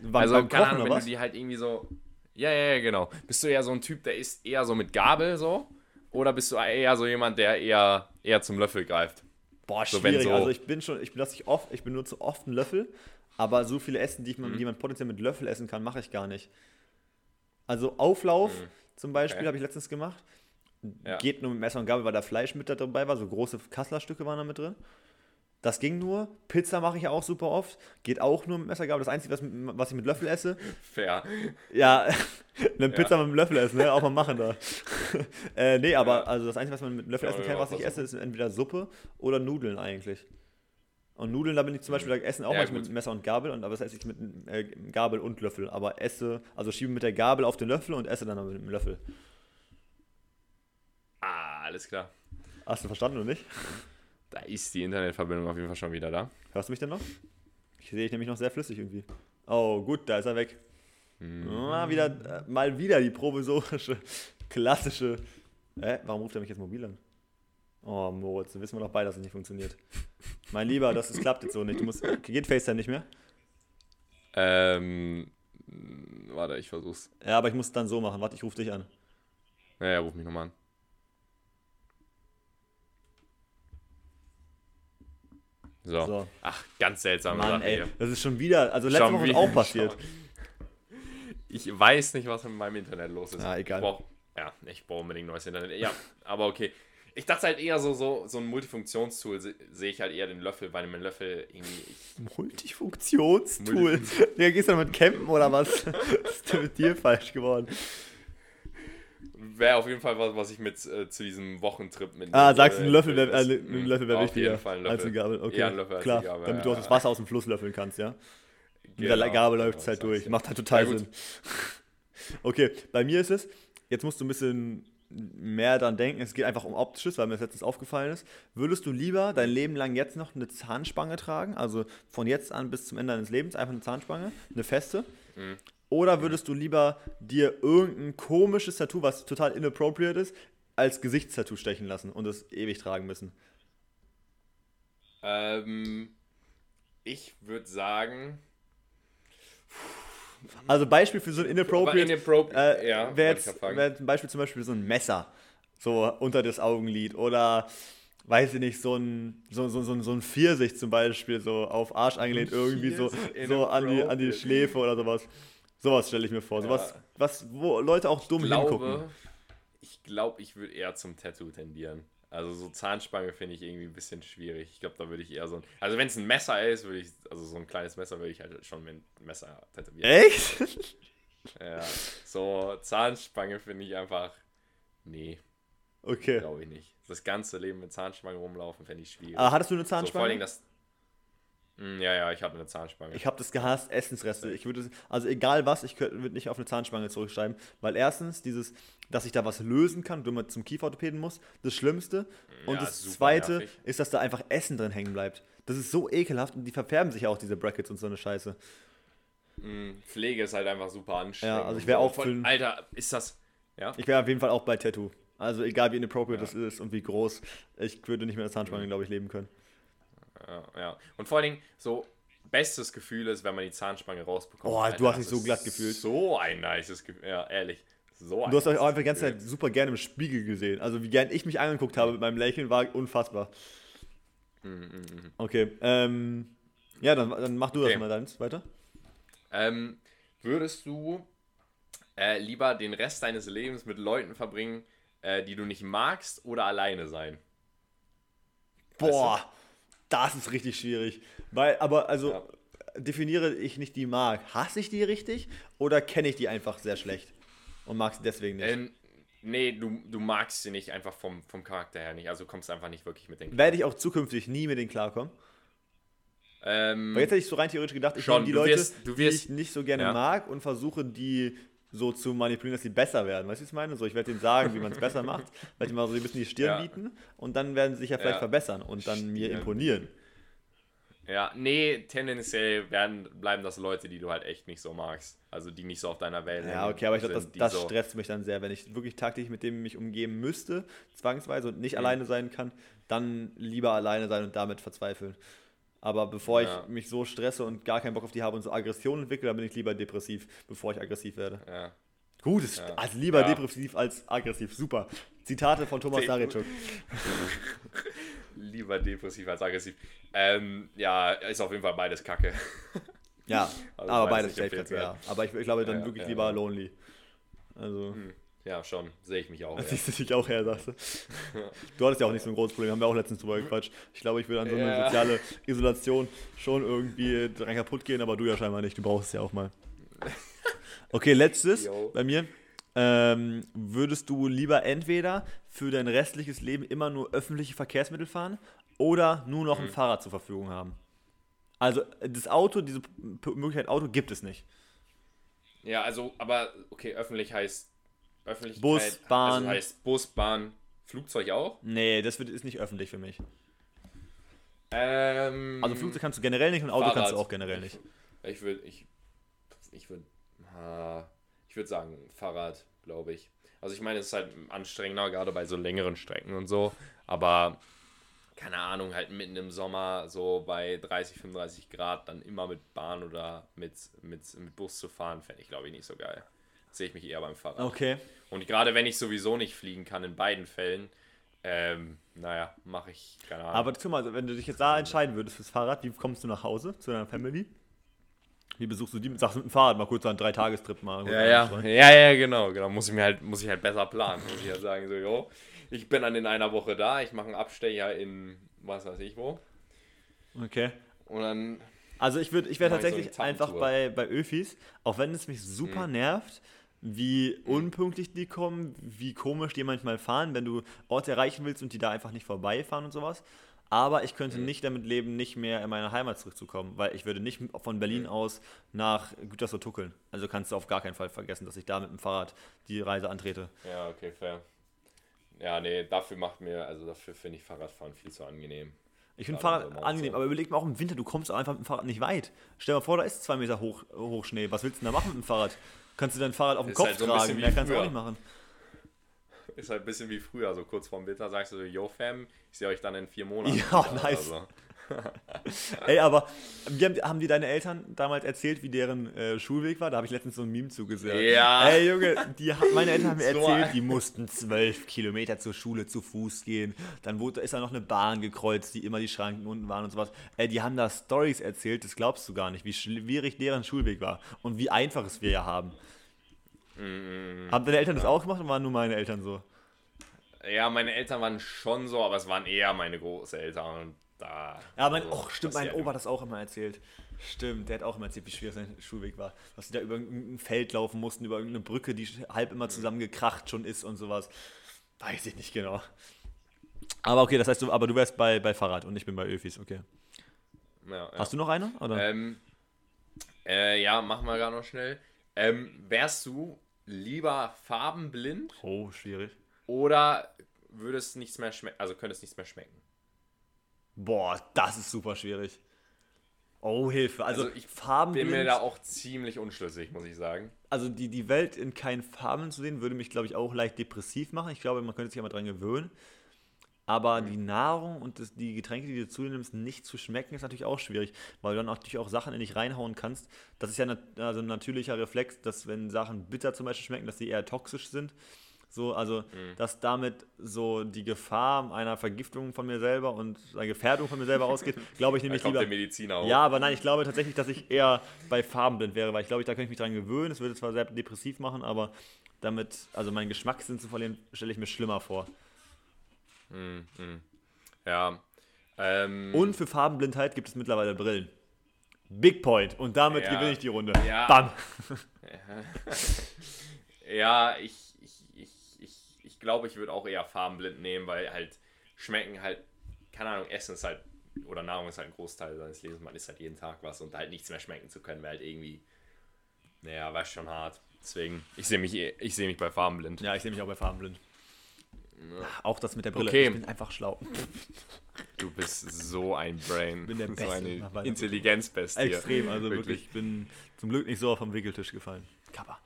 Beim, also keine Ahnung, wenn was? du die halt irgendwie so. Ja, ja, ja, genau. Bist du eher so ein Typ, der isst eher so mit Gabel so? Oder bist du eher so jemand, der eher, eher zum Löffel greift? Boah, so, schwierig. wenn so- Also ich bin schon, ich benutze ich oft, ich benutze oft einen Löffel, aber so viele Essen, die, ich, Mhm. die man potenziell mit Löffel essen kann, mache ich gar nicht. Also Auflauf zum Beispiel Mhm. Okay. habe ich letztens gemacht. Ja. Geht nur mit Messer und Gabel, weil da Fleisch mit da dabei war, so große Kasslerstücke waren da mit drin. Das ging nur. Pizza mache ich auch super oft. Geht auch nur mit Messer und Gabel. Das Einzige, was, was ich mit Löffel esse, Fair. ja, eine Pizza mit dem Löffel essen, ne? Auch mal machen da. äh, nee, aber Ja. also das Einzige, was man mit Löffel Ja, essen ja, kann, was ich esse, ist entweder Suppe oder Nudeln eigentlich. Und Nudeln, da bin ich zum Beispiel, da essen auch Ja, manchmal mit Messer und Gabel, und aber das esse ich mit äh, Gabel und Löffel. Aber esse, also schiebe mit der Gabel auf den Löffel und esse dann mit dem Löffel. Ah, alles klar. Hast du verstanden oder nicht? Da ist die Internetverbindung auf jeden Fall schon wieder da. Hörst du mich denn noch? Ich sehe dich nämlich noch sehr flüssig irgendwie. Oh, gut, da ist er weg. Hm. Ah, wieder, äh, mal wieder die provisorische, klassische. Äh, warum ruft er mich jetzt mobil an? Oh, Moritz, dann wissen wir doch beide, dass es nicht funktioniert. Mein Lieber, das, das klappt jetzt so nicht. Du musst, geht FaceTime nicht mehr? Ähm, warte, ich versuch's. Ja, aber ich muss es dann so machen. Warte, ich rufe dich an. Naja, ruf mich nochmal an. So. So. Ach, ganz seltsame Mann, Sache ey, hier. das ist schon wieder, also letzte Woche auch passiert. Ich weiß nicht, was mit meinem Internet los ist. Ah, egal. Ich brauch, ja, ich brauche unbedingt neues Internet. Ja, aber okay. Ich dachte halt eher so, so, so ein Multifunktionstool se- sehe ich halt eher den Löffel, weil mein Löffel irgendwie. Ich, Multifunktionstool. Ja, gehst du damit campen oder was? was ist denn mit dir falsch geworden? Wäre auf jeden Fall was, was ich mit äh, zu diesem Wochentrip mit. Ah, sagst du, ein Löffel wäre äh, ein Löffel wär auf wichtiger jeden Fall ein als Löffel. eine Gabel. Okay, Eher ein Löffel als klar, Gabel, damit du ja, auch das ja. Wasser aus dem Fluss löffeln kannst, ja? Mit der Genau, Gabel genau, läuft es halt durch. Macht halt total Ja. Sinn. Okay, bei mir ist es, jetzt musst du ein bisschen mehr dran denken, es geht einfach um Optisches, weil mir das letztens aufgefallen ist. Würdest du lieber dein Leben lang jetzt noch eine Zahnspange tragen, also von jetzt an bis zum Ende deines Lebens einfach eine Zahnspange, eine feste? Mhm. Oder würdest du lieber dir irgendein komisches Tattoo, was total inappropriate ist, als Gesichtstattoo stechen lassen und es ewig tragen müssen? Ähm, ich würde sagen. Also Beispiel für so ein inappropriate, inappropri- äh, ja, wäre jetzt wär zum Beispiel zum Beispiel so ein Messer, so unter das Augenlid oder weiß ich nicht, so ein, so, so, so, ein- so ein Pfirsich zum Beispiel, so auf Arsch angelehnt, irgendwie so, so an, die, an die inappropriate. Schläfe oder sowas. Sowas stelle ich mir vor. Sowas, Ja. was, wo Leute auch dumm Ich hingucken. glaube, ich glaube, ich würde eher zum Tattoo tendieren. Also so Zahnspange finde ich irgendwie ein bisschen schwierig. Ich glaube, da würde ich eher so ein. Also wenn es ein Messer ist, würde ich. Also so ein kleines Messer würde ich halt schon mit einem Messer tätowieren. Echt? Ja. So, Zahnspange finde ich einfach. Nee, Okay. glaube ich nicht. Das ganze Leben mit Zahnspange rumlaufen, fände ich schwierig. Aber hattest du eine so, vor Zahnspange? Dingen das. Mm, ja, ja, ich habe eine Zahnspange. Ich habe das gehasst, Essensreste. Ich würde, also egal was, ich würde nicht auf eine Zahnspange zurückschreiben, weil erstens dieses, dass ich da was lösen kann, du immer zum Kieferorthopäden musst, das Schlimmste. Und Ja, das Zweite nervig. ist, dass da einfach Essen drin hängen bleibt. Das ist so ekelhaft und die verfärben sich auch diese Brackets und so eine Scheiße. Mm, Pflege ist halt einfach super anstrengend. Ja, also ich und wär so. auch Voll- Alter, ist das. Ja? Ich wäre auf jeden Fall auch bei Tattoo. Also egal wie inappropriate Ja. das ist und wie groß, ich würde nicht mit einer Zahnspange, glaube ich, leben können. Ja, ja. Und vor allen Dingen, so, bestes Gefühl ist, wenn man die Zahnspange rausbekommt. Oh, Alter, du hast das dich so glatt gefühlt. So ein nices Gefühl. Ja, ehrlich. So Und du hast euch auch einfach die ganze. Zeit super gerne im Spiegel gesehen. Also wie gern ich mich angeguckt habe mit meinem Lächeln, war unfassbar. Mhm, Okay, ähm, ja, dann, dann mach du das Okay. mal deins weiter. Ähm, würdest du äh, lieber den Rest deines Lebens mit Leuten verbringen, äh, die du nicht magst, oder alleine sein? Boah, das ist richtig schwierig. Weil, aber also, Ja. definiere ich nicht die mag. Hasse ich die richtig oder kenne ich die einfach sehr schlecht und mag sie deswegen nicht? Ähm, nee, du, du magst sie nicht einfach vom, vom Charakter her nicht. Also kommst einfach nicht wirklich mit den Werde ich auch zukünftig nie mit denen klarkommen? Ähm, Weil jetzt hätte ich so rein theoretisch gedacht, ich Schon, nehme die Leute, wirst- du wirst- die ich nicht so gerne ja. mag und versuche die so zu manipulieren, dass sie besser werden. Weißt du, was ich meine? So, ich werde denen sagen, wie man es besser macht, werde ihnen mal so ein bisschen die Stirn Ja. bieten und dann werden sie sich ja vielleicht Ja. verbessern und dann mir Stirn. imponieren. Ja, nee, tendenziell werden, bleiben das Leute, die du halt echt nicht so magst. Also die nicht so auf deiner Welt Ja, okay, aber ich glaube, das, sind, das so, stresst mich dann sehr. Wenn ich wirklich tagtäglich mit dem mich umgeben müsste, zwangsweise und Mhm. nicht alleine sein kann, dann lieber alleine sein und damit verzweifeln. Aber bevor Ja. ich mich so stresse und gar keinen Bock auf die habe und so Aggression entwickle, dann bin ich lieber depressiv, bevor ich aggressiv werde. Ja. Gut, Ja. also lieber depressiv als aggressiv. Super. Zitate von Thomas. Daritschuk. Lieber depressiv als aggressiv. Ähm, ja, ist auf jeden Fall beides Kacke. Ja, Also aber beides safe, ja. Aber ich, ich glaube dann wirklich lieber lonely. Also, Ja, schon. Sehe ich mich auch. das Ja. siehst du dich auch her, sagst du. Du hattest ja auch nicht so ein großes Problem, haben wir auch letztens drüber gequatscht. Ich glaube, ich würde an so eine Ja. soziale Isolation schon irgendwie dran kaputt gehen, aber du ja scheinbar nicht. Du brauchst es ja auch mal. Okay, letztes Jo. bei mir. Ähm, würdest du lieber entweder für dein restliches Leben immer nur öffentliche Verkehrsmittel fahren oder nur noch Mhm. ein Fahrrad zur Verfügung haben? Also das Auto, diese Möglichkeit Auto gibt es nicht. ja, also, aber okay, öffentlich heißt Öffentlichkeit. Bus, Bahn. Also heißt Bus, Bahn, Flugzeug auch. Nee, das wird, ist nicht öffentlich für mich. Ähm, Also Flugzeug kannst du generell nicht und Auto kannst du Fahrrad. auch generell nicht. Ich würde, ich, ich würde, ich würde sagen Fahrrad, glaube ich. Also ich meine, es ist halt anstrengender, gerade bei so längeren Strecken und so. Aber keine Ahnung, halt mitten im Sommer so bei 30, 35 Grad dann immer mit Bahn oder mit, mit, mit Bus zu fahren, fände ich glaube ich nicht so geil. Sehe ich mich eher beim Fahrrad. Okay. Und gerade wenn ich sowieso nicht fliegen kann in beiden Fällen, ähm, naja, mache ich keine Ahnung. Aber guck mal, wenn du dich jetzt da entscheiden würdest fürs Fahrrad, wie kommst du nach Hause zu deiner Family? Wie besuchst du die? Sagst du mit dem Fahrrad mal kurz so einen Dreitagestrip mal. Ja, ja, ja, ja, genau, genau. Muss ich mir halt, muss ich halt besser planen, muss ich halt sagen, so, jo. ich bin dann in einer Woche da, ich mache einen Abstecher in was weiß ich wo. Okay. Und dann. Also ich würde ich wäre Mach ich so tatsächlich einfach bei, bei Öfis, auch wenn es mich super Mhm. nervt, wie unpünktlich die kommen, wie komisch die manchmal fahren, wenn du Orte erreichen willst und die da einfach nicht vorbeifahren und sowas. Aber ich Mhm. könnte nicht damit leben, nicht mehr in meine Heimat zurückzukommen, weil ich würde nicht von Berlin Mhm. aus nach Gütersloh tuckeln. Also kannst du auf gar keinen Fall vergessen, dass ich da mit dem Fahrrad die Reise antrete. Ja, okay, fair. Ja, nee, dafür macht mir, also dafür finde ich Fahrradfahren viel zu angenehm. Ich finde Fahrrad so angenehm, aber überleg mal auch im Winter, du kommst auch einfach mit dem Fahrrad nicht weit. Stell dir mal vor, da ist zwei Meter hoch, hoch Schnee. Was willst du denn da machen mit dem Fahrrad? Kannst du dein Fahrrad auf dem Kopf halt so tragen? Mehr kannst du auch nicht machen. Ist halt ein bisschen wie früher, so kurz vorm Winter sagst du so, yo Fam, ich sehe euch dann in vier Monaten. Ja, nice. Also, Ey, aber haben, dir deine Eltern damals erzählt, wie deren äh, Schulweg war? Da habe ich letztens so ein Meme zugesagt. Ja. Ey, Junge, die, meine Eltern haben mir So erzählt, die mussten zwölf Kilometer zur Schule zu Fuß gehen. Dann wurde, ist da noch eine Bahn gekreuzt, die immer die Schranken unten waren und sowas. Ey, die haben da Stories erzählt, das glaubst du gar nicht, wie schwierig deren Schulweg war und wie einfach es wir ja haben. Mm, Haben deine Eltern das auch gemacht oder waren nur meine Eltern so? ja, meine Eltern waren schon so, aber es waren eher meine Großeltern. Und da, Ja, mein, also, oh, stimmt, mein Opa hat das auch immer erzählt. Stimmt, der hat auch immer erzählt, wie schwer sein Schulweg war. Dass sie da über irgendein Feld laufen mussten, über irgendeine Brücke, die halb immer zusammengekracht schon ist und sowas. Weiß ich nicht genau. Aber okay, das heißt, du, aber du wärst bei, bei Fahrrad und ich bin bei Öfis, okay. Ja, ja. Hast du noch eine? Oder? Ähm, äh, ja, mach mal gar noch schnell. Ähm, wärst du lieber farbenblind oh, schwierig. oder würdest nichts mehr schmecken, also könntest nichts mehr schmecken? Boah, das ist super schwierig. Oh, Hilfe. Also, Also ich. Bin mir da auch ziemlich unschlüssig, muss ich sagen. also die, die Welt in keinen Farben zu sehen, würde mich, glaube ich, auch leicht depressiv machen. Ich glaube, man könnte sich aber dran gewöhnen. Aber die Nahrung und das, die Getränke, die du zu dir nimmst, nicht zu schmecken, ist natürlich auch schwierig, weil du dann natürlich auch Sachen in dich reinhauen kannst. Das ist ja nat also ein natürlicher Reflex, dass wenn Sachen bitter zum Beispiel schmecken, dass sie eher toxisch sind. So, also, dass damit so die Gefahr einer Vergiftung von mir selber und einer Gefährdung von mir selber ausgeht, glaube ich nämlich lieber. der Mediziner hoch. Ja, aber nein, ich glaube tatsächlich, dass ich eher bei farbenblind wäre, weil ich glaube, da könnte ich mich dran gewöhnen. Es würde zwar sehr depressiv machen, aber damit, also meinen Geschmackssinn zu verlieren, stelle ich mir schlimmer vor. Ja. Ähm, Und für Farbenblindheit gibt es mittlerweile Brillen. Big Point. Und damit Ja. gewinne ich die Runde. Ja. Bam. Ja, ich, ich, ich, ich, ich glaube, ich würde auch eher farbenblind nehmen, weil halt schmecken halt, keine Ahnung, Essen ist halt, oder Nahrung ist halt ein Großteil seines Lebens. Man isst halt jeden Tag was und halt nichts mehr schmecken zu können, wäre halt irgendwie, naja, war schon hart. Deswegen, ich sehe mich, eh- ich sehe mich bei farbenblind. Ja, ich sehe mich auch bei farbenblind. Auch das mit der Brille. Okay. Ich bin einfach schlau. Du bist so ein Brain. bin der so Beste. eine Mach weiter. Intelligenzbestie. Extrem, also wirklich. Ich bin zum Glück nicht so vom Wickeltisch gefallen. Kappa.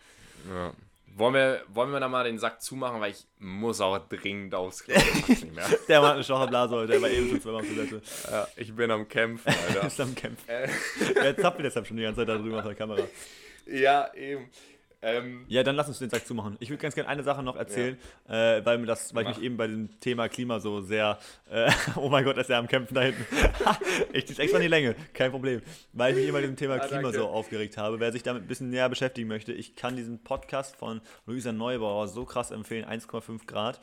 Ja. Wollen wir, wollen wir da mal den Sack zumachen, weil ich muss auch dringend aufs Klo. Ich. Der hat eine Schauerblase heute, der war eben schon zweimal auf Toilette. Ja, ich bin am Kämpfen, Alter. Ist am Kämpfen. Äh, Er zappelt deshalb schon die ganze Zeit da drüben auf der Kamera. ja, eben. Ähm, Ja, dann lass uns den Sack zumachen. Ich würde ganz gerne eine Sache noch erzählen, äh, weil, mir das, weil ich mich eben bei dem Thema Klima so sehr, äh, oh mein Gott, ist er am Kämpfen da hinten. ich zieh's extra in die Länge, kein Problem. Weil ich mich eben bei dem Thema Ah, Klima danke. so aufgeregt habe. Wer sich damit ein bisschen näher beschäftigen möchte, ich kann diesen Podcast von Luisa Neubauer so krass empfehlen, 1,5 Grad.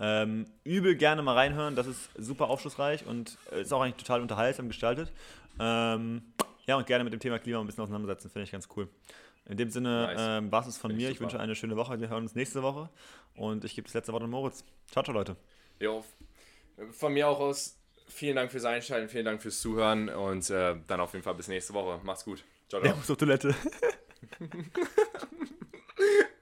Ähm, übel gerne mal reinhören, das ist super aufschlussreich und äh, ist auch eigentlich total unterhaltsam gestaltet. Ähm, ja, und gerne mit dem Thema Klima ein bisschen auseinandersetzen, finde ich ganz cool. In dem Sinne, Nice. ähm, war es von ich mir. Ich wünsche eine schöne Woche. Wir hören uns nächste Woche. Und ich gebe das letzte Wort an Moritz. Ciao, ciao, Leute. jo, von mir auch aus, vielen Dank fürs Einschalten, vielen Dank fürs Zuhören und äh, dann auf jeden Fall bis nächste Woche. Macht's gut. Ciao, Der ciao. muss auf Toilette.